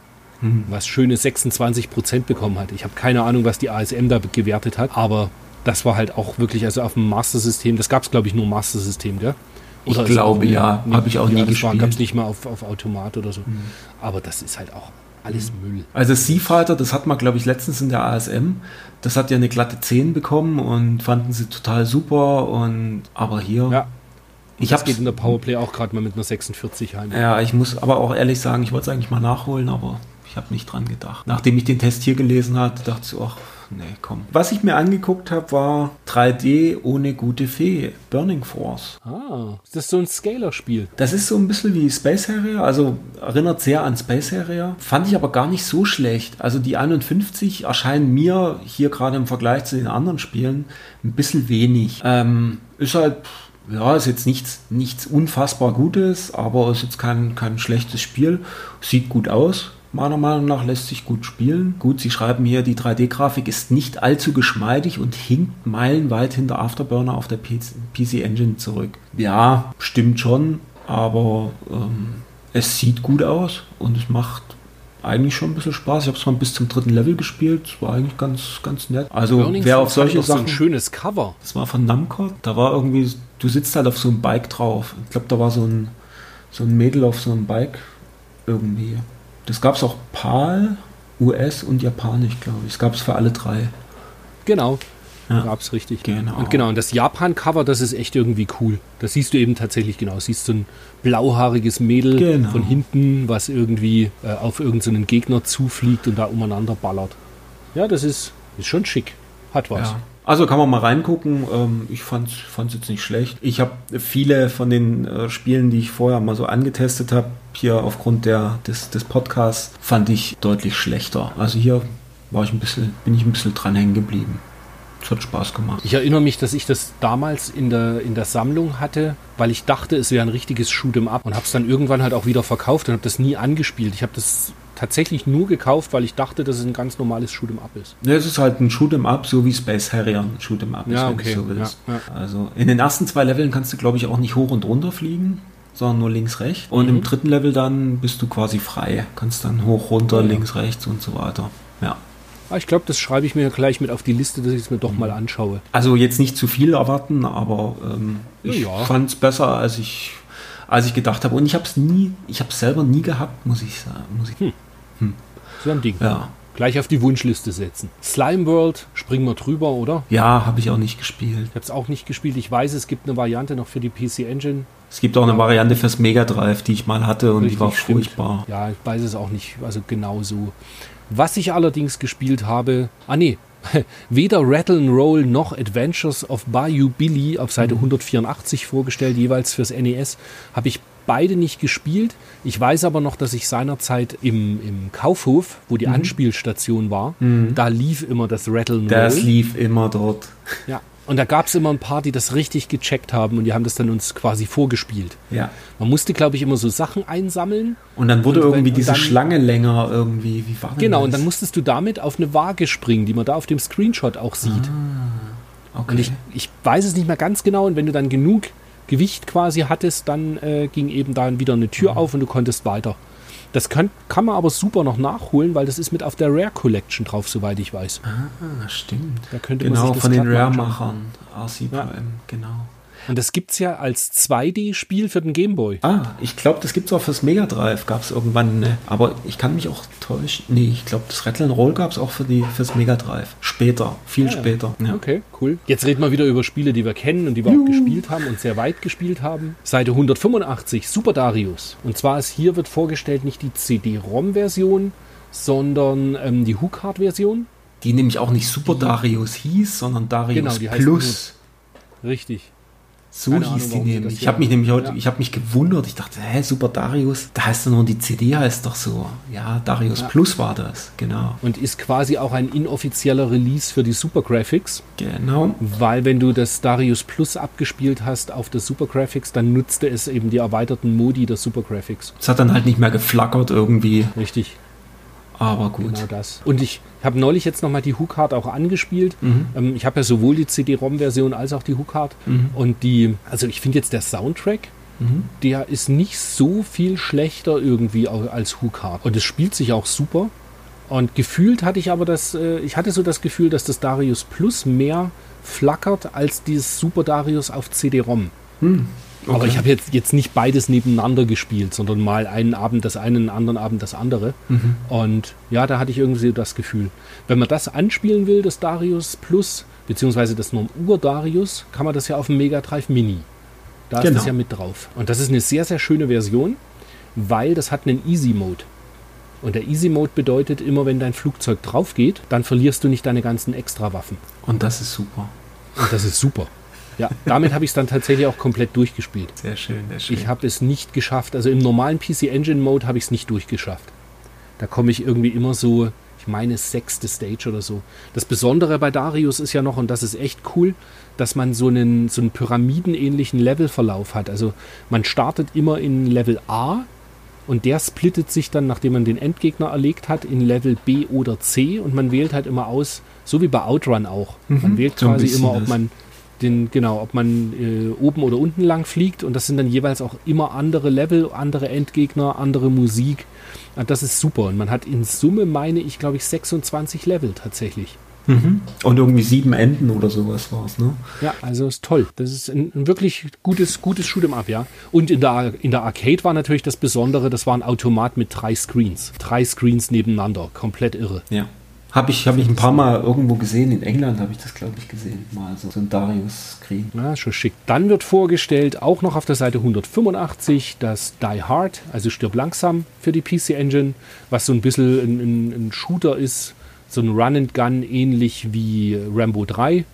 was schöne 26% bekommen hat. Ich habe keine Ahnung, was die ASM da gewertet hat, aber das war halt auch wirklich, also auf dem Master-System, das gab es glaube ich nur Master-System, gell? Ich ist glaube, ja. Habe ich auch nie das gespielt. gab es nicht mal auf, auf Automat oder so. Aber das ist halt auch alles Müll. Also Sea Fighter, das hat man, glaube ich, letztens in der ASM. Das hat ja eine glatte 10 bekommen und fanden sie total super. Und aber hier, Ja, ich das habe geht in der Powerplay auch gerade mal mit einer 46 heim. Ja, ich muss aber auch ehrlich sagen, ich wollte es eigentlich mal nachholen, aber ich habe nicht dran gedacht. Nachdem ich den Test hier gelesen hatte, dachte ich, ach, nee, komm. Was ich mir angeguckt habe, war 3D ohne gute Fee, Burning Force. Ah, ist das so ein Scaler-Spiel? Das ist so ein bisschen wie Space Harrier, also erinnert sehr an Space Harrier. Fand ich aber gar nicht so schlecht. Also die 51 erscheinen mir hier gerade im Vergleich zu den anderen Spielen ein bisschen wenig. Ähm, ist halt, ja, ist jetzt nichts, nichts unfassbar Gutes, aber ist jetzt kein, kein schlechtes Spiel. Sieht gut aus. Meiner Meinung nach lässt sich gut spielen. Gut, Sie schreiben hier, die 3D-Grafik ist nicht allzu geschmeidig und hinkt meilenweit hinter Afterburner auf der PC Engine zurück. Ja, stimmt schon, aber ähm, es sieht gut aus und es macht eigentlich schon ein bisschen Spaß. Ich habe es mal bis zum dritten Level gespielt. Es war eigentlich ganz, ganz nett. Also Burning wer auf solche doch so Sachen... ein schönes Cover. Das war von Namco. Da war irgendwie, du sitzt halt auf so einem Bike drauf. Ich glaube, da war so ein, so ein Mädel auf so einem Bike irgendwie. Das gab es auch PAL, US und Japanisch, glaube ich. Das gab es für alle drei. Genau. Ja. Gab's richtig. Genau. Und genau, und das Japan-Cover, das ist echt irgendwie cool. Das siehst du eben tatsächlich genau. Siehst so ein blauhaariges Mädel Genau. von hinten, was irgendwie äh, auf irgendeinen Gegner zufliegt und da umeinander ballert. Ja, das ist, ist schon schick. Hat was. Ja. Also kann man mal reingucken. Ähm, ich fand es jetzt nicht schlecht. Ich habe viele von den äh, Spielen, die ich vorher mal so angetestet habe, hier aufgrund der, des, des Podcasts, fand ich deutlich schlechter. Also hier war ich ein bisschen, bin ich ein bisschen dran hängen geblieben. Es hat Spaß gemacht. Ich erinnere mich, dass ich das damals in der, in der Sammlung hatte, weil ich dachte, es wäre ein richtiges Shoot'em Up und habe es dann irgendwann halt auch wieder verkauft und habe das nie angespielt. Ich habe das tatsächlich nur gekauft, weil ich dachte, dass es ein ganz normales Shoot'em Up ist. Ja, es ist halt ein Shoot'em Up, so wie Space Harrier ein Shoot'em Up ist, Ja, wenn okay. du so willst. Ja, Also in den ersten zwei Leveln kannst du, glaube ich, auch nicht hoch und runter fliegen, sondern nur links, rechts. Und im dritten Level dann bist du quasi frei. Kannst dann hoch, runter, Ja. links, rechts und so weiter. Ja. Ah, Ich glaube, das schreibe ich mir gleich mit auf die Liste, dass ich es mir doch mal anschaue. Also jetzt nicht zu viel erwarten, aber ähm, ich Ja. fand es besser, als ich, als ich gedacht habe. Und ich habe es nie, ich habe es selber nie gehabt, muss ich sagen. Muss ich, So ein Ding. Ja, Gleich auf die Wunschliste setzen. Slime World, springen wir drüber, oder? ja habe ich auch nicht gespielt. Ich habe es auch nicht gespielt. Ich weiß, es gibt eine Variante noch für die PC Engine. Es gibt auch eine Variante fürs Mega Drive, die ich mal hatte und die Richtig, war stimmt. furchtbar. Ja, ich weiß es auch nicht. Also genau so. Was ich allerdings gespielt habe, ah nee, weder Rattle and Roll noch Adventures of Bayou Billy auf Seite 184 vorgestellt, jeweils fürs NES, habe ich beide nicht gespielt. Ich weiß aber noch, dass ich seinerzeit im, im Kaufhof, wo die Anspielstation war, da lief immer das Rattle and Das Roll. lief immer dort. Ja. Und da gab es immer ein paar, die das richtig gecheckt haben und die haben das dann uns quasi vorgespielt. Ja. Man musste, glaube ich, immer so Sachen einsammeln Und dann wurde Und wenn- irgendwie und diese dann- Schlange länger irgendwie. Wie war denn Genau, das? und dann musstest du damit auf eine Waage springen, die man da auf dem Screenshot auch sieht. okay. Und ich, ich weiß es nicht mehr ganz genau. Und wenn du dann genug Gewicht quasi hattest, dann äh, ging eben da wieder eine Mhm. Tür auf und du konntest weiter. Das kann, kann man aber super noch nachholen, weil das ist mit auf der Rare Collection drauf, soweit ich weiß. ah, stimmt. Da könnte man Genau, sich das von den. Rare-Machern. RC Ja. Prime, genau. Und das gibt es ja als 2D-Spiel für den Gameboy. Ah, ich glaube, das gibt es auch fürs Mega Drive, gab es irgendwann, ne? aber ich kann mich auch täuschen. Nee, ich glaube, das Rattle and Roll gab es auch für die, fürs Mega Drive. Später, viel Ah, ja. später. Ja. Okay, cool. Jetzt reden wir wieder über Spiele, die wir kennen und die wir auch gespielt haben und sehr weit gespielt haben. Seite 185, Super Darius. Und zwar ist hier wird vorgestellt nicht die CD-ROM-Version, sondern ähm, die Hook-Hard-Version. Die nämlich auch nicht Super Darius hieß, sondern Darius Genau, die Plus. Richtig. So Keine hieß Ahnung, die nämlich. Ich habe mich nämlich heute, Ja. ich habe mich gewundert. Ich dachte, hä, Super Darius, da heißt doch nur die CD heißt doch so. Ja, Darius Ja. Plus war das, genau. Und ist quasi auch ein inoffizieller Release für die Super Graphics, Genau. weil wenn du das Darius Plus abgespielt hast auf der Super Graphics, dann nutzte es eben die erweiterten Modi der Super Graphics. Es hat dann halt nicht mehr geflackert irgendwie, Richtig. Aber gut. Genau das. Und ich habe neulich jetzt nochmal die Hook-Hard auch angespielt. Mhm. Ähm, ich habe ja sowohl die CD-ROM-Version als auch die Hook-Hard. Mhm. Und die, also ich finde jetzt der Soundtrack, Mhm. der ist nicht so viel schlechter irgendwie als Hook-Hard. Und es spielt sich auch super. Und gefühlt hatte ich aber das, äh, ich hatte so das Gefühl, dass das Darius Plus mehr flackert als dieses Super Darius auf CD-ROM. Hm. Aber Okay. ich habe jetzt, jetzt nicht beides nebeneinander gespielt, sondern mal einen Abend das eine, einen anderen Abend das andere. Mhm. Und ja, da hatte ich irgendwie so das Gefühl. Wenn man das anspielen will, das Darius Plus, beziehungsweise das Ur-Darius, kann man das ja auf dem Mega Drive Mini. Da ist Genau. das ja mit drauf. Und das ist eine sehr, sehr schöne Version, weil das hat einen Easy Mode. Und der Easy Mode bedeutet, immer wenn dein Flugzeug drauf geht, dann verlierst du nicht deine ganzen Extrawaffen. Und das ist super. Und das ist super. Ja, damit habe ich es dann tatsächlich auch komplett durchgespielt. Sehr schön, sehr schön. Ich habe es nicht geschafft. Also im normalen PC Engine Mode habe ich es nicht durchgeschafft. Da komme ich irgendwie immer so, ich meine, sechste Stage oder so. Das Besondere bei Darius ist ja noch, und das ist echt cool, dass man so einen, so einen pyramidenähnlichen Levelverlauf hat. Also man startet immer in Level A und der splittet sich dann, nachdem man den Endgegner erlegt hat, in Level B oder C und man wählt halt immer aus, so wie bei Outrun auch. Man Mhm, wählt so ein quasi immer, ob man den, genau, ob man äh, oben oder unten lang fliegt und das sind dann jeweils auch immer andere Level, andere Endgegner, andere Musik. Und das ist super. Und man hat in Summe, meine ich, glaube ich, 26 Level tatsächlich. Mhm. Und irgendwie sieben Enden oder sowas war es, ne? Ja, also ist toll. Das ist ein, ein wirklich gutes, gutes Shoot'em Up, ja. Und in der, in der Arcade war natürlich das Besondere, das war ein Automat mit drei Screens. Drei Screens nebeneinander. Komplett irre. Ja. Habe ich, hab ich ein paar Mal irgendwo gesehen. In England habe ich das, glaube ich, gesehen. Mal so, so ein Darius-Screen. Ja, schon schick. Dann wird vorgestellt, auch noch auf der Seite 185, das Die Hard, also Stirb langsam für die PC Engine, was so ein bisschen ein, ein, ein Shooter ist, so ein Run and Gun, ähnlich wie Rambo 3,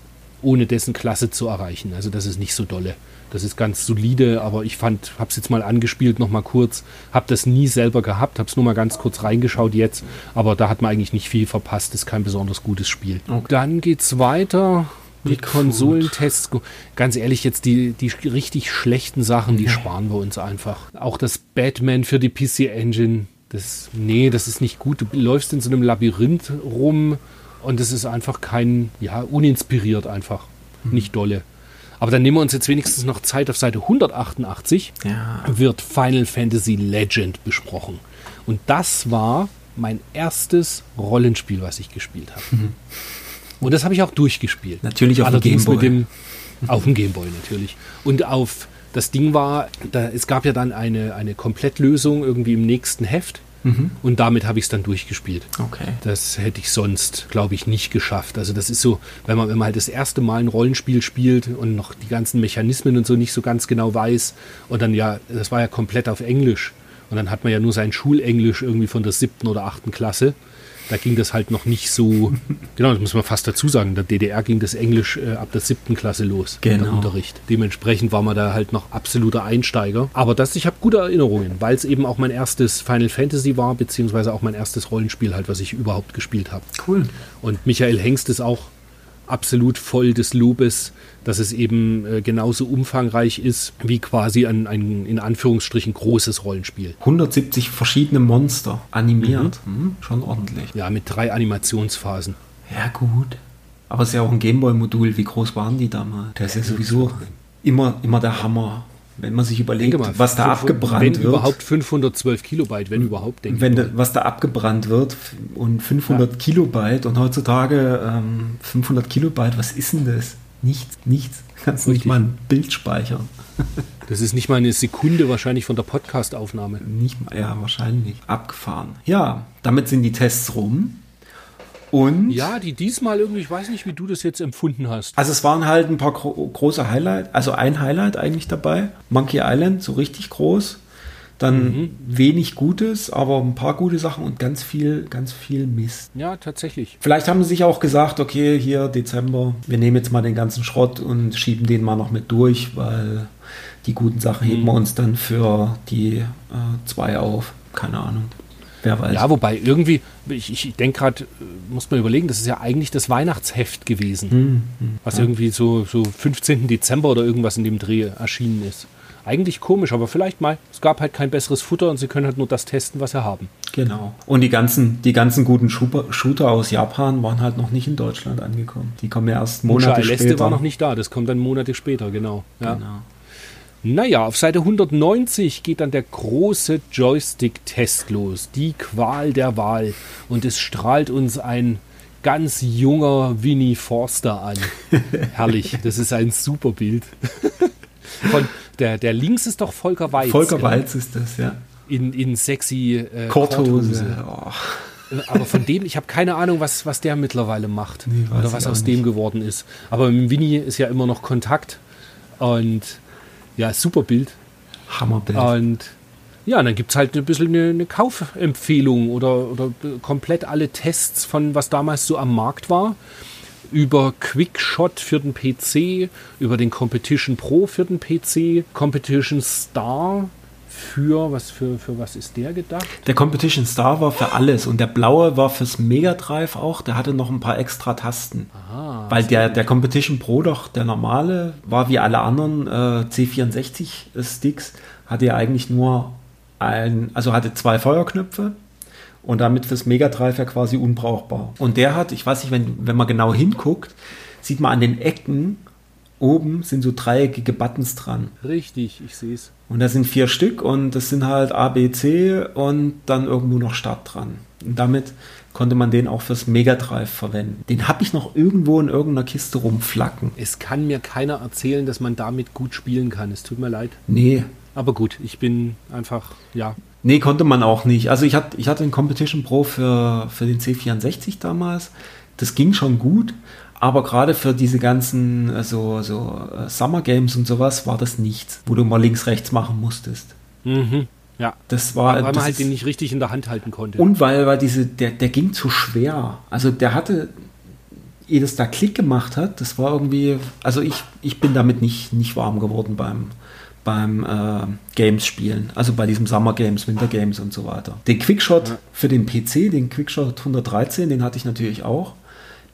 ohne dessen Klasse zu erreichen. Also das ist nicht so dolle. Das ist ganz solide, aber ich fand, hab's jetzt mal angespielt, noch mal kurz, hab das nie selber gehabt, hab's nur mal ganz kurz reingeschaut jetzt, aber da hat man eigentlich nicht viel verpasst, ist kein besonders gutes Spiel. Okay. Dann geht's weiter mit. Konsolentests. Ganz ehrlich, jetzt die, die richtig schlechten Sachen, die sparen wir uns einfach. Auch das Batman für die PC Engine, Das, nee, das ist nicht gut. Du läufst in so einem Labyrinth rum und es ist einfach kein, ja, uninspiriert einfach. Mhm. Nicht dolle. Aber dann nehmen wir uns jetzt wenigstens noch Zeit. Auf Seite 188 ja. wird Final Fantasy Legend besprochen. Und das war mein erstes Rollenspiel, was ich gespielt habe. Mhm. Und das habe ich auch durchgespielt. Natürlich auf Allerdings dem Gameboy. Auf dem Gameboy natürlich. Und auf das Ding war, da, es gab ja dann eine, eine Komplettlösung irgendwie im nächsten Heft. Mhm. Und damit habe ich es dann durchgespielt. Okay. Das hätte ich sonst, glaube ich, nicht geschafft. Also das ist so, wenn man, wenn man halt das erste Mal ein Rollenspiel spielt und noch die ganzen Mechanismen und so nicht so ganz genau weiß und dann ja, das war ja komplett auf Englisch. Und dann hat man ja nur sein Schulenglisch irgendwie von der siebten oder achten Klasse da ging das halt noch nicht so, genau, das muss man fast dazu sagen, in der DDR ging das Englisch äh, ab der siebten Klasse los, genau. der Unterricht. Dementsprechend war man da halt noch absoluter Einsteiger. Aber das, ich habe gute Erinnerungen, weil es eben auch mein erstes Final Fantasy war, beziehungsweise auch mein erstes Rollenspiel halt, was ich überhaupt gespielt habe. Cool. Und Michael Hengst ist auch absolut voll des Lobes, dass es eben äh, genauso umfangreich ist wie quasi ein, ein, in Anführungsstrichen großes Rollenspiel. 170 verschiedene Monster animiert. Mhm. Mhm, schon ordentlich. Ja, mit drei Animationsphasen. Ja, gut. Aber es ist ja auch ein Gameboy-Modul. Wie groß waren die damals? Das ist ja sowieso immer, immer der Hammer. Wenn man sich überlegt, mal, was da 500, abgebrannt wenn wird. Überhaupt 512 Kilobyte, wenn überhaupt, denke wenn ich. Was da abgebrannt wird und 500 ja. Kilobyte und heutzutage ähm, 500 Kilobyte, was ist denn das? Nichts, nichts. Kannst Richtig. nicht mal ein Bild speichern. Das ist nicht mal eine Sekunde wahrscheinlich von der Podcast-Aufnahme. Nicht mal, ja, wahrscheinlich. Abgefahren. Ja, damit sind die Tests rum. Und ja, die diesmal irgendwie, ich weiß nicht, wie du das jetzt empfunden hast. Also es waren halt ein paar gro große Highlights, also ein Highlight eigentlich dabei. Monkey Island, so richtig groß. Dann mhm. wenig Gutes, aber ein paar gute Sachen und ganz viel, ganz viel Mist. Ja, tatsächlich. Vielleicht haben sie sich auch gesagt, okay, hier Dezember, wir nehmen jetzt mal den ganzen Schrott und schieben den mal noch mit durch, weil die guten Sachen mhm. heben wir uns dann für die äh, zwei auf. Keine Ahnung. Wer weiß. Ja, wobei irgendwie, ich, ich denke gerade, muss man überlegen, das ist ja eigentlich das Weihnachtsheft gewesen, hm, hm, was ja. irgendwie so, so 15. Dezember oder irgendwas in dem Dreh erschienen ist. Eigentlich komisch, aber vielleicht mal, es gab halt kein besseres Futter und sie können halt nur das testen, was sie haben. Genau. Und die ganzen, die ganzen guten Shooter aus Japan waren halt noch nicht in Deutschland angekommen. Die kommen ja erst Monate Musha später. war noch nicht da, das kommt dann Monate später, genau. Ja. Genau. Naja, auf Seite 190 geht dann der große Joystick-Test los. Die Qual der Wahl. Und es strahlt uns ein ganz junger Winnie Forster an. Herrlich, das ist ein super Bild. Von, der, der links ist doch Volker Weiz. Volker Weiz ist das, ja. In, in sexy äh, Korthose. Oh. Aber von dem, ich habe keine Ahnung, was, was der mittlerweile macht. Nee, oder was aus nicht. dem geworden ist. Aber mit Winnie ist ja immer noch Kontakt. Und ja, super Bild. Hammerbild. Und ja, dann gibt es halt ein bisschen eine, eine Kaufempfehlung oder, oder komplett alle Tests von was damals so am Markt war. Über Quickshot für den PC, über den Competition Pro für den PC, Competition Star für was für, für was ist der gedacht? Der Competition Star war für alles und der blaue war fürs Mega Drive auch, der hatte noch ein paar extra Tasten. Aha, Weil der, der Competition Pro doch, der normale, war wie alle anderen äh, C64 Sticks, hatte ja eigentlich nur ein, also hatte zwei Feuerknöpfe und damit fürs Mega Drive ja quasi unbrauchbar. Und der hat, ich weiß nicht, wenn, wenn man genau hinguckt, sieht man an den Ecken oben sind so dreieckige Buttons dran. Richtig, ich sehe es. Und da sind vier Stück und das sind halt A, B, C und dann irgendwo noch Start dran. Und damit konnte man den auch fürs Mega Drive verwenden. Den habe ich noch irgendwo in irgendeiner Kiste rumflacken. Es kann mir keiner erzählen, dass man damit gut spielen kann. Es tut mir leid. Nee. Aber gut, ich bin einfach, ja. Nee, konnte man auch nicht. Also ich hatte, ich hatte einen Competition Pro für, für den C64 damals. Das ging schon gut, aber gerade für diese ganzen also, so äh, Summer Games und sowas war das nichts, wo du mal links, rechts machen musstest. Mhm. Ja. Das war, weil man das halt den nicht richtig in der Hand halten konnte. Und weil, weil diese, der, der ging zu schwer. Also der hatte, ehe das da Klick gemacht hat, das war irgendwie, also ich, ich bin damit nicht, nicht warm geworden beim, beim äh, Games spielen. Also bei diesem Summer Games, Winter Games und so weiter. Den Quickshot ja. für den PC, den Quickshot 113, den hatte ich natürlich auch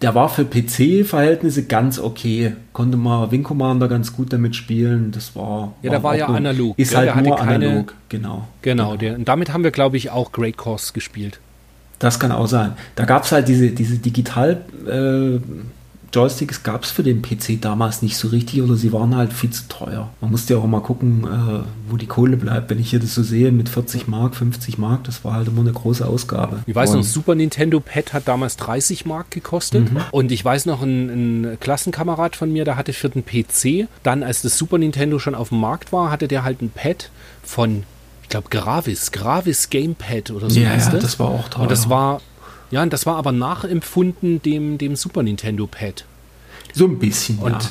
der war für PC-Verhältnisse ganz okay. Konnte man Wing Commander ganz gut damit spielen. Das war. Ja, der war ja analog. Ist ja, halt nur keine, analog, genau. Genau, genau. Der, und damit haben wir, glaube ich, auch Great Course gespielt. Das kann auch sein. Da gab es halt diese, diese Digital- äh, Joysticks gab es für den PC damals nicht so richtig oder sie waren halt viel zu teuer. Man musste ja auch mal gucken, äh, wo die Kohle bleibt. Wenn ich hier das so sehe mit 40 Mark, 50 Mark, das war halt immer eine große Ausgabe. Ich weiß und noch, Super Nintendo Pad hat damals 30 Mark gekostet mhm. und ich weiß noch, ein, ein, Klassenkamerad von mir, der hatte für den PC, dann als das Super Nintendo schon auf dem Markt war, hatte der halt ein Pad von ich glaube Gravis, Gravis Gamepad oder so. Ja, ja das. das war auch toll. Und das war ja, und das war aber nachempfunden dem, dem Super Nintendo Pad. So ein bisschen, und, ja.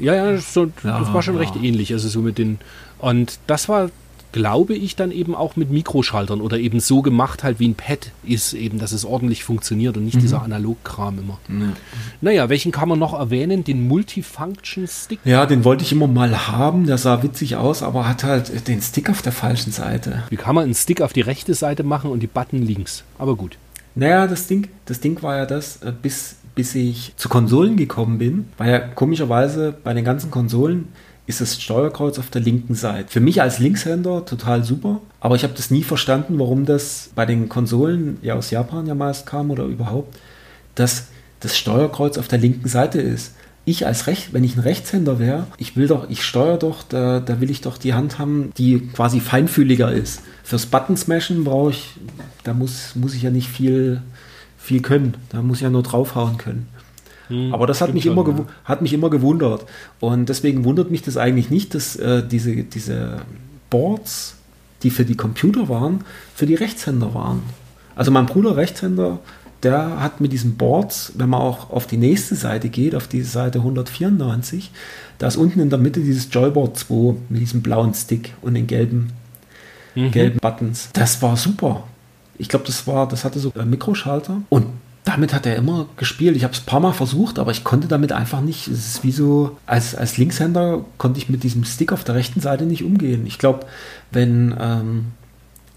Ja, ja, so, ja das war schon ja. recht ähnlich. Also so mit den. Und das war, glaube ich, dann eben auch mit Mikroschaltern oder eben so gemacht halt wie ein Pad ist, eben, dass es ordentlich funktioniert und nicht mhm. dieser Analogkram immer. Mhm. Naja, welchen kann man noch erwähnen? Den Multifunction Stick? Ja, den wollte ich immer mal haben. Der sah witzig aus, aber hat halt den Stick auf der falschen Seite. Wie kann man einen Stick auf die rechte Seite machen und die Button links? Aber gut. Naja, das Ding, das Ding war ja das, äh, bis, bis ich zu Konsolen gekommen bin, war ja komischerweise bei den ganzen Konsolen ist das Steuerkreuz auf der linken Seite. Für mich als Linkshänder total super, aber ich habe das nie verstanden, warum das bei den Konsolen ja aus Japan ja meist kam oder überhaupt, dass das Steuerkreuz auf der linken Seite ist ich als Recht, wenn ich ein Rechtshänder wäre, ich will doch, ich steuere doch, da, da will ich doch die Hand haben, die quasi feinfühliger ist. Fürs Button smashen brauche ich, da muss, muss ich ja nicht viel, viel können. Da muss ich ja nur draufhauen können. Hm, Aber das hat mich, schon, immer ja. hat mich immer gewundert. Und deswegen wundert mich das eigentlich nicht, dass äh, diese, diese Boards, die für die Computer waren, für die Rechtshänder waren. Also mein Bruder Rechtshänder, der hat mit diesen Boards, wenn man auch auf die nächste Seite geht, auf die Seite 194, da ist unten in der Mitte dieses Joyboard 2 mit diesem blauen Stick und den gelben, mhm. gelben Buttons. Das war super. Ich glaube, das war, das hatte so einen Mikroschalter und damit hat er immer gespielt. Ich habe es ein paar Mal versucht, aber ich konnte damit einfach nicht. Es ist wie so, als, als Linkshänder konnte ich mit diesem Stick auf der rechten Seite nicht umgehen. Ich glaube, wenn ähm,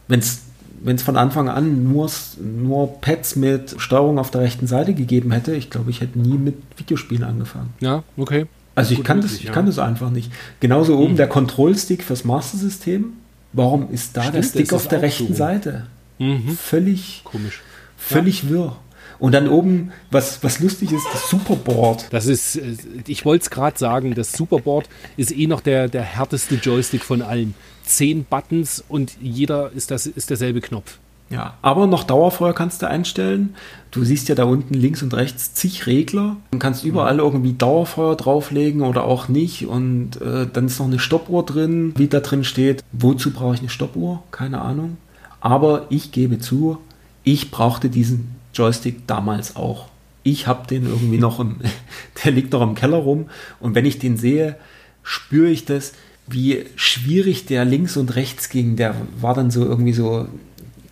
es wenn es von Anfang an nur, nur Pads mit Steuerung auf der rechten Seite gegeben hätte, ich glaube, ich hätte nie mit Videospielen angefangen. Ja, okay. Also ich kann, möglich, das, ich ja. kann das einfach nicht. Genauso oben mhm. der Kontrollstick fürs Master-System. Warum ist da Stimmt, der Stick auf der rechten so. Seite? Mhm. Völlig komisch. Völlig ja. wirr. Und dann oben, was, was lustig ist, das Superboard. Das ist, äh, ich wollte es gerade sagen, das Superboard ist eh noch der, der härteste Joystick von allen zehn Buttons und jeder ist, das, ist derselbe Knopf. Ja, aber noch Dauerfeuer kannst du einstellen. Du siehst ja da unten links und rechts zig Regler. Du kannst überall irgendwie Dauerfeuer drauflegen oder auch nicht. Und äh, dann ist noch eine Stoppuhr drin, wie da drin steht. Wozu brauche ich eine Stoppuhr? Keine Ahnung. Aber ich gebe zu, ich brauchte diesen Joystick damals auch. Ich habe den irgendwie noch im, der liegt noch im Keller rum. Und wenn ich den sehe, spüre ich das wie schwierig der links und rechts ging. Der war dann so irgendwie so,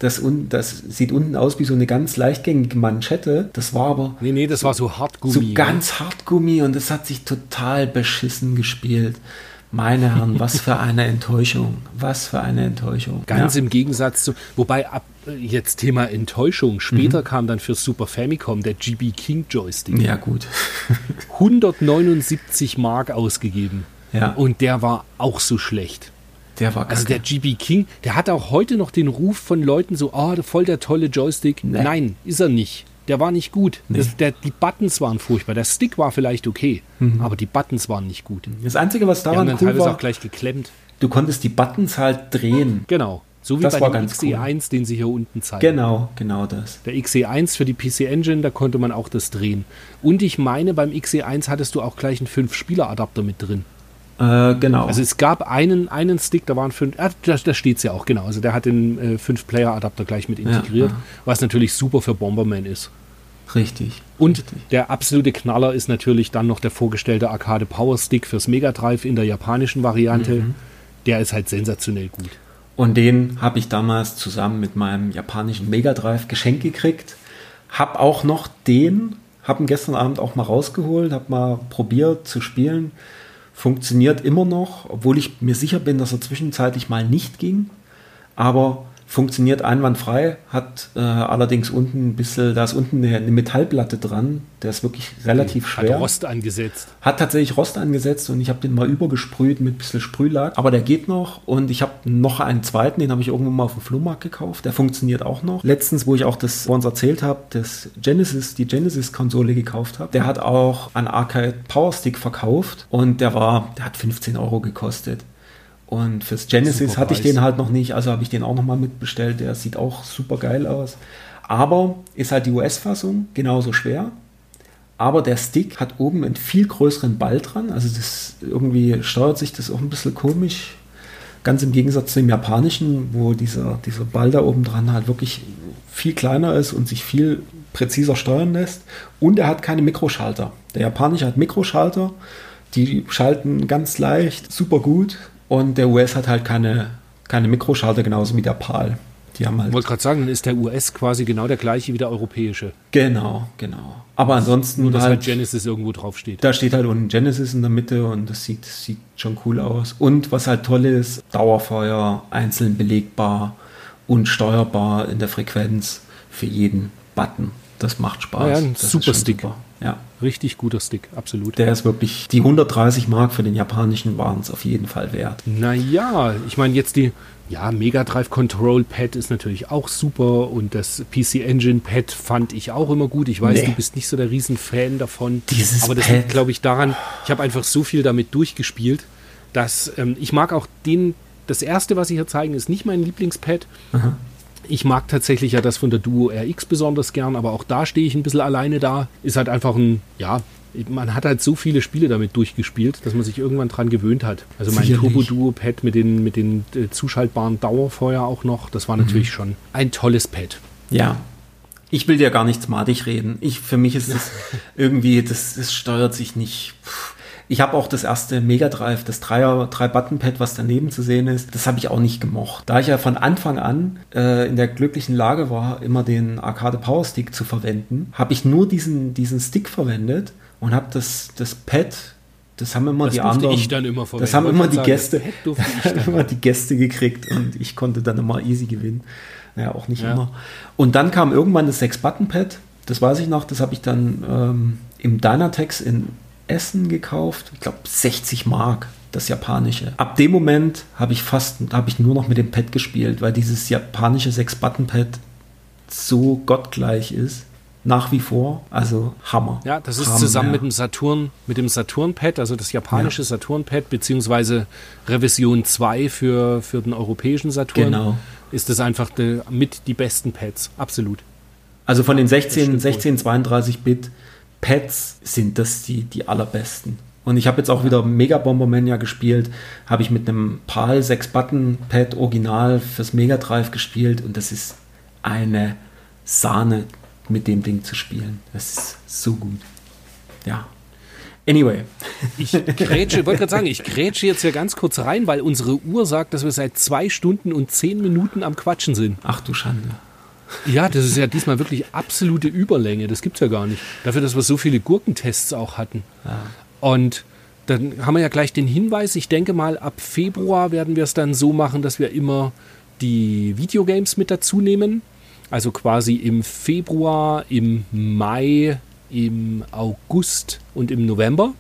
das, un, das sieht unten aus wie so eine ganz leichtgängige Manschette. Das war aber. Nee, nee, das war so Hartgummi. So ganz Hartgummi und das hat sich total beschissen gespielt. Meine Herren, was für eine Enttäuschung. Was für eine Enttäuschung. Ganz ja. im Gegensatz zu, wobei ab jetzt Thema Enttäuschung. Später mhm. kam dann für Super Famicom der GB King Joystick. Ja, gut. 179 Mark ausgegeben. Ja. Und der war auch so schlecht. Der war Also der GB King, der hat auch heute noch den Ruf von Leuten so, ah, oh, voll der tolle Joystick. Nee. Nein, ist er nicht. Der war nicht gut. Nee. Das, der, die Buttons waren furchtbar. Der Stick war vielleicht okay, mhm. aber die Buttons waren nicht gut. Das Einzige, was daran die haben dann cool war, auch gleich geklemmt. Du konntest die Buttons halt drehen. Genau. So wie das bei dem XE1, cool. den sie hier unten zeigen. Genau, genau das. Der XE1 für die PC Engine, da konnte man auch das drehen. Und ich meine, beim XE1 hattest du auch gleich einen 5-Spieler-Adapter mit drin. Äh, genau. Also es gab einen, einen Stick, da waren fünf, ah, da, da steht es ja auch, genau. Also der hat den äh, 5-Player-Adapter gleich mit integriert, ja, ja. was natürlich super für Bomberman ist. Richtig. Und richtig. der absolute Knaller ist natürlich dann noch der vorgestellte Arcade Power Stick fürs Mega Drive in der japanischen Variante. Mhm. Der ist halt sensationell gut. Und den habe ich damals zusammen mit meinem japanischen Mega Drive geschenkt gekriegt. Hab auch noch den, habe ihn gestern Abend auch mal rausgeholt, habe mal probiert zu spielen funktioniert immer noch, obwohl ich mir sicher bin, dass er zwischenzeitlich mal nicht ging. Aber funktioniert einwandfrei, hat äh, allerdings unten ein bisschen, da ist unten eine, eine Metallplatte dran, der ist wirklich relativ schwer. Hat Rost angesetzt. Hat tatsächlich Rost angesetzt und ich habe den mal übergesprüht mit ein bisschen Sprühlack, aber der geht noch und ich habe noch einen zweiten, den habe ich irgendwo mal auf dem Flohmarkt gekauft, der funktioniert auch noch. Letztens, wo ich auch das vor uns erzählt habe, das Genesis, die Genesis-Konsole gekauft habe, der hat auch einen Arcade Power Stick verkauft und der war, der hat 15 Euro gekostet. Und fürs Genesis hatte ich den halt noch nicht, also habe ich den auch nochmal mitbestellt. Der sieht auch super geil aus. Aber ist halt die US-Fassung genauso schwer. Aber der Stick hat oben einen viel größeren Ball dran. Also das irgendwie steuert sich das auch ein bisschen komisch. Ganz im Gegensatz zum japanischen, wo dieser, dieser Ball da oben dran halt wirklich viel kleiner ist und sich viel präziser steuern lässt. Und er hat keine Mikroschalter. Der japanische hat Mikroschalter. Die schalten ganz leicht, super gut und der US hat halt keine, keine Mikroschalter, genauso wie der PAL. Die haben halt. Ich wollte gerade sagen, dann ist der US quasi genau der gleiche wie der europäische. Genau, genau. Aber ansonsten. Nur, dass halt, halt Genesis irgendwo draufsteht. Da steht halt unten Genesis in der Mitte und das sieht, sieht schon cool aus. Und was halt toll ist, Dauerfeuer, einzeln belegbar und steuerbar in der Frequenz für jeden Button. Das macht Spaß. Ja, ein das super Stick. Super. Ja. Richtig guter Stick, absolut. Der ist wirklich, die 130 Mark für den japanischen waren es auf jeden Fall wert. Naja, ich meine jetzt die, ja, Mega Drive Control Pad ist natürlich auch super und das PC Engine Pad fand ich auch immer gut. Ich weiß, nee. du bist nicht so der Riesenfan davon. Dieses aber das liegt, glaube ich, daran, ich habe einfach so viel damit durchgespielt, dass ähm, ich mag auch den, das erste, was ich hier zeigen, ist nicht mein Lieblingspad. Aha. Ich mag tatsächlich ja das von der Duo RX besonders gern, aber auch da stehe ich ein bisschen alleine da. Ist halt einfach ein, ja, man hat halt so viele Spiele damit durchgespielt, dass man sich irgendwann dran gewöhnt hat. Also mein Turbo Duo Pad mit den, mit den äh, zuschaltbaren Dauerfeuer auch noch, das war natürlich mhm. schon ein tolles Pad. Ja. Ich will dir gar nichts madig reden. Ich, für mich ist es irgendwie, das, das steuert sich nicht. Pff ich habe auch das erste Mega Drive, das Dreier, drei Button Pad, was daneben zu sehen ist, das habe ich auch nicht gemocht. Da ich ja von Anfang an äh, in der glücklichen Lage war, immer den Arcade Power Stick zu verwenden, habe ich nur diesen, diesen Stick verwendet und habe das, das Pad das haben immer das die anderen. Ich dann immer das haben immer die sagen, Gäste. immer die Gäste gekriegt und ich konnte dann immer easy gewinnen. Naja, auch nicht ja. immer. Und dann kam irgendwann das 6-Button-Pad. Das weiß ich noch. Das habe ich dann ähm, im Dynatex in Essen gekauft. Ich glaube 60 Mark, das japanische. Ab dem Moment habe ich fast, habe ich nur noch mit dem Pad gespielt, weil dieses japanische 6-Button-Pad so gottgleich ist. Nach wie vor, also Hammer. Ja, das ist Hammer, zusammen mit dem Saturn, mit dem Saturn-Pad, also das japanische ja. Saturn-Pad, beziehungsweise Revision 2 für, für den europäischen Saturn. Genau. Ist das einfach de, mit die besten Pads, absolut. Also von den 16, 16 32 Bit Pads sind das die, die allerbesten. Und ich habe jetzt auch wieder Mega Bombermania gespielt, habe ich mit einem PAL 6-Button-Pad Original fürs Mega Drive gespielt und das ist eine Sahne mit dem Ding zu spielen. Das ist so gut. Ja. Anyway. Ich grätsche, wollte gerade sagen, ich grätsche jetzt hier ganz kurz rein, weil unsere Uhr sagt, dass wir seit zwei Stunden und zehn Minuten am Quatschen sind. Ach du Schande. Ja, das ist ja diesmal wirklich absolute Überlänge. Das gibt es ja gar nicht. Dafür, dass wir so viele Gurkentests auch hatten. Ja. Und dann haben wir ja gleich den Hinweis. Ich denke mal, ab Februar werden wir es dann so machen, dass wir immer die Videogames mit dazu nehmen. Also quasi im Februar, im Mai, im August und im November.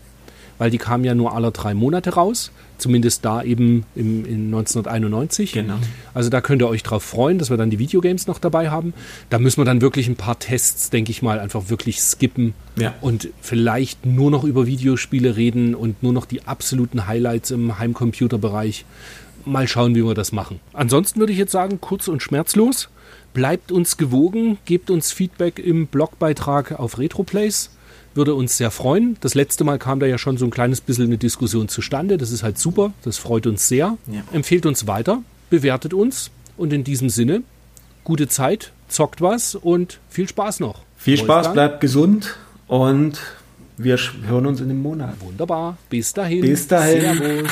Weil die kamen ja nur alle drei Monate raus. Zumindest da eben im, in 1991. Genau. Also da könnt ihr euch drauf freuen, dass wir dann die Videogames noch dabei haben. Da müssen wir dann wirklich ein paar Tests, denke ich mal, einfach wirklich skippen ja. und vielleicht nur noch über Videospiele reden und nur noch die absoluten Highlights im Heimcomputerbereich. Mal schauen, wie wir das machen. Ansonsten würde ich jetzt sagen, kurz und schmerzlos. Bleibt uns gewogen, gebt uns Feedback im Blogbeitrag auf RetroPlace würde uns sehr freuen. Das letzte Mal kam da ja schon so ein kleines bisschen eine Diskussion zustande. Das ist halt super. Das freut uns sehr. Ja. Empfehlt uns weiter, bewertet uns und in diesem Sinne, gute Zeit, zockt was und viel Spaß noch. Viel Wolfgang. Spaß, bleibt gesund und wir hören uns in einem Monat. Wunderbar. Bis dahin. Bis dahin. Servus.